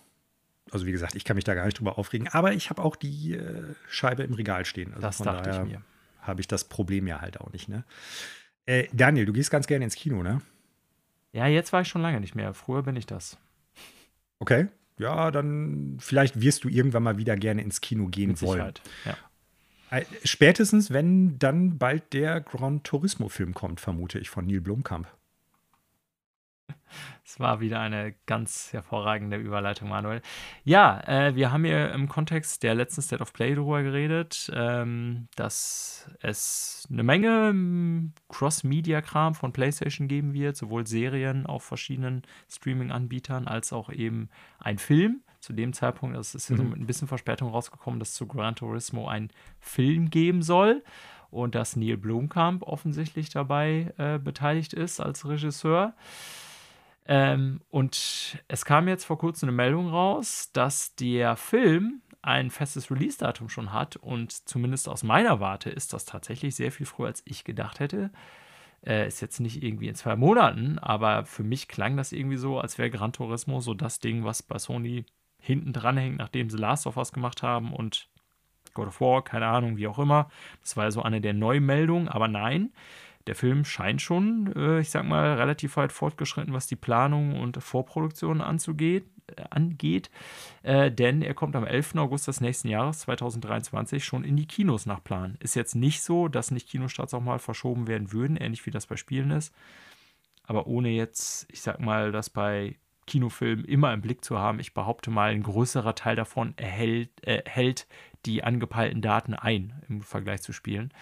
also wie gesagt, ich kann mich da gar nicht drüber aufregen, aber ich habe auch die äh, Scheibe im Regal stehen. Also das dachte ich mir. Habe ich das Problem ja halt auch nicht, ne? Äh, Daniel, du gehst ganz gerne ins Kino, ne? Ja, jetzt war ich schon lange nicht mehr. Früher bin ich das. Okay. Ja, dann vielleicht wirst du irgendwann mal wieder gerne ins Kino gehen Mit wollen. Ja. Spätestens, wenn dann bald der Gran Turismo-Film kommt, vermute ich, von Neil Blomkamp. Es war wieder eine ganz hervorragende Überleitung, Manuel. Ja, äh, wir haben hier im Kontext der letzten State of Play darüber geredet, ähm, dass es eine Menge ähm, Cross-Media-Kram von PlayStation geben wird, sowohl Serien auf verschiedenen Streaming-Anbietern als auch eben ein Film. Zu dem Zeitpunkt, das ist ja so mhm. mit ein bisschen Verspätung rausgekommen, dass zu Gran Turismo ein Film geben soll und dass Neil Blomkamp offensichtlich dabei äh, beteiligt ist als Regisseur. Ähm, und es kam jetzt vor kurzem eine Meldung raus, dass der Film ein festes Release-Datum schon hat und zumindest aus meiner Warte ist das tatsächlich sehr viel früher, als ich gedacht hätte. Äh, ist jetzt nicht irgendwie in zwei Monaten, aber für mich klang das irgendwie so, als wäre Gran Turismo so das Ding, was bei Sony hinten dran hängt, nachdem sie Last of Us gemacht haben und God of War, keine Ahnung, wie auch immer. Das war ja so eine der Neumeldungen, aber nein, der Film scheint schon, äh, ich sag mal, relativ weit fortgeschritten, was die Planung und Vorproduktion anzugeht, äh, angeht. Äh, denn er kommt am 11. August des nächsten Jahres, 2023, schon in die Kinos nach Plan. Ist jetzt nicht so, dass nicht Kinostarts auch mal verschoben werden würden, ähnlich wie das bei Spielen ist. Aber ohne jetzt, ich sag mal, das bei Kinofilmen immer im Blick zu haben, ich behaupte mal, ein größerer Teil davon erhält, äh, hält die angepeilten Daten ein im Vergleich zu Spielen.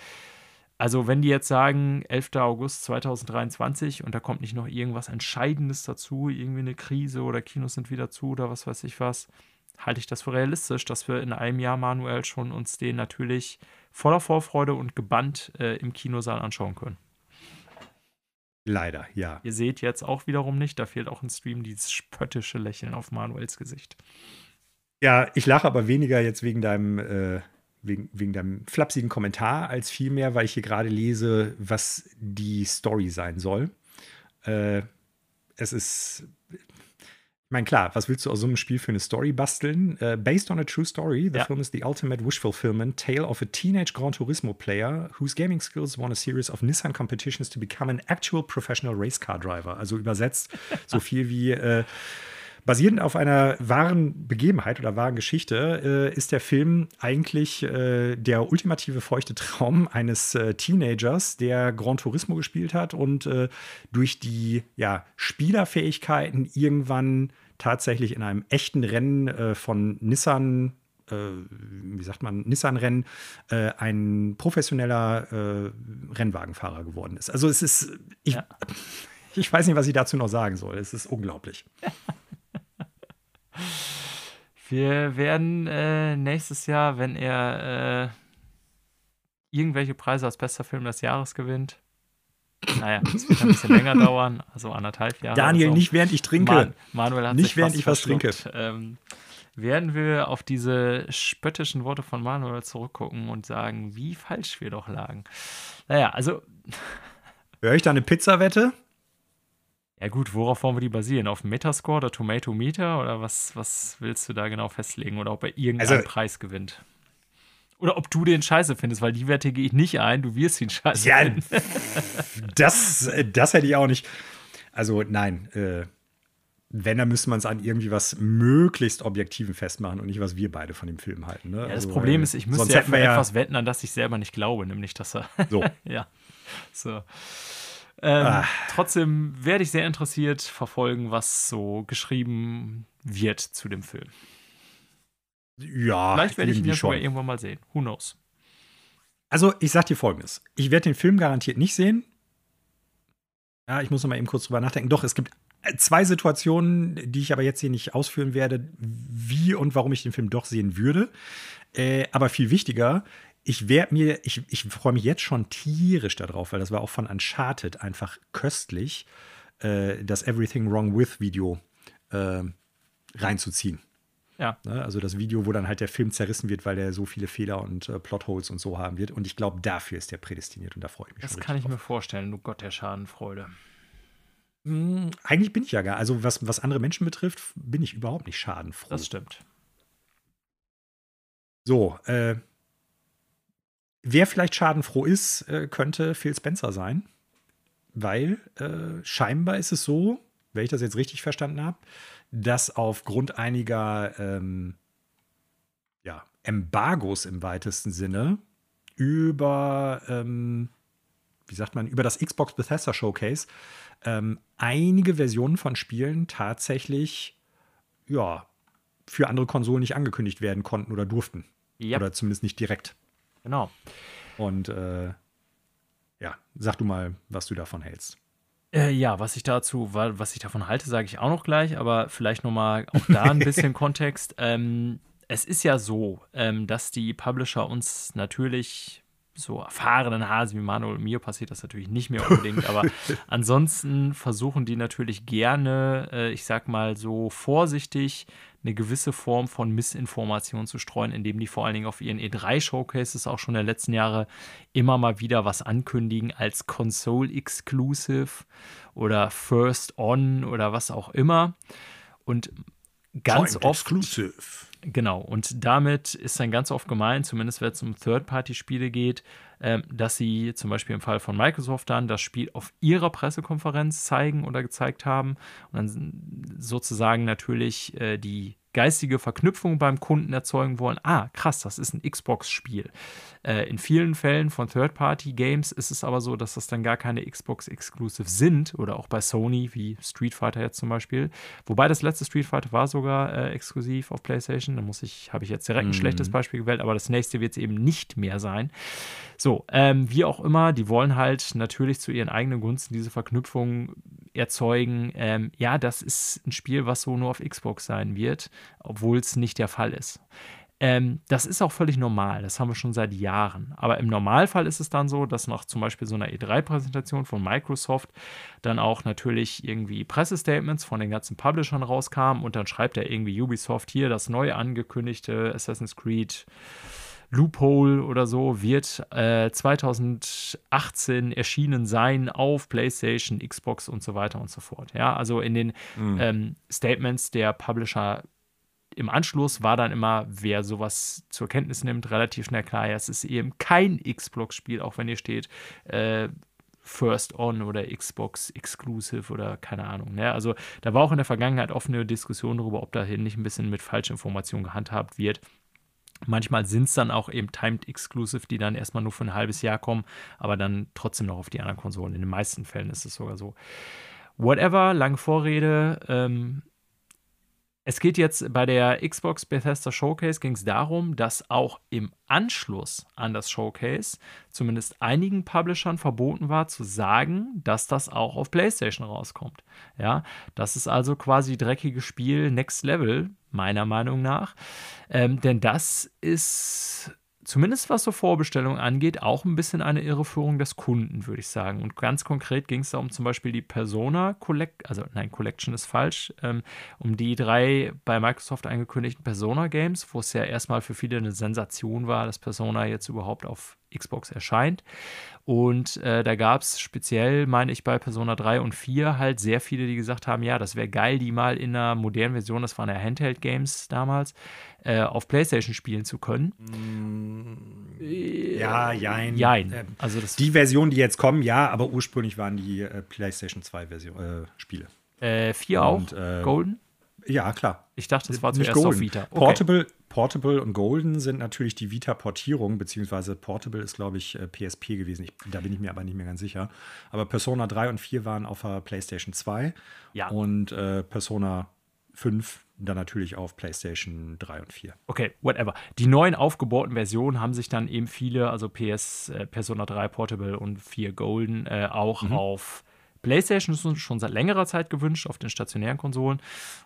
Also, wenn die jetzt sagen, 11. August 2023 und da kommt nicht noch irgendwas Entscheidendes dazu, irgendwie eine Krise oder Kinos sind wieder zu oder was weiß ich was, halte ich das für realistisch, dass wir in einem Jahr manuell schon uns den natürlich voller Vorfreude und gebannt äh, im Kinosaal anschauen können. Leider, ja. Ihr seht jetzt auch wiederum nicht, da fehlt auch im Stream dieses spöttische Lächeln auf Manuels Gesicht. Ja, ich lache aber weniger jetzt wegen deinem äh, wegen, wegen deinem flapsigen Kommentar, als vielmehr, weil ich hier gerade lese, was die Story sein soll. Äh, es ist. Ich meine, klar, was willst du aus so einem Spiel für eine Story basteln? Uh, based on a true story, the ja. film is the ultimate wish fulfillment tale of a teenage Gran Turismo player whose gaming skills won a series of Nissan competitions to become an actual professional race car driver. Also übersetzt so viel wie äh, Basierend auf einer wahren Begebenheit oder wahren Geschichte äh, ist der Film eigentlich äh, der ultimative feuchte Traum eines äh, Teenagers, der Gran Turismo gespielt hat und äh, durch die ja, Spielerfähigkeiten irgendwann tatsächlich in einem echten Rennen äh, von Nissan äh, wie sagt man, Nissan-Rennen, ein professioneller Rennwagenfahrer geworden ist. Also es ist, ich, ja. ich weiß nicht, was ich dazu noch sagen soll. Es ist unglaublich. Wir werden äh, nächstes Jahr, wenn er äh, irgendwelche Preise als bester Film des Jahres gewinnt, naja, das wird ein bisschen länger dauern, also anderthalb Jahre. Daniel, so. nicht während ich trinke. Man Manuel hat nicht während ich was trinke. Ähm, werden wir auf diese spöttischen Worte von Manuel zurückgucken und sagen, wie falsch wir doch lagen. Naja, also. Höre ich da eine Pizzawette? Ja gut, worauf wollen wir die basieren? Auf Metascore oder Tomato Meter oder was, was willst du da genau festlegen? Oder ob er irgendeinen also, Preis gewinnt? Oder ob du den scheiße findest, weil die Wette gehe ich nicht ein, du wirst ihn scheiße ja, finden. das, das hätte ich auch nicht. Also nein, äh, wenn, dann müsste man es an irgendwie was möglichst Objektiven festmachen und nicht, was wir beide von dem Film halten. Ne? Ja, das also, Problem ist, ich müsste ja ja etwas wetten, an das ich selber nicht glaube, nämlich, dass er. So. ja. So. Ähm, ah. Trotzdem werde ich sehr interessiert verfolgen, was so geschrieben wird zu dem Film. Ja, vielleicht werde ich ihn ja sogar irgendwann mal sehen. Who knows? Also, ich sag dir folgendes: Ich werde den Film garantiert nicht sehen. Ja, ich muss noch mal eben kurz drüber nachdenken. Doch, es gibt zwei Situationen, die ich aber jetzt hier nicht ausführen werde, wie und warum ich den Film doch sehen würde. Äh, aber viel wichtiger, ich werde mir, ich, ich freue mich jetzt schon tierisch darauf, weil das war auch von Uncharted einfach köstlich, äh, das Everything Wrong With Video äh, reinzuziehen. Ja. Ne? Also das Video, wo dann halt der Film zerrissen wird, weil er so viele Fehler und äh, Plotholes und so haben wird. Und ich glaube, dafür ist der prädestiniert und da freue ich mich das schon. Das kann ich drauf. mir vorstellen, du Gott der Schadenfreude. Hm, eigentlich bin ich ja gar, also was, was andere Menschen betrifft, bin ich überhaupt nicht schadenfroh. Das stimmt. So, äh, wer vielleicht schadenfroh ist, äh, könnte Phil Spencer sein, weil äh, scheinbar ist es so, wenn ich das jetzt richtig verstanden habe, dass aufgrund einiger ähm, ja, Embargos im weitesten Sinne über, ähm, wie sagt man, über das Xbox Bethesda Showcase ähm, einige Versionen von Spielen tatsächlich ja, für andere Konsolen nicht angekündigt werden konnten oder durften. Yep. Oder zumindest nicht direkt. Genau. Und äh, ja, sag du mal, was du davon hältst. Äh, ja, was ich dazu, was ich davon halte, sage ich auch noch gleich, aber vielleicht nochmal auch da ein bisschen Kontext. Ähm, es ist ja so, ähm, dass die Publisher uns natürlich so erfahrenen Hasen wie Manuel und mir passiert das natürlich nicht mehr unbedingt, aber ansonsten versuchen die natürlich gerne, äh, ich sag mal so vorsichtig, eine gewisse Form von Missinformation zu streuen, indem die vor allen Dingen auf ihren E3-Showcases auch schon in den letzten Jahren immer mal wieder was ankündigen als Console Exclusive oder First On oder was auch immer. Und ganz Joint oft. Exclusive. Genau, und damit ist dann ganz oft gemeint, zumindest wenn es um Third-Party-Spiele geht, äh, dass sie zum Beispiel im Fall von Microsoft dann das Spiel auf ihrer Pressekonferenz zeigen oder gezeigt haben und dann sozusagen natürlich äh, die geistige Verknüpfung beim Kunden erzeugen wollen. Ah, krass, das ist ein Xbox-Spiel. Äh, in vielen Fällen von Third-Party-Games ist es aber so, dass das dann gar keine Xbox-Exclusive sind oder auch bei Sony, wie Street Fighter jetzt zum Beispiel. Wobei das letzte Street Fighter war sogar äh, exklusiv auf PlayStation. Da muss ich, habe ich jetzt direkt ein mhm. schlechtes Beispiel gewählt, aber das nächste wird es eben nicht mehr sein. So, ähm, wie auch immer, die wollen halt natürlich zu ihren eigenen Gunsten diese Verknüpfung erzeugen. Ähm, ja, das ist ein Spiel, was so nur auf Xbox sein wird, obwohl es nicht der Fall ist. Ähm, das ist auch völlig normal, das haben wir schon seit Jahren. Aber im Normalfall ist es dann so, dass nach zum Beispiel so einer E3-Präsentation von Microsoft dann auch natürlich irgendwie Pressestatements von den ganzen Publishern rauskamen und dann schreibt er irgendwie Ubisoft hier das neu angekündigte Assassin's Creed Loophole oder so wird äh, 2018 erschienen sein auf PlayStation, Xbox und so weiter und so fort. Ja, also in den mhm. ähm, Statements der Publisher im Anschluss war dann immer, wer sowas zur Kenntnis nimmt, relativ schnell klar, ja, es ist eben kein Xbox-Spiel, auch wenn hier steht, äh, First On oder Xbox Exclusive oder keine Ahnung. Ne? Also da war auch in der Vergangenheit offene Diskussion darüber, ob dahin nicht ein bisschen mit Falschinformationen gehandhabt wird. Manchmal sind es dann auch eben Timed Exclusive, die dann erstmal nur für ein halbes Jahr kommen, aber dann trotzdem noch auf die anderen Konsolen. In den meisten Fällen ist es sogar so. Whatever, lange Vorrede. Ähm, es geht jetzt bei der Xbox Bethesda Showcase ging es darum, dass auch im Anschluss an das Showcase zumindest einigen Publishern verboten war zu sagen, dass das auch auf PlayStation rauskommt. Ja, das ist also quasi dreckiges Spiel Next Level meiner Meinung nach, ähm, denn das ist zumindest was so Vorbestellungen angeht, auch ein bisschen eine Irreführung des Kunden, würde ich sagen. Und ganz konkret ging es da um zum Beispiel die Persona Collection, also nein, Collection ist falsch, ähm, um die drei bei Microsoft angekündigten Persona Games, wo es ja erstmal für viele eine Sensation war, dass Persona jetzt überhaupt auf Xbox erscheint. Und äh, da gab es speziell, meine ich, bei Persona 3 und 4 halt sehr viele, die gesagt haben, ja, das wäre geil, die mal in einer modernen Version, das waren ja Handheld-Games damals, äh, auf PlayStation spielen zu können. Mm, ja, jein. Jein. Äh, also das die Version, die jetzt kommen, ja, aber ursprünglich waren die äh, PlayStation 2 Version, äh, Spiele. Äh, vier und, auch? Äh, Golden? Ja, klar. Ich dachte, das war zuerst Golden. auf Vita. Okay. Portable, Portable und Golden sind natürlich die Vita-Portierung, beziehungsweise Portable ist, glaube ich, PSP äh, gewesen. Ich, da bin ich mir aber nicht mehr ganz sicher. Aber Persona 3 und 4 waren auf der PlayStation 2. Ja. Und äh, Persona 5 dann natürlich auf PlayStation 3 und 4. Okay, whatever. Die neuen aufgebauten Versionen haben sich dann eben viele, also PS, äh, Persona 3 Portable und 4 Golden, äh, auch mhm. auf PlayStation schon seit längerer Zeit gewünscht, auf den stationären Konsolen.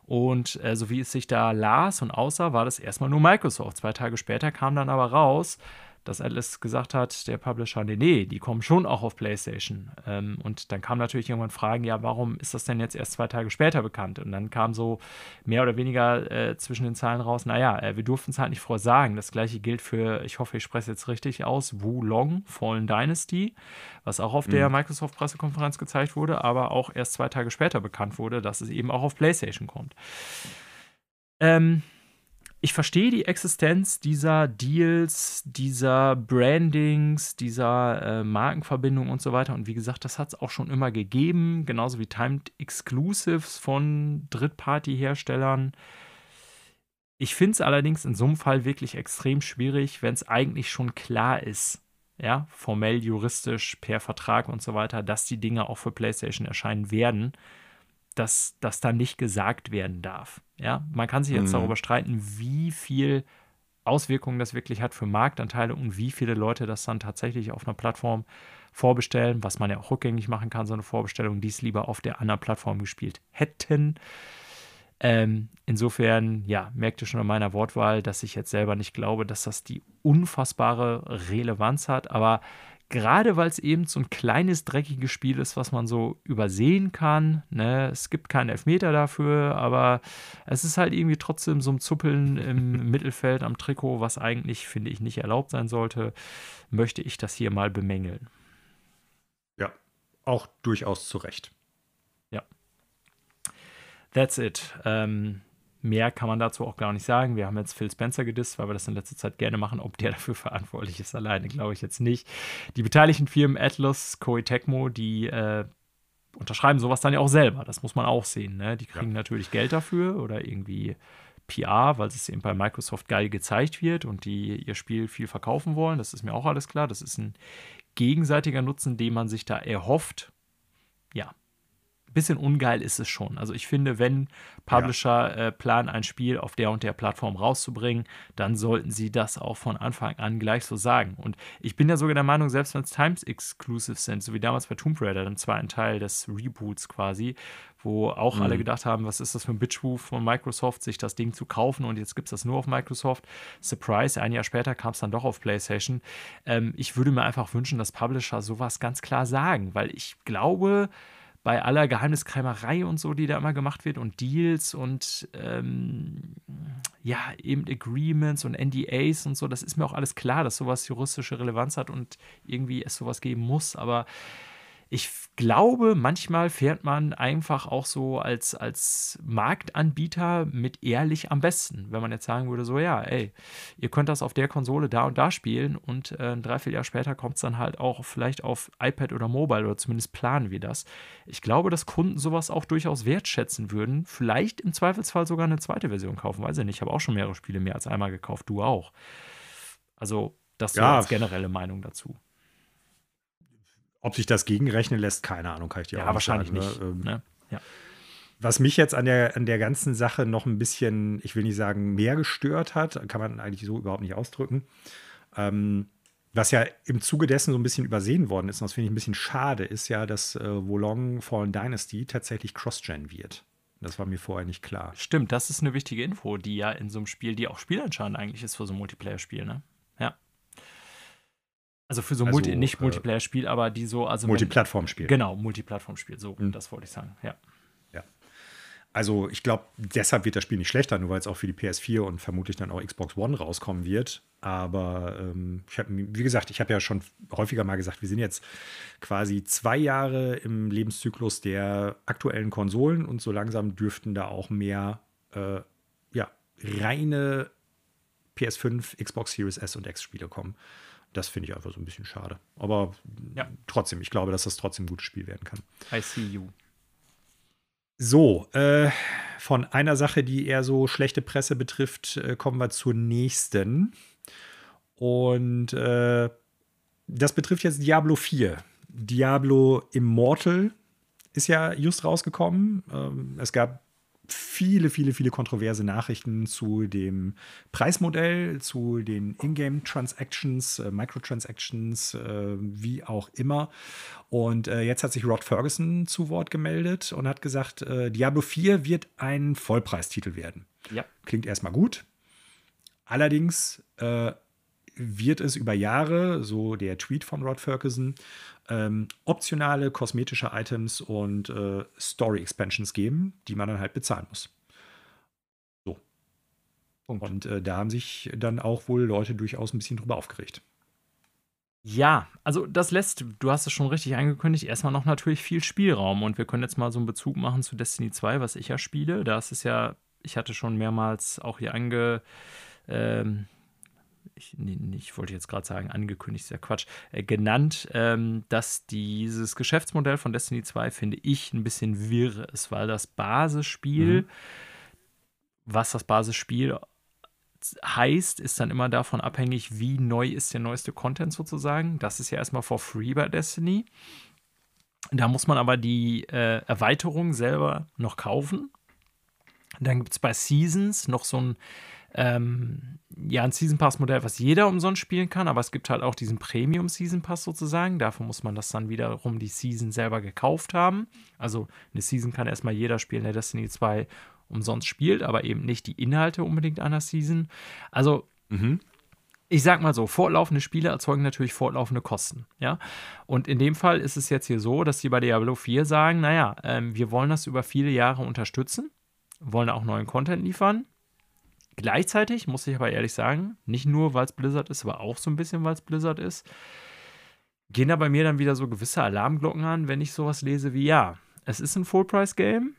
Und äh, so wie es sich da las und aussah, war das erstmal nur Microsoft. Zwei Tage später kam dann aber raus, dass Atlas gesagt hat, der Publisher, nee, nee, die kommen schon auch auf PlayStation. Ähm, und dann kam natürlich irgendwann Fragen, ja, warum ist das denn jetzt erst zwei Tage später bekannt? Und dann kam so mehr oder weniger äh, zwischen den Zahlen raus, naja, äh, wir durften es halt nicht vorher sagen. Das gleiche gilt für, ich hoffe, ich spreche es jetzt richtig aus, Wu Long, Fallen Dynasty, was auch auf mhm. der Microsoft-Pressekonferenz gezeigt wurde, aber auch erst zwei Tage später bekannt wurde, dass es eben auch auf PlayStation kommt. Ähm, ich verstehe die Existenz dieser Deals, dieser Brandings, dieser äh, Markenverbindung und so weiter. Und wie gesagt, das hat es auch schon immer gegeben, genauso wie Timed Exclusives von Drittparty-Herstellern. Ich finde es allerdings in so einem Fall wirklich extrem schwierig, wenn es eigentlich schon klar ist, ja, formell, juristisch, per Vertrag und so weiter, dass die Dinge auch für PlayStation erscheinen werden dass das dann nicht gesagt werden darf. Ja, man kann sich jetzt mhm. darüber streiten, wie viel Auswirkungen das wirklich hat für Marktanteile und wie viele Leute das dann tatsächlich auf einer Plattform vorbestellen, was man ja auch rückgängig machen kann, so eine Vorbestellung, die es lieber auf der anderen Plattform gespielt hätten. Ähm, insofern, ja, merkte schon an meiner Wortwahl, dass ich jetzt selber nicht glaube, dass das die unfassbare Relevanz hat, aber Gerade weil es eben so ein kleines, dreckiges Spiel ist, was man so übersehen kann. Ne? Es gibt keinen Elfmeter dafür, aber es ist halt irgendwie trotzdem so ein Zuppeln im Mittelfeld am Trikot, was eigentlich, finde ich, nicht erlaubt sein sollte, möchte ich das hier mal bemängeln. Ja, auch durchaus zu Recht. Ja. That's it. Ähm, Mehr kann man dazu auch gar nicht sagen. Wir haben jetzt Phil Spencer gedisst, weil wir das in letzter Zeit gerne machen. Ob der dafür verantwortlich ist alleine, glaube ich jetzt nicht. Die beteiligten Firmen Atlas, Koei Tecmo, die äh, unterschreiben sowas dann ja auch selber. Das muss man auch sehen. Ne? Die kriegen ja. natürlich Geld dafür oder irgendwie PR, weil es eben bei Microsoft geil gezeigt wird und die ihr Spiel viel verkaufen wollen. Das ist mir auch alles klar. Das ist ein gegenseitiger Nutzen, den man sich da erhofft. Ja, bisschen ungeil ist es schon. Also ich finde, wenn Publisher ja. äh, planen, ein Spiel auf der und der Plattform rauszubringen, dann sollten sie das auch von Anfang an gleich so sagen. Und ich bin ja sogar der Meinung, selbst wenn es Times Exclusive sind, so wie damals bei Tomb Raider, dann zwar ein Teil des Reboots quasi, wo auch mhm. alle gedacht haben, was ist das für ein Bitch-Move von Microsoft, sich das Ding zu kaufen und jetzt gibt es das nur auf Microsoft. Surprise, ein Jahr später kam es dann doch auf PlayStation. Ähm, ich würde mir einfach wünschen, dass Publisher sowas ganz klar sagen, weil ich glaube, bei aller Geheimniskrämerei und so, die da immer gemacht wird und Deals und ähm, ja, eben Agreements und NDAs und so, das ist mir auch alles klar, dass sowas juristische Relevanz hat und irgendwie es sowas geben muss, aber ich glaube, manchmal fährt man einfach auch so als, als Marktanbieter mit ehrlich am besten. Wenn man jetzt sagen würde, so ja, ey, ihr könnt das auf der Konsole da und da spielen und äh, ein Dreivierteljahr später kommt es dann halt auch vielleicht auf iPad oder Mobile oder zumindest planen wir das. Ich glaube, dass Kunden sowas auch durchaus wertschätzen würden. Vielleicht im Zweifelsfall sogar eine zweite Version kaufen, weiß ich nicht. Ich habe auch schon mehrere Spiele mehr als einmal gekauft, du auch. Also, das ist ja. so als generelle Meinung dazu. Ob sich das gegenrechnen lässt, keine Ahnung, kann ich dir ja, auch wahrscheinlich sagen, nicht. Ne? Ähm, ne? Ja. Was mich jetzt an der, an der ganzen Sache noch ein bisschen, ich will nicht sagen, mehr gestört hat, kann man eigentlich so überhaupt nicht ausdrücken. Ähm, was ja im Zuge dessen so ein bisschen übersehen worden ist, und das finde ich ein bisschen schade, ist ja, dass äh, Wolong Fallen Dynasty tatsächlich Cross-Gen wird. Das war mir vorher nicht klar. Stimmt, das ist eine wichtige Info, die ja in so einem Spiel, die auch spielentscheidend eigentlich ist für so ein Multiplayer-Spiel, ne? Ja. Also für so also, Multi, nicht äh, Multiplayer-Spiel, aber die so, also Multiplattform-Spiel. Genau, Multiplattform-Spiel, so, mhm. das wollte ich sagen, ja. Ja. Also ich glaube, deshalb wird das Spiel nicht schlechter, nur weil es auch für die PS4 und vermutlich dann auch Xbox One rauskommen wird. Aber ähm, ich habe, wie gesagt, ich habe ja schon häufiger mal gesagt, wir sind jetzt quasi zwei Jahre im Lebenszyklus der aktuellen Konsolen und so langsam dürften da auch mehr äh, ja, reine PS5, Xbox Series S und X Spiele kommen. Das finde ich einfach so ein bisschen schade. Aber ja. trotzdem, ich glaube, dass das trotzdem ein gutes Spiel werden kann. I see you. So, äh, von einer Sache, die eher so schlechte Presse betrifft, äh, kommen wir zur nächsten. Und äh, das betrifft jetzt Diablo 4. Diablo Immortal ist ja just rausgekommen. Ähm, es gab viele, viele, viele kontroverse Nachrichten zu dem Preismodell, zu den Ingame-Transactions, äh, Microtransactions, äh, wie auch immer. Und äh, jetzt hat sich Rod Ferguson zu Wort gemeldet und hat gesagt, äh, Diablo 4 wird ein Vollpreistitel werden. Ja. Klingt erstmal gut. Allerdings äh, wird es über Jahre, so der Tweet von Rod Ferguson, ähm, optionale kosmetische Items und äh, Story-Expansions geben, die man dann halt bezahlen muss. So. Punkt. Und äh, da haben sich dann auch wohl Leute durchaus ein bisschen drüber aufgeregt. Ja, also das lässt, du hast es schon richtig angekündigt, erstmal noch natürlich viel Spielraum. Und wir können jetzt mal so einen Bezug machen zu Destiny 2, was ich ja spiele. Da ist es ja, ich hatte schon mehrmals auch hier ange. Ähm, ich, nee, ich wollte jetzt gerade sagen, angekündigt, ist ja Quatsch, äh, genannt, ähm, dass dieses Geschäftsmodell von Destiny 2, finde ich, ein bisschen wirr ist, weil das Basisspiel, mhm. was das Basisspiel heißt, ist dann immer davon abhängig, wie neu ist der neueste Content sozusagen. Das ist ja erstmal for free bei Destiny. Da muss man aber die äh, Erweiterung selber noch kaufen. Dann gibt es bei Seasons noch so ein ähm, ja, ein Season Pass-Modell, was jeder umsonst spielen kann, aber es gibt halt auch diesen Premium Season Pass sozusagen. Dafür muss man das dann wiederum die Season selber gekauft haben. Also eine Season kann erstmal jeder spielen, der Destiny 2 umsonst spielt, aber eben nicht die Inhalte unbedingt einer Season. Also, mhm. ich sag mal so, fortlaufende Spiele erzeugen natürlich fortlaufende Kosten. Ja? Und in dem Fall ist es jetzt hier so, dass die bei Diablo 4 sagen: Naja, ähm, wir wollen das über viele Jahre unterstützen, wollen auch neuen Content liefern Gleichzeitig muss ich aber ehrlich sagen, nicht nur, weil es Blizzard ist, aber auch so ein bisschen, weil es Blizzard ist, gehen da bei mir dann wieder so gewisse Alarmglocken an, wenn ich sowas lese wie, ja, es ist ein Full-Price-Game.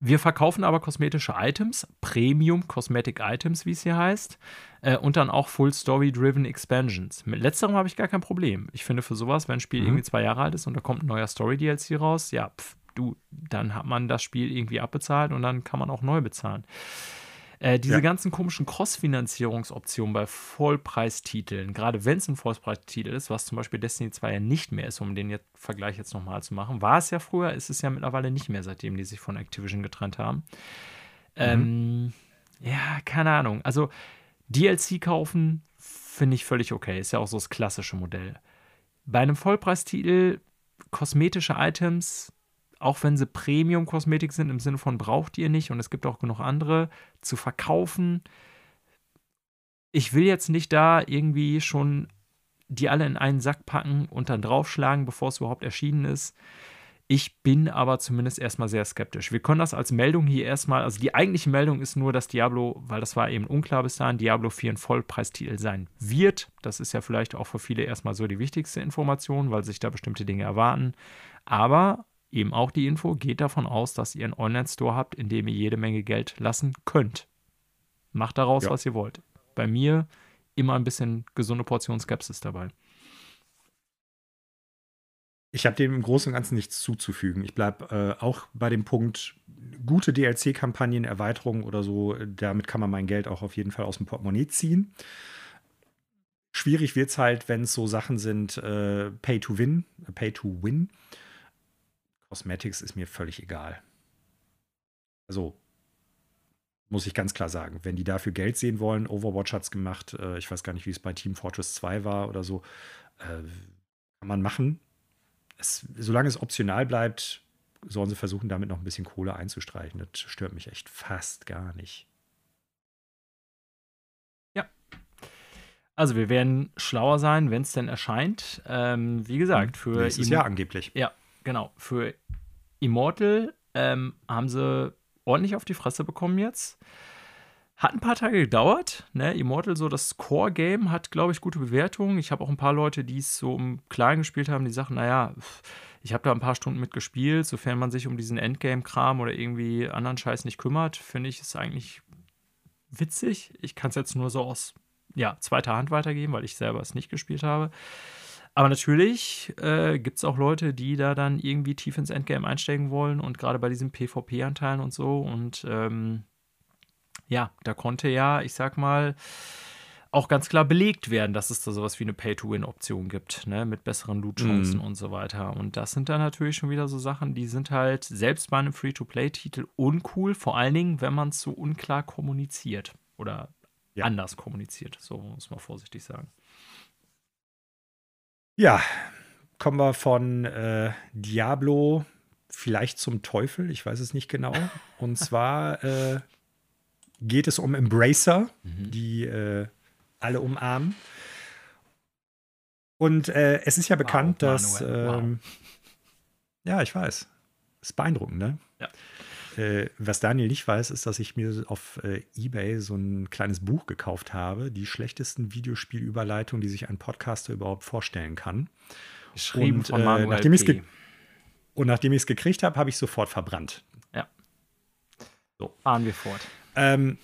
Wir verkaufen aber kosmetische Items, Premium Cosmetic Items, wie es hier heißt, äh, und dann auch Full Story-Driven Expansions. Mit letzterem habe ich gar kein Problem. Ich finde für sowas, wenn ein Spiel mhm. irgendwie zwei Jahre alt ist und da kommt ein neuer Story-DLC raus, ja, pf, du, dann hat man das Spiel irgendwie abbezahlt und dann kann man auch neu bezahlen. Äh, diese ja. ganzen komischen Cross-Finanzierungsoptionen bei Vollpreistiteln, gerade wenn es ein Vollpreistitel ist, was zum Beispiel Destiny 2 ja nicht mehr ist, um den jetzt, Vergleich jetzt nochmal zu machen, war es ja früher, ist es ja mittlerweile nicht mehr, seitdem die sich von Activision getrennt haben. Mhm. Ähm, ja, keine Ahnung. Also DLC kaufen finde ich völlig okay. Ist ja auch so das klassische Modell. Bei einem Vollpreistitel kosmetische Items auch wenn sie Premium-Kosmetik sind, im Sinne von braucht ihr nicht und es gibt auch genug andere, zu verkaufen. Ich will jetzt nicht da irgendwie schon die alle in einen Sack packen und dann draufschlagen, bevor es überhaupt erschienen ist. Ich bin aber zumindest erstmal sehr skeptisch. Wir können das als Meldung hier erstmal, also die eigentliche Meldung ist nur, dass Diablo, weil das war eben unklar bis dahin, Diablo 4 ein Vollpreistitel sein wird. Das ist ja vielleicht auch für viele erstmal so die wichtigste Information, weil sich da bestimmte Dinge erwarten. Aber eben auch die Info, geht davon aus, dass ihr einen Online-Store habt, in dem ihr jede Menge Geld lassen könnt. Macht daraus, ja. was ihr wollt. Bei mir immer ein bisschen gesunde Portion Skepsis dabei. Ich habe dem im Großen und Ganzen nichts zuzufügen. Ich bleibe äh, auch bei dem Punkt, gute DLC-Kampagnen, Erweiterungen oder so, damit kann man mein Geld auch auf jeden Fall aus dem Portemonnaie ziehen. Schwierig wird es halt, wenn es so Sachen sind, äh, Pay to Win, Pay to Win. Cosmetics ist mir völlig egal. Also, muss ich ganz klar sagen, wenn die dafür Geld sehen wollen, Overwatch hat es gemacht, äh, ich weiß gar nicht, wie es bei Team Fortress 2 war oder so, äh, kann man machen. Es, solange es optional bleibt, sollen sie versuchen, damit noch ein bisschen Kohle einzustreichen. Das stört mich echt fast gar nicht. Ja. Also wir werden schlauer sein, wenn es denn erscheint. Ähm, wie gesagt, für nächstes Jahr angeblich. Ja, genau, für Immortal ähm, haben sie ordentlich auf die Fresse bekommen jetzt. Hat ein paar Tage gedauert. Ne? Immortal, so das Core-Game, hat, glaube ich, gute Bewertungen. Ich habe auch ein paar Leute, die es so im Kleinen gespielt haben, die sagen, naja, ich habe da ein paar Stunden mitgespielt. Sofern man sich um diesen Endgame-Kram oder irgendwie anderen Scheiß nicht kümmert, finde ich es eigentlich witzig. Ich kann es jetzt nur so aus ja, zweiter Hand weitergeben, weil ich selber es nicht gespielt habe. Aber natürlich äh, gibt es auch Leute, die da dann irgendwie tief ins Endgame einsteigen wollen und gerade bei diesen PvP-Anteilen und so. Und ähm, ja, da konnte ja, ich sag mal, auch ganz klar belegt werden, dass es da sowas wie eine Pay-to-Win-Option gibt, ne, mit besseren Loot-Chancen mm. und so weiter. Und das sind dann natürlich schon wieder so Sachen, die sind halt selbst bei einem Free-to-Play-Titel uncool, vor allen Dingen, wenn man es so unklar kommuniziert oder ja. anders kommuniziert, so muss man vorsichtig sagen. Ja, kommen wir von äh, Diablo vielleicht zum Teufel, ich weiß es nicht genau. Und zwar äh, geht es um Embracer, mhm. die äh, alle umarmen. Und äh, es ist ja bekannt, wow, dass. Ähm, wow. Ja, ich weiß. Ist beeindruckend, ne? Ja. Äh, was Daniel nicht weiß, ist, dass ich mir auf äh, Ebay so ein kleines Buch gekauft habe, die schlechtesten Videospielüberleitungen, die sich ein Podcaster überhaupt vorstellen kann. Geschrieben und, von äh, Manuel nachdem P. Und nachdem ich es gekriegt habe, habe ich sofort verbrannt. Ja. So. Fahren wir fort. Ähm,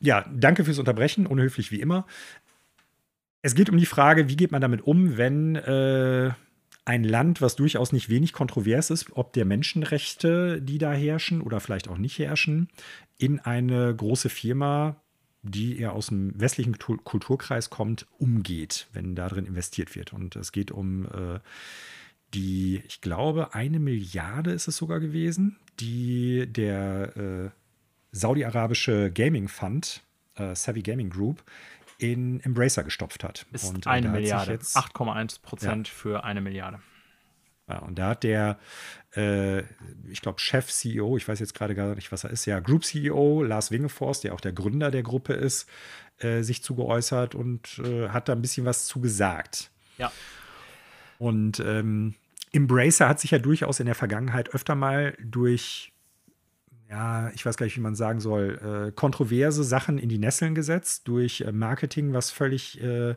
ja, danke fürs Unterbrechen, unhöflich wie immer. Es geht um die Frage, wie geht man damit um, wenn äh, ein Land, was durchaus nicht wenig kontrovers ist, ob der Menschenrechte, die da herrschen oder vielleicht auch nicht herrschen, in eine große Firma, die eher aus dem westlichen Kulturkreis kommt, umgeht, wenn darin investiert wird. Und es geht um äh, die, ich glaube, eine Milliarde ist es sogar gewesen, die der äh, saudi-arabische Gaming Fund, äh, Savvy Gaming Group, in Embracer gestopft hat. Ist und, äh, eine Milliarde. 8,1 Prozent ja. für eine Milliarde. Ja, und da hat der, äh, ich glaube, Chef-CEO, ich weiß jetzt gerade gar nicht, was er ist, ja, Group-CEO Lars Wingefors, der auch der Gründer der Gruppe ist, äh, sich zugeäußert und äh, hat da ein bisschen was zu gesagt. Ja. Und ähm, Embracer hat sich ja durchaus in der Vergangenheit öfter mal durch ja, ich weiß gar nicht, wie man sagen soll, äh, kontroverse Sachen in die Nesseln gesetzt durch äh, Marketing, was völlig äh,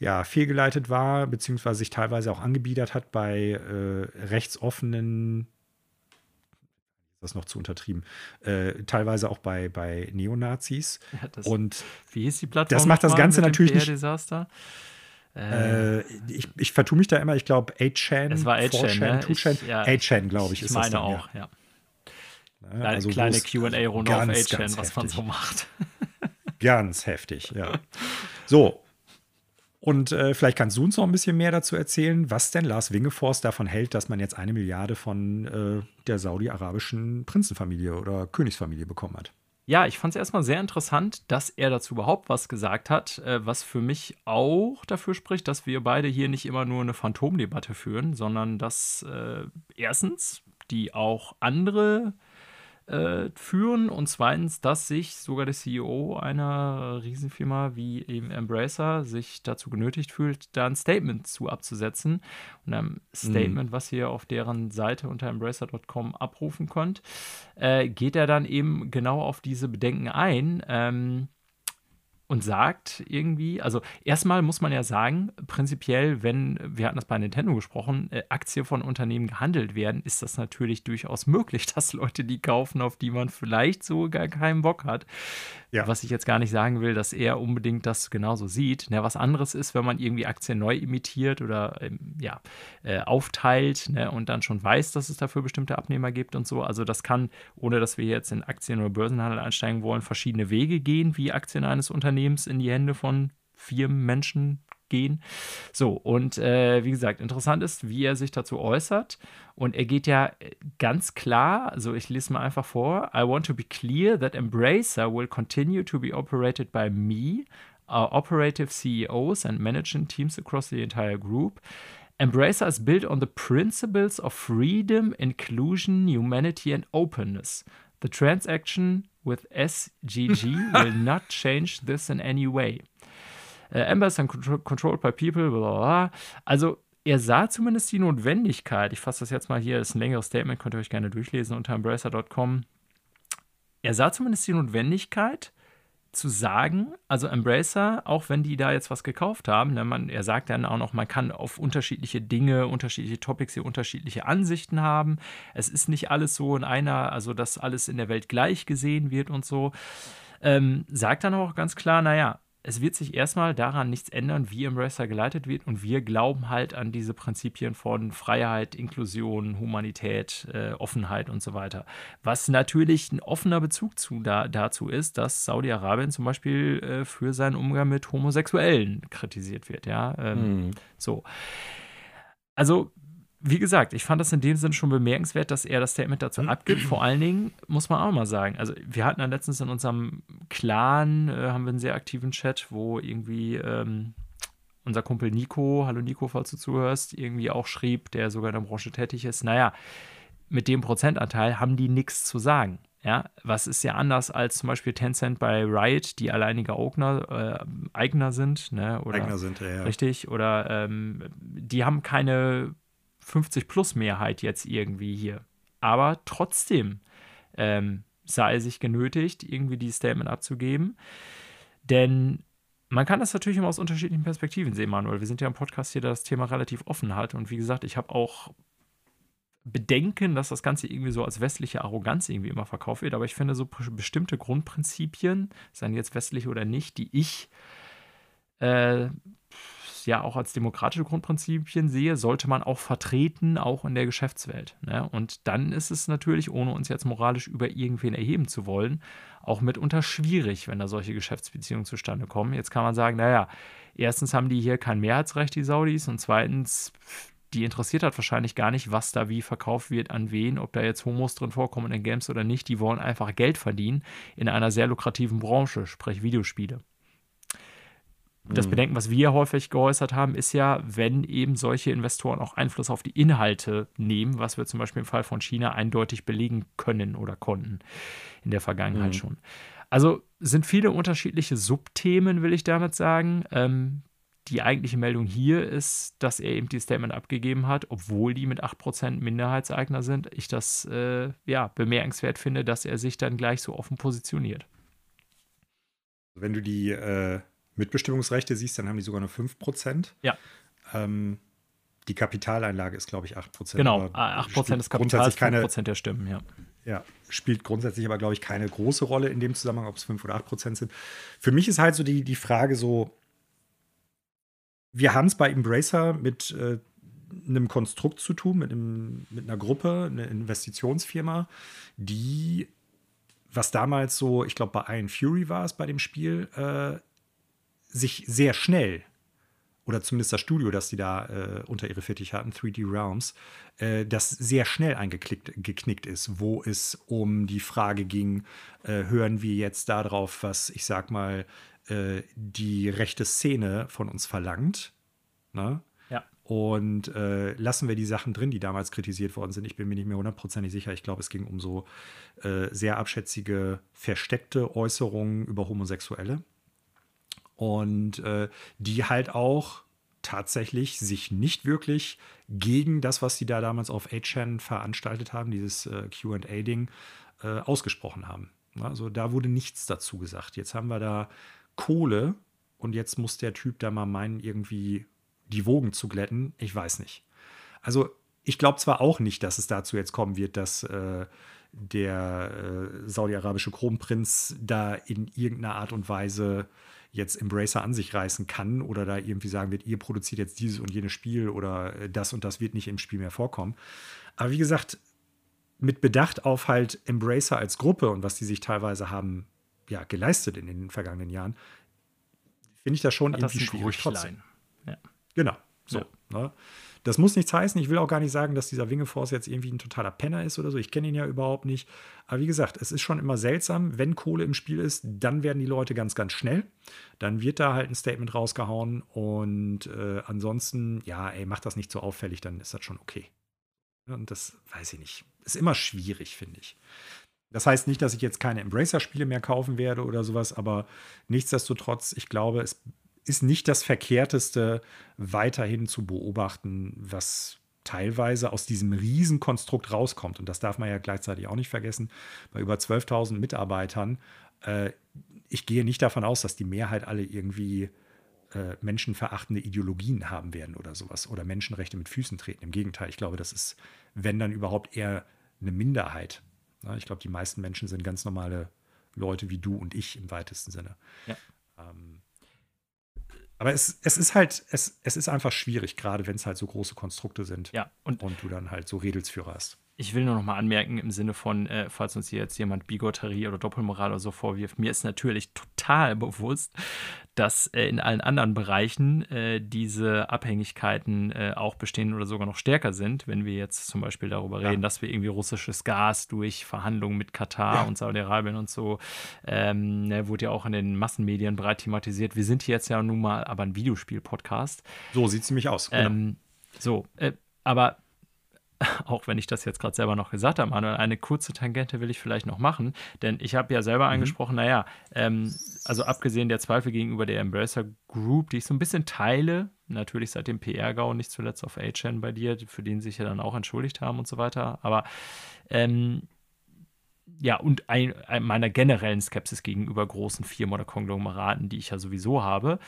ja, fehlgeleitet war, beziehungsweise sich teilweise auch angebiedert hat bei äh, rechtsoffenen, das noch zu untertrieben, äh, teilweise auch bei, bei Neonazis. Ja, das, Und wie hieß die Plattform? Das macht das Ganze natürlich nicht. Desaster? Äh, ich, ich vertue mich da immer, ich glaube 8chan, es war 8chan, ne? 2chan, ja, 8chan, glaube ich, ich ist meine das dann, auch, ja. ja. Ne? Also kleine QA-Runde auf HN, was man so macht. ganz heftig, ja. So. Und äh, vielleicht kannst du uns noch ein bisschen mehr dazu erzählen, was denn Lars Wingeforst davon hält, dass man jetzt eine Milliarde von äh, der saudi-arabischen Prinzenfamilie oder Königsfamilie bekommen hat. Ja, ich fand es erstmal sehr interessant, dass er dazu überhaupt was gesagt hat, äh, was für mich auch dafür spricht, dass wir beide hier nicht immer nur eine Phantomdebatte führen, sondern dass äh, erstens die auch andere äh, führen und zweitens, dass sich sogar der CEO einer Riesenfirma wie eben Embracer sich dazu genötigt fühlt, da ein Statement zu abzusetzen. Und ein Statement, mhm. was ihr auf deren Seite unter embracer.com abrufen könnt, äh, geht er dann eben genau auf diese Bedenken ein. Ähm, und sagt irgendwie, also erstmal muss man ja sagen, prinzipiell, wenn, wir hatten das bei Nintendo gesprochen, äh, Aktien von Unternehmen gehandelt werden, ist das natürlich durchaus möglich, dass Leute die kaufen, auf die man vielleicht so gar keinen Bock hat. Ja. Was ich jetzt gar nicht sagen will, dass er unbedingt das genauso sieht. Ne, was anderes ist, wenn man irgendwie Aktien neu imitiert oder ähm, ja, äh, aufteilt ne, und dann schon weiß, dass es dafür bestimmte Abnehmer gibt und so. Also das kann, ohne dass wir jetzt in Aktien- oder Börsenhandel einsteigen wollen, verschiedene Wege gehen, wie Aktien eines Unternehmens Unternehmens in die Hände von vier Menschen gehen. So, und äh, wie gesagt, interessant ist, wie er sich dazu äußert. Und er geht ja ganz klar, also ich lese mal einfach vor: I want to be clear that Embracer will continue to be operated by me, our operative CEOs and management teams across the entire group. Embracer is built on the principles of freedom, inclusion, humanity, and openness. The transaction with SGG will not change this in any way. Uh, Embers are controlled by people, bla. Also, er sah zumindest die Notwendigkeit, ich fasse das jetzt mal hier, ist ein längeres Statement, könnt ihr euch gerne durchlesen unter embracer.com. Er sah zumindest die Notwendigkeit, zu sagen, also Embracer, auch wenn die da jetzt was gekauft haben, ne, man, er sagt dann auch noch, man kann auf unterschiedliche Dinge, unterschiedliche Topics hier unterschiedliche Ansichten haben. Es ist nicht alles so in einer, also dass alles in der Welt gleich gesehen wird und so. Ähm, sagt dann auch ganz klar, naja, es wird sich erstmal daran nichts ändern, wie Embracer geleitet wird. Und wir glauben halt an diese Prinzipien von Freiheit, Inklusion, Humanität, äh, Offenheit und so weiter. Was natürlich ein offener Bezug zu, da, dazu ist, dass Saudi-Arabien zum Beispiel äh, für seinen Umgang mit Homosexuellen kritisiert wird. Ja, ähm, mhm. so. Also wie gesagt, ich fand das in dem Sinne schon bemerkenswert, dass er das Statement dazu abgibt. Vor allen Dingen muss man auch mal sagen, also wir hatten ja letztens in unserem Clan, äh, haben wir einen sehr aktiven Chat, wo irgendwie ähm, unser Kumpel Nico, hallo Nico, falls du zuhörst, irgendwie auch schrieb, der sogar in der Branche tätig ist, naja, mit dem Prozentanteil haben die nichts zu sagen. Ja, was ist ja anders als zum Beispiel Tencent bei Riot, die alleinige Eigner, äh, Eigner sind, ne? Oder, Eigner sind, ja. Richtig, oder ähm, die haben keine 50-Plus-Mehrheit jetzt irgendwie hier. Aber trotzdem ähm, sah er sich genötigt, irgendwie dieses Statement abzugeben. Denn man kann das natürlich immer aus unterschiedlichen Perspektiven sehen, Manuel. Wir sind ja im Podcast hier, der das Thema relativ offen hat. Und wie gesagt, ich habe auch Bedenken, dass das Ganze irgendwie so als westliche Arroganz irgendwie immer verkauft wird. Aber ich finde so bestimmte Grundprinzipien, seien jetzt westlich oder nicht, die ich äh, ja auch als demokratische Grundprinzipien sehe, sollte man auch vertreten, auch in der Geschäftswelt. Ne? Und dann ist es natürlich, ohne uns jetzt moralisch über irgendwen erheben zu wollen, auch mitunter schwierig, wenn da solche Geschäftsbeziehungen zustande kommen. Jetzt kann man sagen, naja, erstens haben die hier kein Mehrheitsrecht, die Saudis, und zweitens, die interessiert hat wahrscheinlich gar nicht, was da wie verkauft wird, an wen, ob da jetzt Homos drin vorkommen in Games oder nicht. Die wollen einfach Geld verdienen in einer sehr lukrativen Branche, sprich Videospiele. Das mhm. Bedenken, was wir häufig geäußert haben, ist ja, wenn eben solche Investoren auch Einfluss auf die Inhalte nehmen, was wir zum Beispiel im Fall von China eindeutig belegen können oder konnten in der Vergangenheit mhm. schon. Also sind viele unterschiedliche Subthemen, will ich damit sagen. Ähm, die eigentliche Meldung hier ist, dass er eben die Statement abgegeben hat, obwohl die mit 8% Minderheitseigner sind. Ich das äh, ja, bemerkenswert finde, dass er sich dann gleich so offen positioniert. Wenn du die äh, Mitbestimmungsrechte siehst, dann haben die sogar nur 5%. Ja. Ähm, die Kapitaleinlage ist, glaube ich, 8%. Genau, 8% des Kapitals, keine, 5% der Stimmen, ja. Ja, spielt grundsätzlich aber, glaube ich, keine große Rolle in dem Zusammenhang, ob es 5 oder 8% sind. Für mich ist halt so die, die Frage so, wir haben es bei Embracer mit äh, einem Konstrukt zu tun, mit, einem, mit einer Gruppe, einer Investitionsfirma, die, was damals so, ich glaube, bei Iron Fury war es bei dem Spiel, äh, sich sehr schnell, oder zumindest das Studio, das die da äh, unter ihre Fittich hatten, 3D Realms, äh, das sehr schnell eingeknickt ist, wo es um die Frage ging, äh, hören wir jetzt darauf, was ich sag mal, äh, die rechte Szene von uns verlangt. Ne? Ja. Und äh, lassen wir die Sachen drin, die damals kritisiert worden sind. Ich bin mir nicht mehr hundertprozentig sicher. Ich glaube, es ging um so äh, sehr abschätzige, versteckte Äußerungen über Homosexuelle und äh, die halt auch tatsächlich sich nicht wirklich gegen das, was sie da damals auf 8chan veranstaltet haben, dieses äh, QA-Ding, äh, ausgesprochen haben. Also da wurde nichts dazu gesagt. Jetzt haben wir da Kohle und jetzt muss der Typ da mal meinen, irgendwie die Wogen zu glätten. Ich weiß nicht. Also ich glaube zwar auch nicht, dass es dazu jetzt kommen wird, dass äh, der äh, saudi-arabische Kronprinz da in irgendeiner Art und Weise jetzt Embracer an sich reißen kann oder da irgendwie sagen wird, ihr produziert jetzt dieses und jenes Spiel oder äh, das und das wird nicht im Spiel mehr vorkommen. Aber wie gesagt, mit Bedacht auf halt Embracer als Gruppe und was die sich teilweise haben ja, geleistet in den vergangenen Jahren, finde ich das schon Hat irgendwie das schwierig trotzdem. Ja. Genau, so. Ja. Ne? Das muss nichts heißen. Ich will auch gar nicht sagen, dass dieser Wingeforce jetzt irgendwie ein totaler Penner ist oder so. Ich kenne ihn ja überhaupt nicht. Aber wie gesagt, es ist schon immer seltsam, wenn Kohle im Spiel ist, dann werden die Leute ganz, ganz schnell. Dann wird da halt ein Statement rausgehauen. Und äh, ansonsten, ja, ey, mach das nicht so auffällig, dann ist das schon okay. Und das weiß ich nicht. Ist immer schwierig, finde ich. Das heißt nicht, dass ich jetzt keine Embracer-Spiele mehr kaufen werde oder sowas, aber nichtsdestotrotz, ich glaube, es ist nicht das Verkehrteste, weiterhin zu beobachten, was teilweise aus diesem Riesenkonstrukt rauskommt. Und das darf man ja gleichzeitig auch nicht vergessen. Bei über 12.000 Mitarbeitern, äh, ich gehe nicht davon aus, dass die Mehrheit alle irgendwie äh, menschenverachtende Ideologien haben werden oder sowas oder Menschenrechte mit Füßen treten. Im Gegenteil, ich glaube, das ist, wenn dann überhaupt eher eine Minderheit. Ja, ich glaube, die meisten Menschen sind ganz normale Leute wie du und ich im weitesten Sinne. Ja. Ähm, Aber es, es ist halt, es, es ist einfach schwierig, gerade wenn es halt so große Konstrukte sind. Ja. Und, und du dann halt so Redelsführer hast. Ich will nur noch mal anmerken, im Sinne von, äh, falls uns hier jetzt jemand Bigotterie oder Doppelmoral oder so vorwirft, mir ist natürlich total bewusst, dass äh, in allen anderen Bereichen äh, diese Abhängigkeiten äh, auch bestehen oder sogar noch stärker sind, wenn wir jetzt zum Beispiel darüber ja. reden, dass wir irgendwie russisches Gas durch Verhandlungen mit Katar ja. und Saudi-Arabien und so, ähm, ne, wurde ja auch in den Massenmedien breit thematisiert. Wir sind hier jetzt ja nun mal aber ein Videospiel-Podcast. So sieht es nämlich aus. Genau. Ähm, so, äh, aber auch wenn ich das jetzt gerade selber noch gesagt habe, Manuel, eine kurze Tangente will ich vielleicht noch machen, denn ich habe ja selber mhm. angesprochen, naja, ähm, also abgesehen der Zweifel gegenüber der Embracer Group, die ich so ein bisschen teile, natürlich seit dem PR-GAU, nicht zuletzt auf A-Chain bei dir, für den sie sich ja dann auch entschuldigt haben und so weiter, aber ähm, ja, und ein, ein, meiner generellen Skepsis gegenüber großen Firmen oder Konglomeraten, die ich ja sowieso habe,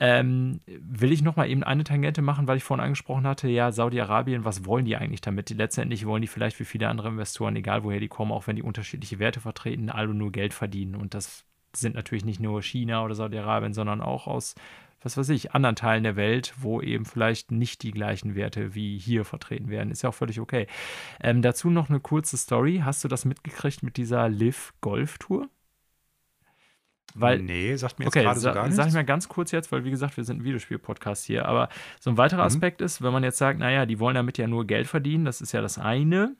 ähm, will ich noch mal eben eine Tangente machen, weil ich vorhin angesprochen hatte, ja, Saudi-Arabien, was wollen die eigentlich damit? Letztendlich wollen die vielleicht wie viele andere Investoren, egal woher die kommen, auch wenn die unterschiedliche Werte vertreten, alle nur Geld verdienen. Und das sind natürlich nicht nur China oder Saudi-Arabien, sondern auch aus was weiß ich, anderen Teilen der Welt, wo eben vielleicht nicht die gleichen Werte wie hier vertreten werden. Ist ja auch völlig okay. Ähm, dazu noch eine kurze Story. Hast du das mitgekriegt mit dieser Liv Golf Tour? Weil, nee, sagt mir jetzt okay, gerade so gar nichts. Sag ich mal ganz kurz jetzt, weil wie gesagt, wir sind ein Videospiel-Podcast hier. Aber so ein weiterer mhm. Aspekt ist, wenn man jetzt sagt, naja, die wollen damit ja nur Geld verdienen, das ist ja das eine.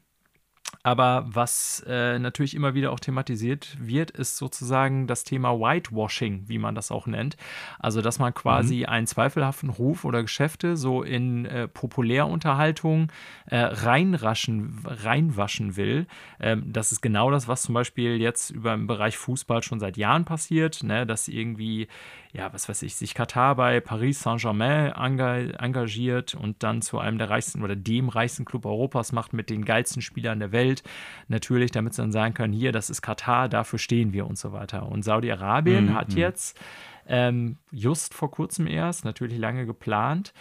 Aber was äh, natürlich immer wieder auch thematisiert wird, ist sozusagen das Thema Whitewashing, wie man das auch nennt. Also, dass man quasi mhm. einen zweifelhaften Ruf oder Geschäfte so in äh, Populärunterhaltung äh, reinraschen, reinwaschen will. Ähm, das ist genau das, was zum Beispiel jetzt über im Bereich Fußball schon seit Jahren passiert, ne? dass irgendwie ja, was weiß ich, sich Katar bei Paris Saint-Germain engagiert und dann zu einem der reichsten oder dem reichsten Club Europas macht mit den geilsten Spielern der Welt. Natürlich, damit sie dann sagen können, hier, das ist Katar, dafür stehen wir und so weiter. Und Saudi-Arabien mhm. hat jetzt ähm, just vor kurzem erst, natürlich lange geplant,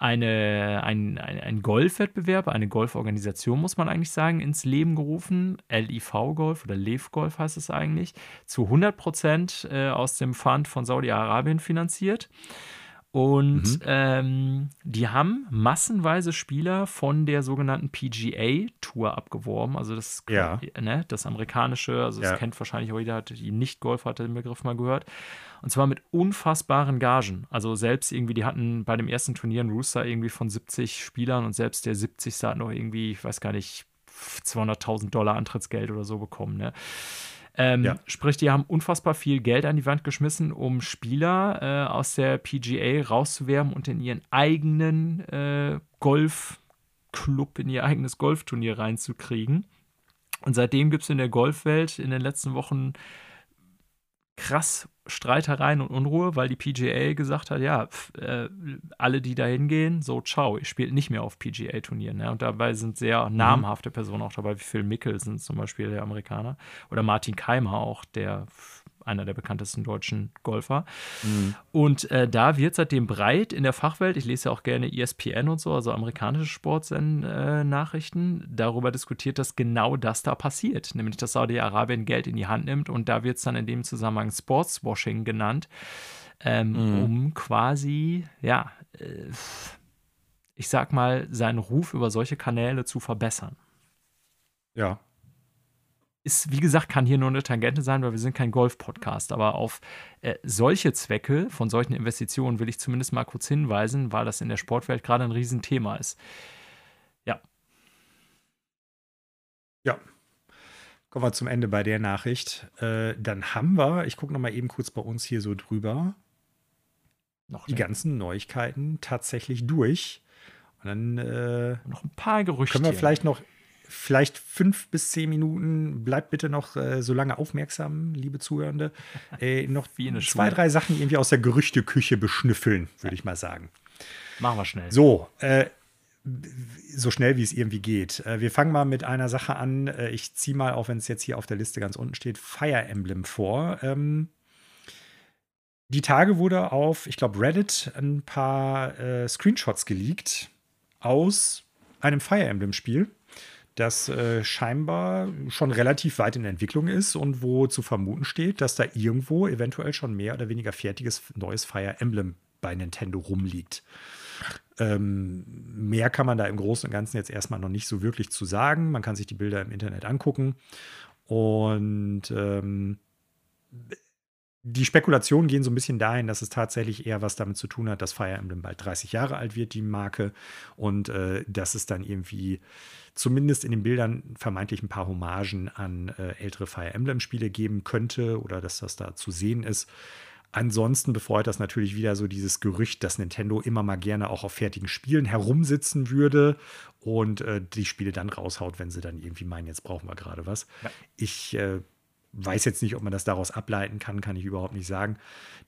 eine, ein, ein, ein Golfwettbewerb, eine Golforganisation, muss man eigentlich sagen, ins Leben gerufen. LIV Golf oder LEV Golf heißt es eigentlich. Zu 100 Prozent äh, aus dem Fund von Saudi-Arabien finanziert. Und mhm. ähm, die haben massenweise Spieler von der sogenannten PGA Tour abgeworben. Also das, ja. ne, das amerikanische, also das kennt wahrscheinlich auch jeder, die Nicht-Golfer hat den Begriff mal gehört. Und zwar mit unfassbaren Gagen. Also selbst irgendwie, die hatten bei dem ersten Turnier einen Rooster irgendwie von 70 Spielern und selbst der 70. hat noch irgendwie, ich weiß gar nicht, 200.000 Dollar Antrittsgeld oder so bekommen. Ne? Ähm, ja. Sprich, die haben unfassbar viel Geld an die Wand geschmissen, um Spieler äh, aus der PGA rauszuwerben und in ihren eigenen äh, Golfclub, in ihr eigenes Golfturnier reinzukriegen. Und seitdem gibt es in der Golfwelt in den letzten Wochen krass Streitereien und Unruhe, weil die PGA gesagt hat, ja, pf, äh, alle, die da hingehen, so ciao, ihr spielt nicht mehr auf PGA-Turnieren. Ne? Und dabei sind sehr mhm. namhafte Personen auch dabei, wie Phil Mickelson zum Beispiel, der Amerikaner, oder Martin Keimer auch, der einer der bekanntesten deutschen Golfer. Mhm. Und äh, da wird seitdem breit in der Fachwelt, ich lese ja auch gerne ESPN und so, also amerikanische Sportsnachrichten, äh, darüber diskutiert, dass genau das da passiert, nämlich dass Saudi-Arabien Geld in die Hand nimmt und da wird es dann in dem Zusammenhang Sportswashing genannt, ähm, mhm. um quasi, ja, äh, ich sag mal, seinen Ruf über solche Kanäle zu verbessern. Ja, ist, wie gesagt, kann hier nur eine Tangente sein, weil wir sind kein Golf-Podcast. Aber auf äh, solche Zwecke von solchen Investitionen will ich zumindest mal kurz hinweisen, weil das in der Sportwelt gerade ein Riesenthema ist. Ja. Ja. Kommen wir zum Ende bei der Nachricht. Äh, dann haben wir, ich gucke noch mal eben kurz bei uns hier so drüber, noch die ganzen Neuigkeiten tatsächlich durch. Und dann äh, noch ein paar Gerüchte. Können wir vielleicht noch vielleicht fünf bis zehn Minuten. Bleibt bitte noch äh, so lange aufmerksam, liebe Zuhörende. Äh, noch zwei, drei Sachen irgendwie aus der Gerüchteküche beschnüffeln, würde ich mal sagen. Machen wir schnell. So, äh, so schnell wie es irgendwie geht. Äh, wir fangen mal mit einer Sache an. Äh, ich ziehe mal, auch wenn es jetzt hier auf der Liste ganz unten steht, Fire Emblem vor. Ähm, die Tage wurde auf, ich glaube, Reddit ein paar äh, Screenshots geleakt aus einem Fire Emblem-Spiel das äh, scheinbar schon relativ weit in Entwicklung ist und wo zu vermuten steht, dass da irgendwo eventuell schon mehr oder weniger fertiges neues Fire Emblem bei Nintendo rumliegt. Ähm, mehr kann man da im Großen und Ganzen jetzt erstmal noch nicht so wirklich zu sagen. Man kann sich die Bilder im Internet angucken. Und ähm, die Spekulationen gehen so ein bisschen dahin, dass es tatsächlich eher was damit zu tun hat, dass Fire Emblem bald 30 Jahre alt wird, die Marke, und äh, dass es dann irgendwie zumindest in den Bildern vermeintlich ein paar Hommagen an äh, ältere Fire Emblem-Spiele geben könnte oder dass das da zu sehen ist. Ansonsten befreut das natürlich wieder so dieses Gerücht, dass Nintendo immer mal gerne auch auf fertigen Spielen herumsitzen würde und äh, die Spiele dann raushaut, wenn sie dann irgendwie meinen, jetzt brauchen wir gerade was. Ja. Ich äh, weiß jetzt nicht, ob man das daraus ableiten kann, kann ich überhaupt nicht sagen.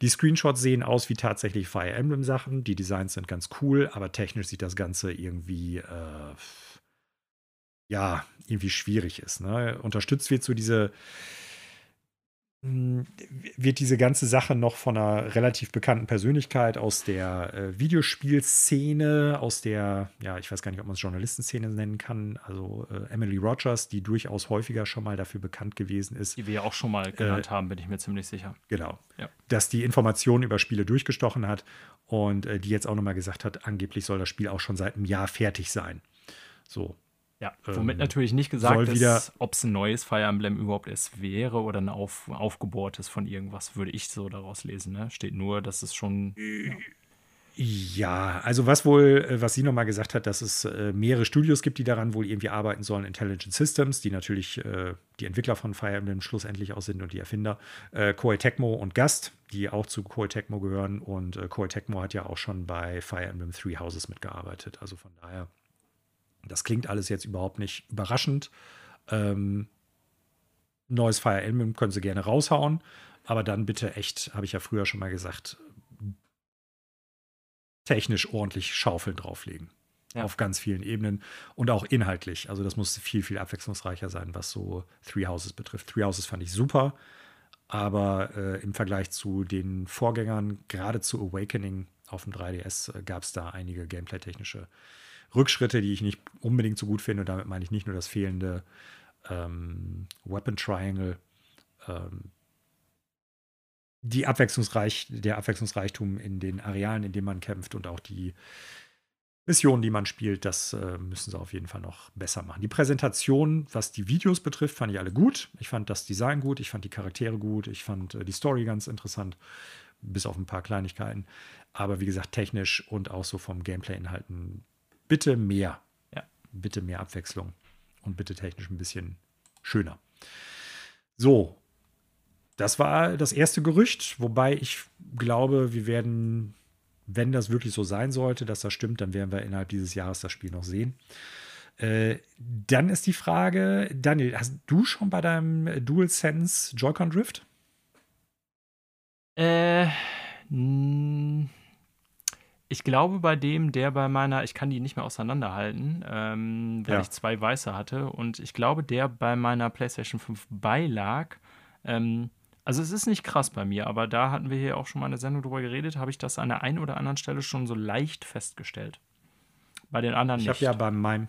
Die Screenshots sehen aus wie tatsächlich Fire Emblem Sachen. Die Designs sind ganz cool, aber technisch sieht das Ganze irgendwie, äh, ja, irgendwie schwierig ist. Ne? Unterstützt wird so diese wird diese ganze Sache noch von einer relativ bekannten Persönlichkeit aus der äh, Videospielszene, aus der, ja, ich weiß gar nicht, ob man es Journalistenszene nennen kann, also äh, Emily Rogers, die durchaus häufiger schon mal dafür bekannt gewesen ist. Die wir ja auch schon mal genannt äh, haben, bin ich mir ziemlich sicher. Genau. Ja. Dass die Informationen über Spiele durchgestochen hat und äh, die jetzt auch nochmal gesagt hat, angeblich soll das Spiel auch schon seit einem Jahr fertig sein. So, ja, womit ähm, natürlich nicht gesagt ist, ob es ein neues Fire Emblem überhaupt erst wäre oder ein auf, aufgebohrtes von irgendwas, würde ich so daraus lesen. Ne? Steht nur, dass es schon. Ja. Ja, also was wohl, äh, was sie nochmal gesagt hat, dass es äh, mehrere Studios gibt, die daran wohl irgendwie arbeiten sollen. Intelligent Systems, die natürlich äh, die Entwickler von Fire Emblem schlussendlich auch sind und die Erfinder. Äh, Koei Tecmo und Gast, die auch zu Koei Tecmo gehören. Und äh, Koei Tecmo hat ja auch schon bei Fire Emblem Three Houses mitgearbeitet. Also von daher das klingt alles jetzt überhaupt nicht überraschend. Ähm, neues Fire Emblem können sie gerne raushauen, aber dann bitte echt, habe ich ja früher schon mal gesagt, technisch ordentlich Schaufeln drauflegen. Ja. Auf ganz vielen Ebenen und auch inhaltlich. Also das muss viel, viel abwechslungsreicher sein, was so Three Houses betrifft. Three Houses fand ich super, aber äh, im Vergleich zu den Vorgängern, gerade zu Awakening auf dem 3DS, äh, gab es da einige gameplay-technische Rückschritte, die ich nicht unbedingt so gut finde. Und damit meine ich nicht nur das fehlende ähm, Weapon Triangle, ähm, die Abwechslungsreich, der Abwechslungsreichtum in den Arealen, in denen man kämpft und auch die Missionen, die man spielt, das äh, müssen sie auf jeden Fall noch besser machen. Die Präsentation, was die Videos betrifft, fand ich alle gut. Ich fand das Design gut, ich fand die Charaktere gut, ich fand äh, die Story ganz interessant, bis auf ein paar Kleinigkeiten. Aber wie gesagt, technisch und auch so vom Gameplay-Inhalten bitte mehr. Ja. Bitte mehr Abwechslung und bitte technisch ein bisschen schöner. So, das war das erste Gerücht, wobei ich glaube, wir werden, wenn das wirklich so sein sollte, dass das stimmt, dann werden wir innerhalb dieses Jahres das Spiel noch sehen. Äh, dann ist die Frage, Daniel, hast du schon bei deinem DualSense Joy-Con Drift? Äh, ich glaube, bei dem, der bei meiner, ich kann die nicht mehr auseinanderhalten, ähm, weil ja. ich zwei weiße hatte. Und ich glaube, der bei meiner PlayStation 5 beilag. Ähm, also es ist nicht krass bei mir, aber da hatten wir hier auch schon mal eine Sendung drüber geredet, habe ich das an der einen oder anderen Stelle schon so leicht festgestellt. Bei den anderen ich nicht. Ich habe ja bei meinem,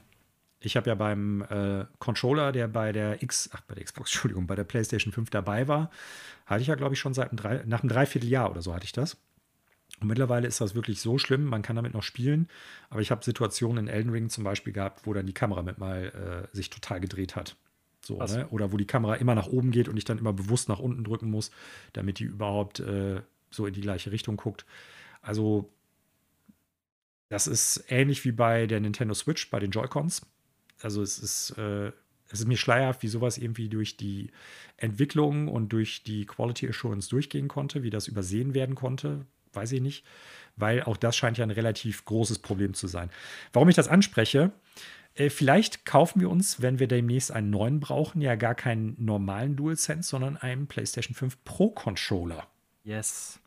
ich habe ja beim äh, Controller, der bei der X, ach bei der Xbox, Entschuldigung, bei der PlayStation 5 dabei war, hatte ich ja, glaube ich, schon seit einem drei, nach einem Dreivierteljahr oder so hatte ich das. Und mittlerweile ist das wirklich so schlimm, man kann damit noch spielen. Aber ich habe Situationen in Elden Ring zum Beispiel gehabt, wo dann die Kamera mit mal äh, sich total gedreht hat. So, ne? Oder wo die Kamera immer nach oben geht und ich dann immer bewusst nach unten drücken muss, damit die überhaupt äh, so in die gleiche Richtung guckt. Also, das ist ähnlich wie bei der Nintendo Switch, bei den Joy-Cons. Also, es ist, äh, es ist mir schleierhaft, wie sowas irgendwie durch die Entwicklung und durch die Quality Assurance durchgehen konnte, wie das übersehen werden konnte weiß ich nicht, weil auch das scheint ja ein relativ großes Problem zu sein. Warum ich das anspreche, äh, vielleicht kaufen wir uns, wenn wir demnächst einen neuen brauchen, ja gar keinen normalen DualSense, sondern einen PlayStation 5 Pro Controller. Yes.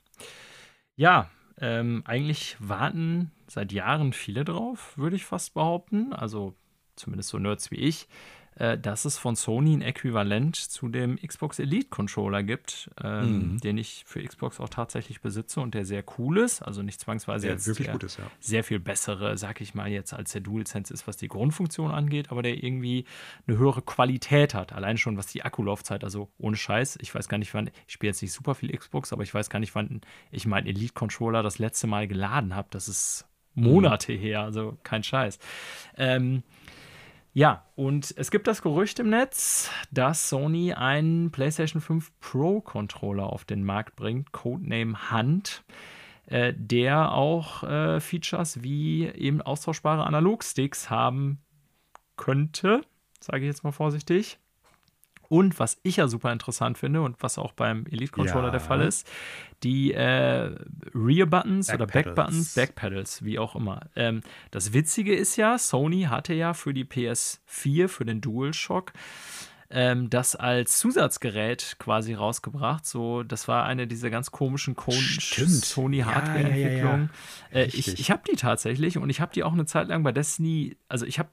Ja, ähm, eigentlich warten seit Jahren viele drauf, würde ich fast behaupten. Also zumindest so Nerds wie ich. Äh, dass es von Sony ein Äquivalent zu dem Xbox Elite Controller gibt, ähm, mhm. den ich für Xbox auch tatsächlich besitze und der sehr cool ist. Also nicht zwangsweise jetzt wirklich gut ist, ja. sehr viel bessere, sag ich mal, jetzt als der DualSense ist, was die Grundfunktion angeht, aber der irgendwie eine höhere Qualität hat. Allein schon was die Akkulaufzeit, also ohne Scheiß. Ich weiß gar nicht, wann, ich spiele jetzt nicht super viel Xbox, aber ich weiß gar nicht, wann ich meinen Elite Controller das letzte Mal geladen habe. Das ist Monate mhm. her, also kein Scheiß. Ähm, ja, und es gibt das Gerücht im Netz, dass Sony einen PlayStation 5 Pro Controller auf den Markt bringt, Codename Hunt, äh, der auch äh, Features wie eben austauschbare Analogsticks haben könnte, sage ich jetzt mal vorsichtig. Und was ich ja super interessant finde und was auch beim Elite Controller ja. der Fall ist, die äh, Rear Buttons Back oder Back Buttons, Back Pedals, wie auch immer. Ähm, das Witzige ist ja, Sony hatte ja für die PS4, für den DualShock, ähm, das als Zusatzgerät quasi rausgebracht. So, das war eine dieser ganz komischen Sony Hardware-Entwicklungen. Ja, ja, ja, äh, ich ich habe die tatsächlich und ich habe die auch eine Zeit lang bei Destiny, also ich habe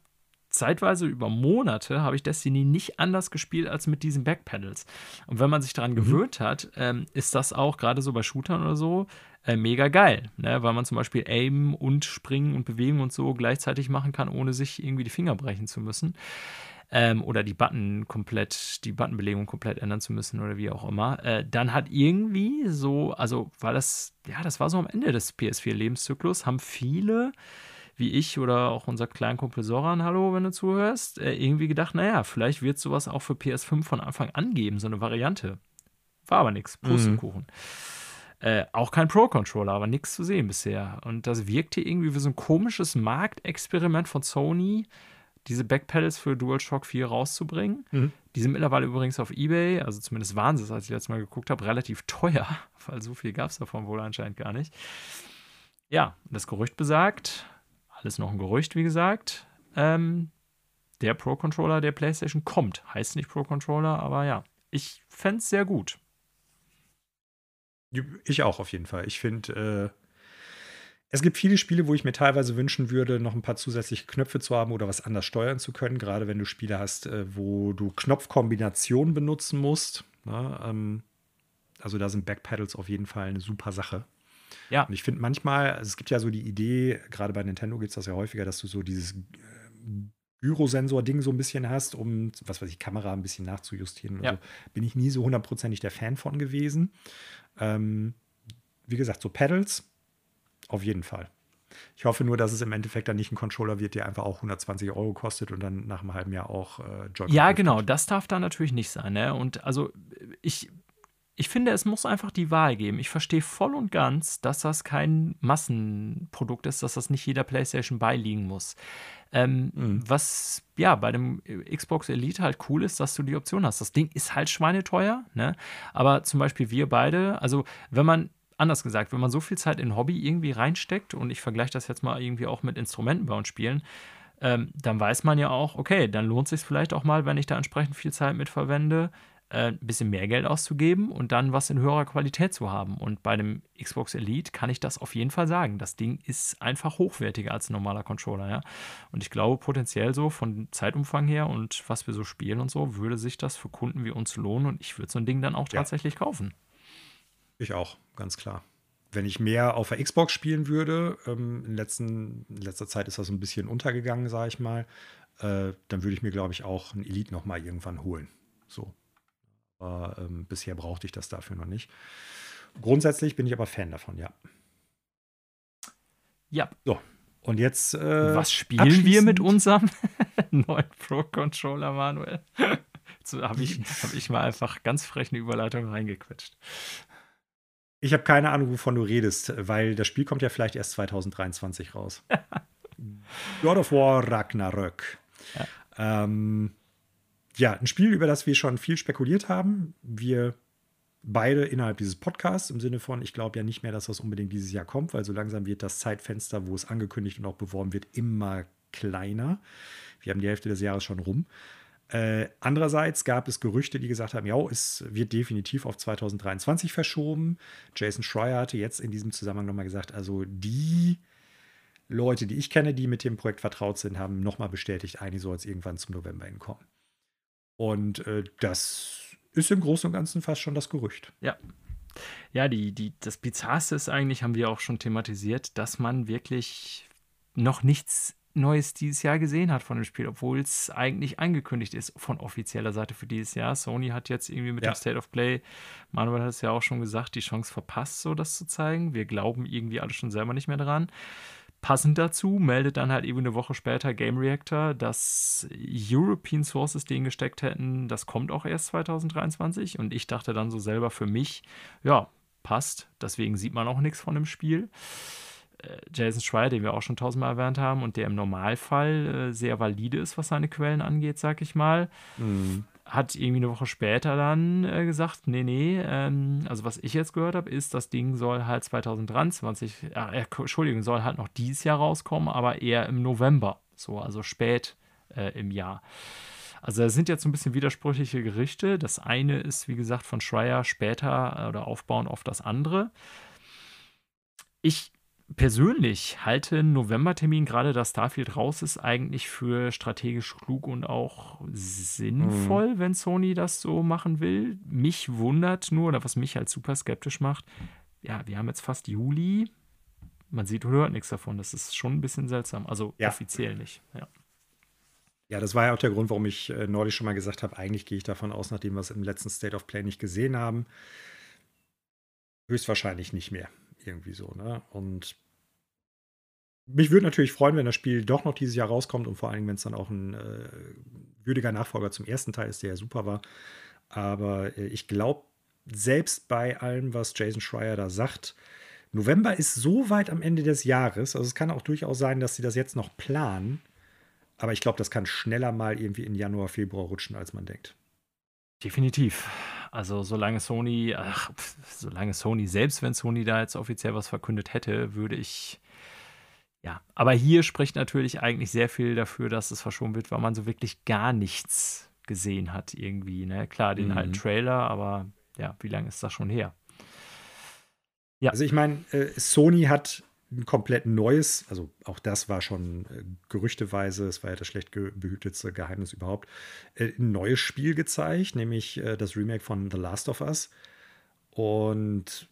zeitweise über Monate habe ich Destiny nicht anders gespielt als mit diesen Backpedals. Und wenn man sich daran mhm. gewöhnt hat, ähm, ist das auch gerade so bei Shootern oder so äh, mega geil, ne? weil man zum Beispiel Aim und Springen und Bewegen und so gleichzeitig machen kann, ohne sich irgendwie die Finger brechen zu müssen. Ähm, oder die Button komplett, die Buttonbelegung komplett ändern zu müssen oder wie auch immer. Äh, dann hat irgendwie so, also war das, ja, das war so am Ende des PS4-Lebenszyklus, haben viele wie ich oder auch unser Kleinkumpel Soran, hallo, wenn du zuhörst, äh, irgendwie gedacht, naja, vielleicht wird sowas auch für PS5 von Anfang an geben, so eine Variante. War aber nichts. Pustekuchen. Mhm. Äh, auch kein Pro-Controller, aber nichts zu sehen bisher. Und das wirkte irgendwie wie so ein komisches Marktexperiment von Sony, diese Backpedals für DualShock 4 rauszubringen. Mhm. Die sind mittlerweile übrigens auf Ebay, also zumindest waren sie es, als ich letztes Mal geguckt habe, relativ teuer, weil so viel gab es davon wohl anscheinend gar nicht. Ja, das Gerücht besagt, alles noch ein Gerücht, wie gesagt. Ähm, der Pro-Controller der PlayStation kommt. Heißt nicht Pro-Controller, aber ja. Ich fände es sehr gut. Ich auch auf jeden Fall. Ich finde, äh, es gibt viele Spiele, wo ich mir teilweise wünschen würde, noch ein paar zusätzliche Knöpfe zu haben oder was anders steuern zu können. Gerade wenn du Spiele hast, äh, wo du Knopfkombinationen benutzen musst. Ne? Ähm, also da sind Backpedals auf jeden Fall eine super Sache. Ja. Und ich finde manchmal, also es gibt ja so die Idee, gerade bei Nintendo gibt es das ja häufiger, dass du so dieses äh, Gyrosensor-Ding so ein bisschen hast, um, was weiß ich, Kamera ein bisschen nachzujustieren. Ja. So. Bin ich nie so hundertprozentig der Fan von gewesen. Ähm, wie gesagt, so Pedals, auf jeden Fall. Ich hoffe nur, dass es im Endeffekt dann nicht ein Controller wird, der einfach auch 120 Euro kostet und dann nach einem halben Jahr auch äh, Joy-Con. Ja, genau, das darf da natürlich nicht sein. Ne? Und also ich ich finde, es muss einfach die Wahl geben. Ich verstehe voll und ganz, dass das kein Massenprodukt ist, dass das nicht jeder PlayStation beiliegen muss. Ähm, mhm. Was ja bei dem Xbox Elite halt cool ist, dass du die Option hast. Das Ding ist halt schweineteuer, ne? Aber zum Beispiel wir beide, also wenn man anders gesagt, wenn man so viel Zeit in Hobby irgendwie reinsteckt und ich vergleiche das jetzt mal irgendwie auch mit Instrumenten bei uns spielen, ähm, dann weiß man ja auch, okay, dann lohnt es sich vielleicht auch mal, wenn ich da entsprechend viel Zeit mit verwende, ein bisschen mehr Geld auszugeben und dann was in höherer Qualität zu haben. Und bei dem Xbox Elite kann ich das auf jeden Fall sagen. Das Ding ist einfach hochwertiger als ein normaler Controller, ja. Und ich glaube, potenziell so von Zeitumfang her und was wir so spielen und so, würde sich das für Kunden wie uns lohnen und ich würde so ein Ding dann auch ja. tatsächlich kaufen. Ich auch, ganz klar wenn ich mehr auf der Xbox spielen würde, ähm, in, letzten, in letzter Zeit ist das ein bisschen untergegangen, sage ich mal, äh, dann würde ich mir, glaube ich, auch ein Elite noch mal irgendwann holen. So. Aber ähm, bisher brauchte ich das dafür noch nicht. Grundsätzlich bin ich aber Fan davon, ja. Ja. So. Und jetzt. Äh, Was spielen wir mit unserem neuen Pro-Controller, Manuel? so habe ich, hab ich mal einfach ganz frech eine Überleitung reingequetscht. Ich habe keine Ahnung, wovon du redest, weil das Spiel kommt ja vielleicht erst 2023 raus. God of War Ragnarök. Ja. Ähm, ja, ein Spiel, über das wir schon viel spekuliert haben. Wir beide innerhalb dieses Podcasts im Sinne von, ich glaube ja nicht mehr, dass das unbedingt dieses Jahr kommt, weil so langsam wird das Zeitfenster, wo es angekündigt und auch beworben wird, immer kleiner. Wir haben die Hälfte des Jahres schon rum. Äh, andererseits gab es Gerüchte, die gesagt haben, ja, es wird definitiv auf 2023 verschoben. Jason Schreier hatte jetzt in diesem Zusammenhang nochmal gesagt, also die Leute, die ich kenne, die mit dem Projekt vertraut sind, haben nochmal bestätigt, eigentlich soll es irgendwann zum November hinkommen. Und äh, das ist im Großen und Ganzen fast schon das Gerücht. Ja. Ja, die, die, das Bizarrste ist eigentlich, haben wir auch schon thematisiert, dass man wirklich noch nichts Neues dieses Jahr gesehen hat von dem Spiel, obwohl es eigentlich angekündigt ist von offizieller Seite für dieses Jahr. Sony hat jetzt irgendwie mit ja. dem State of Play, Manuel hat es ja auch schon gesagt, die Chance verpasst, so das zu zeigen. Wir glauben irgendwie alle schon selber nicht mehr dran. Passend dazu meldet dann halt eben eine Woche später Game Reactor, dass European Sources den gesteckt hätten, das kommt auch erst 2023. Und ich dachte dann so selber für mich, ja, passt. Deswegen sieht man auch nichts von dem Spiel. Äh, Jason Schreier, den wir auch schon tausendmal erwähnt haben und der im Normalfall äh, sehr valide ist, was seine Quellen angeht, sag ich mal, mhm. Hat irgendwie eine Woche später dann äh, gesagt, nee, nee, ähm, also was ich jetzt gehört habe, ist, das Ding soll halt 2023, äh, Entschuldigung, soll halt noch dieses Jahr rauskommen, aber eher im November, so, also spät äh, im Jahr. Also da sind jetzt ein bisschen widersprüchliche Gerichte. Das eine ist, wie gesagt, von Schreier später oder aufbauen auf das andere. Ich persönlich halte einen Novembertermin, gerade da Starfield raus ist, eigentlich für strategisch klug und auch sinnvoll, mhm. wenn Sony das so machen will. Mich wundert nur, oder was mich halt super skeptisch macht, ja, wir haben jetzt fast Juli. Man sieht und hört nichts davon. Das ist schon ein bisschen seltsam. Also ja. offiziell nicht, ja. Ja, das war ja auch der Grund, warum ich äh, neulich schon mal gesagt habe, eigentlich gehe ich davon aus, nachdem wir es im letzten State of Play nicht gesehen haben, höchstwahrscheinlich nicht mehr irgendwie so, ne? Und mich würde natürlich freuen, wenn das Spiel doch noch dieses Jahr rauskommt und vor allem, wenn es dann auch ein äh, würdiger Nachfolger zum ersten Teil ist, der ja super war. Aber äh, ich glaube, selbst bei allem, was Jason Schreier da sagt, November ist so weit am Ende des Jahres. Also es kann auch durchaus sein, dass sie das jetzt noch planen. Aber ich glaube, das kann schneller mal irgendwie in Januar, Februar rutschen, als man denkt. Definitiv. Also solange Sony, ach, solange Sony, selbst wenn Sony da jetzt offiziell was verkündet hätte, würde ich ja, aber hier spricht natürlich eigentlich sehr viel dafür, dass es verschoben wird, weil man so wirklich gar nichts gesehen hat irgendwie. Ne? Klar, den mhm. alten Trailer, aber ja, wie lange ist das schon her? Ja. Also ich meine, äh, Sony hat ein komplett neues, also auch das war schon äh, gerüchteweise, es war ja das schlecht ge behütete Geheimnis überhaupt, äh, ein neues Spiel gezeigt, nämlich äh, das Remake von The Last of Us. Und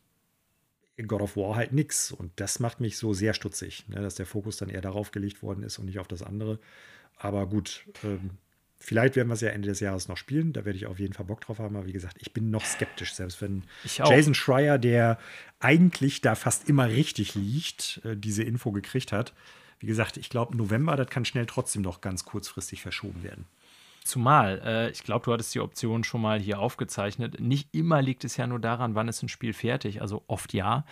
God of War halt nichts. Und das macht mich so sehr stutzig, ne, dass der Fokus dann eher darauf gelegt worden ist und nicht auf das andere. Aber gut, ähm, vielleicht werden wir es ja Ende des Jahres noch spielen. Da werde ich auf jeden Fall Bock drauf haben. Aber wie gesagt, ich bin noch skeptisch, selbst wenn Jason Schreier, der eigentlich da fast immer richtig liegt, äh, diese Info gekriegt hat. Wie gesagt, ich glaube, November, das kann schnell trotzdem noch ganz kurzfristig verschoben werden. Zumal, äh, ich glaube, du hattest die Option schon mal hier aufgezeichnet. Nicht immer liegt es ja nur daran, wann ist ein Spiel fertig, also oft ja.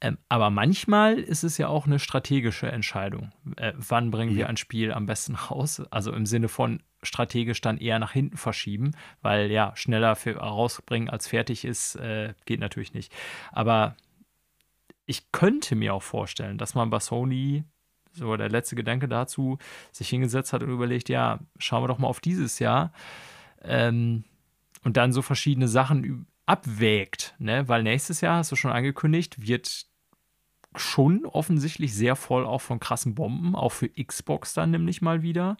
Ähm, aber manchmal ist es ja auch eine strategische Entscheidung. Äh, wann bringen ja. wir ein Spiel am besten raus? Also im Sinne von strategisch dann eher nach hinten verschieben, weil ja, schneller rausbringen als fertig ist, äh, geht natürlich nicht. Aber ich könnte mir auch vorstellen, dass man bei Sony so der letzte Gedanke dazu, sich hingesetzt hat und überlegt, ja, schauen wir doch mal auf dieses Jahr ähm, und dann so verschiedene Sachen abwägt, ne? weil nächstes Jahr, hast du schon angekündigt, wird schon offensichtlich sehr voll auch von krassen Bomben, auch für Xbox dann nämlich mal wieder.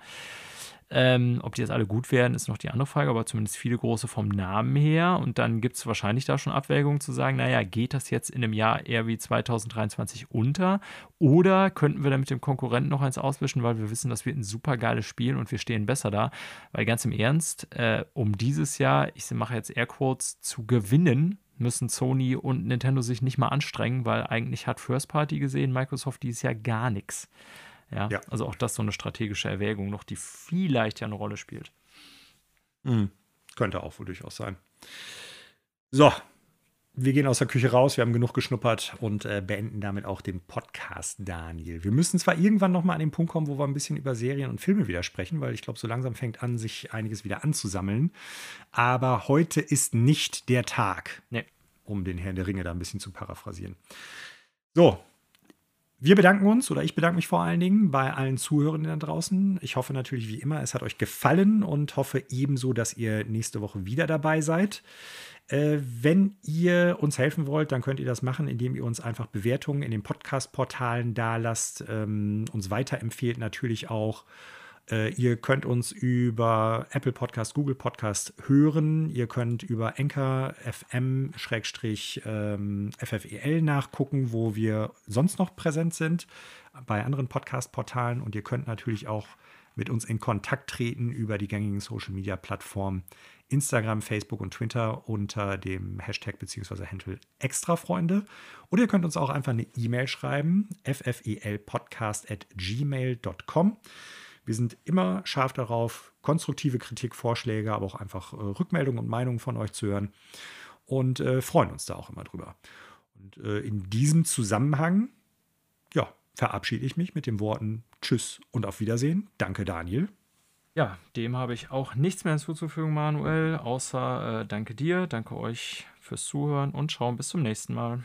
Ähm, ob die jetzt alle gut werden, ist noch die andere Frage, aber zumindest viele große vom Namen her. Und dann gibt es wahrscheinlich da schon Abwägungen zu sagen, naja, geht das jetzt in einem Jahr eher wie 2023 unter? Oder könnten wir da mit dem Konkurrenten noch eins auswischen, weil wir wissen, das wird ein super geiles Spiel und wir stehen besser da? Weil ganz im Ernst, äh, um dieses Jahr, ich mache jetzt Airquotes, zu gewinnen, müssen Sony und Nintendo sich nicht mal anstrengen, weil eigentlich hat First Party gesehen Microsoft dieses Jahr gar nichts. Ja? ja? Also auch das so eine strategische Erwägung noch, die vielleicht ja eine Rolle spielt. Mhm. Könnte auch wohl durchaus sein. So, wir gehen aus der Küche raus, wir haben genug geschnuppert und äh, beenden damit auch den Podcast, Daniel. Wir müssen zwar irgendwann noch mal an den Punkt kommen, wo wir ein bisschen über Serien und Filme wieder sprechen, weil ich glaube, so langsam fängt an, sich einiges wieder anzusammeln. Aber heute ist nicht der Tag, nee. um den Herrn der Ringe da ein bisschen zu paraphrasieren. So, wir bedanken uns oder ich bedanke mich vor allen Dingen bei allen Zuhörenden da draußen. Ich hoffe natürlich wie immer, es hat euch gefallen und hoffe ebenso, dass ihr nächste Woche wieder dabei seid. Äh, wenn ihr uns helfen wollt, dann könnt ihr das machen, indem ihr uns einfach Bewertungen in den Podcast-Portalen da lasst, ähm, uns weiterempfehlt natürlich auch ihr könnt uns über Apple Podcast, Google Podcast hören. Ihr könnt über Anchor FM-FFEL ähm, nachgucken, wo wir sonst noch präsent sind bei anderen Podcast-Portalen. Und ihr könnt natürlich auch mit uns in Kontakt treten über die gängigen Social-Media-Plattformen Instagram, Facebook und Twitter unter dem Hashtag bzw. Handle Extrafreunde. Oder ihr könnt uns auch einfach eine E-Mail schreiben, ffelpodcast.gmail.com. Wir sind immer scharf darauf, konstruktive Kritik, Vorschläge, aber auch einfach äh, Rückmeldungen und Meinungen von euch zu hören und äh, freuen uns da auch immer drüber. Und äh, in diesem Zusammenhang, ja, verabschiede ich mich mit den Worten Tschüss und auf Wiedersehen. Danke, Daniel. Ja, dem habe ich auch nichts mehr hinzuzufügen, Manuel, außer äh, danke dir, danke euch fürs Zuhören und schauen bis zum nächsten Mal.